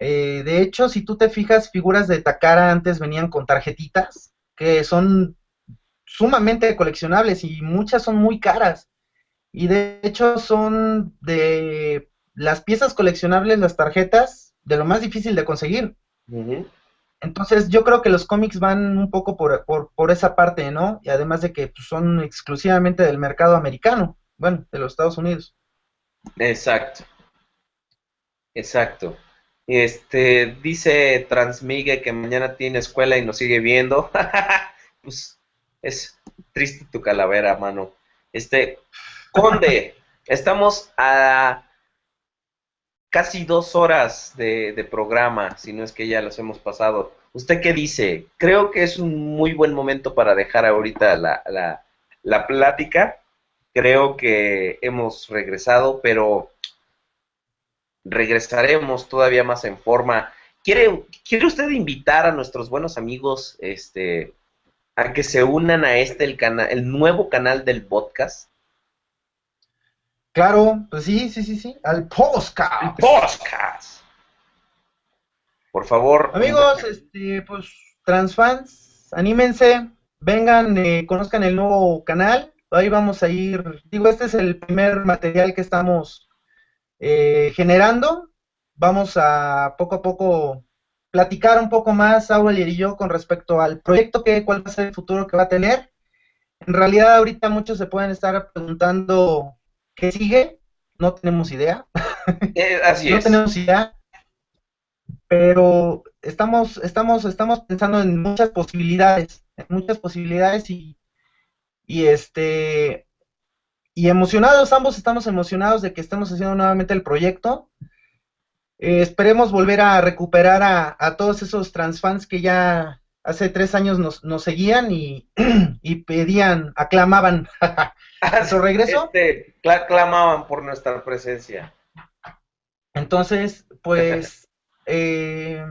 Eh, de hecho, si tú te fijas, figuras de Takara antes venían con tarjetitas que son sumamente coleccionables y muchas son muy caras. Y de hecho son de las piezas coleccionables, las tarjetas, de lo más difícil de conseguir. Entonces yo creo que los cómics van un poco por, por, esa parte, ¿no? Y además de que pues, son exclusivamente del mercado americano, bueno, de los Estados Unidos. Exacto. Exacto. Este, dice Transmigue que mañana tiene escuela y nos sigue viendo. pues es triste tu calavera, mano. Este, Conde, estamos a casi dos horas de, programa, si no es que ya los hemos pasado. ¿Usted qué dice? Creo que es un muy buen momento para dejar ahorita la, la, plática. Creo que hemos regresado, pero regresaremos todavía más en forma. ¿Quiere, ¿Quiere usted invitar a nuestros buenos amigos este, a que se unan a este, el, canal, el nuevo canal del podcast? Claro, pues sí, sí, sí, sí, al podcast. El podcast. Por favor. Amigos, este, pues, transfans, anímense, vengan, eh, conozcan el nuevo canal. Ahí vamos a ir, digo, este es el primer material que estamos eh, generando. Vamos a poco a poco platicar un poco más, Auel y yo, con respecto al proyecto, que, cuál va a ser el futuro que va a tener. En realidad, ahorita muchos se pueden estar preguntando ¿Qué sigue? No tenemos idea. Eh, así no tenemos idea. Pero estamos, estamos, estamos pensando en muchas posibilidades, en muchas posibilidades y, y este y emocionados, ambos estamos emocionados de que estemos haciendo nuevamente el proyecto. Eh, esperemos volver a recuperar a, a, todos esos transfans que ya hace tres años nos, nos seguían y, y pedían, aclamaban a su regreso. Este, clamaban por nuestra presencia. Entonces, pues, eh,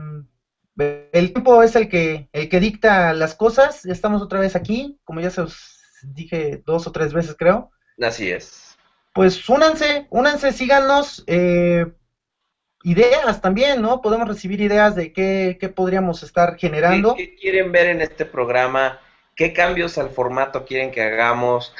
el tiempo es el que, el que dicta las cosas. Estamos otra vez aquí, como ya se os dije dos o tres veces, creo. Así es. Pues únanse, únanse, síganos. Eh, ideas también, ¿no? Podemos recibir ideas de qué, qué podríamos estar generando. ¿Qué, quieren ver en este programa? ¿Qué cambios al formato quieren que hagamos?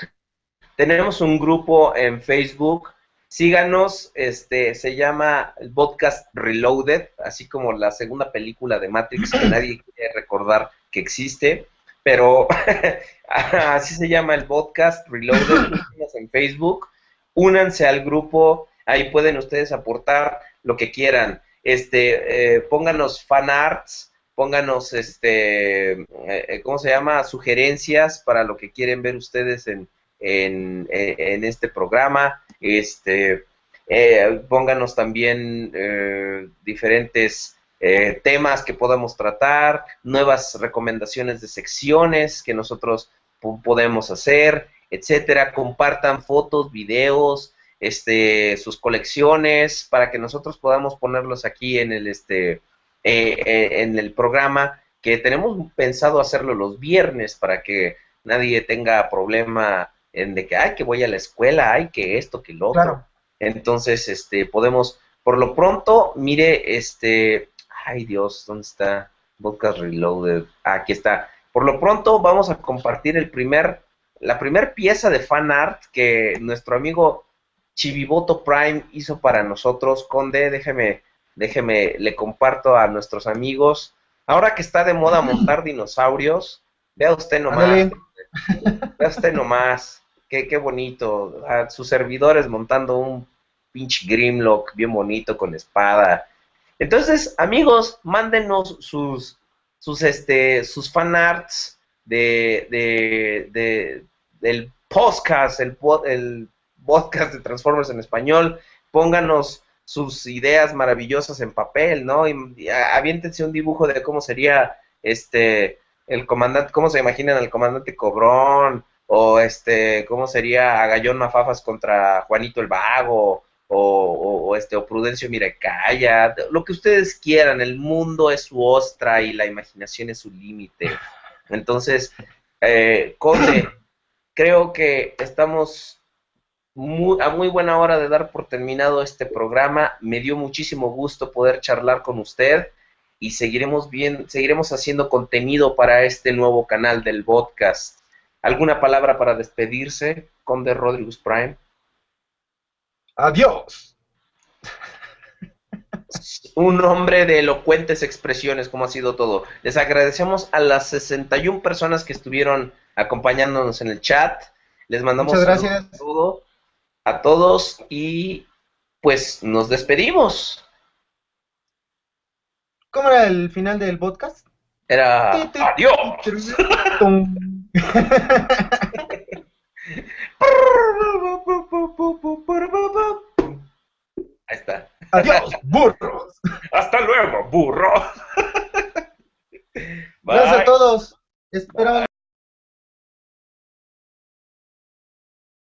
Tenemos un grupo en Facebook. Síganos, este, se llama el podcast Reloaded, así como la segunda película de Matrix que nadie quiere recordar que existe, pero así se llama el podcast Reloaded. en Facebook, únanse al grupo, ahí pueden ustedes aportar lo que quieran. Este, eh, pónganos fan arts, pónganos, este, eh, eh, ¿cómo se llama? Sugerencias para lo que quieren ver ustedes en, en, en este programa. Este, pónganos también diferentes temas que podamos tratar, nuevas recomendaciones de secciones que nosotros podemos hacer. etcétera. Compartan fotos, videos, este, sus colecciones para que nosotros podamos ponerlos aquí en el, este, eh, eh, en el programa que tenemos pensado hacerlo los viernes para que nadie tenga problema en de que, ay, que voy a la escuela, ay, que esto, que lo otro. Entonces, este, podemos, por lo pronto, mire, este, ay Dios, ¿dónde está? Podcast Reloaded. Ah, aquí está. Por lo pronto vamos a compartir el primer, la primera pieza de fan art que nuestro amigo Chiviboto Prime hizo para nosotros. Conde, déjeme, déjeme, le comparto a nuestros amigos. Ahora que está de moda montar dinosaurios, vea usted nomás. Vea usted nomás. Qué, qué bonito. A sus servidores montando un pinche Grimlock bien bonito con espada. Entonces, amigos, mándenos sus, sus, este, sus fanarts de, de, de, del podcast, el, el podcast de Transformers en español, pónganos sus ideas maravillosas en papel, ¿no? Y, aviéntense un dibujo de cómo sería este el comandante, cómo se imaginan al comandante Cobrón, o este, cómo sería Agallón Mafafas contra Juanito el Vago, o, o, este, o Prudencio Mirecaya, lo que ustedes quieran, el mundo es su ostra y la imaginación es su límite. Entonces, eh, Conde, creo que estamos a muy buena hora de dar por terminado este programa. Me dio muchísimo gusto poder charlar con usted y seguiremos bien, seguiremos haciendo contenido para este nuevo canal del podcast. ¿Alguna palabra para despedirse, Conde Rodríguez Prime? Adiós. Un hombre de elocuentes expresiones, como ha sido todo. Les agradecemos a las 61 personas que estuvieron acompañándonos en el chat. Les mandamos Muchas gracias. a todos y pues nos despedimos. ¿Cómo era el final del podcast? Era adiós. Ahí está. Adiós, burros. Hasta luego, burro. Gracias a todos. Espero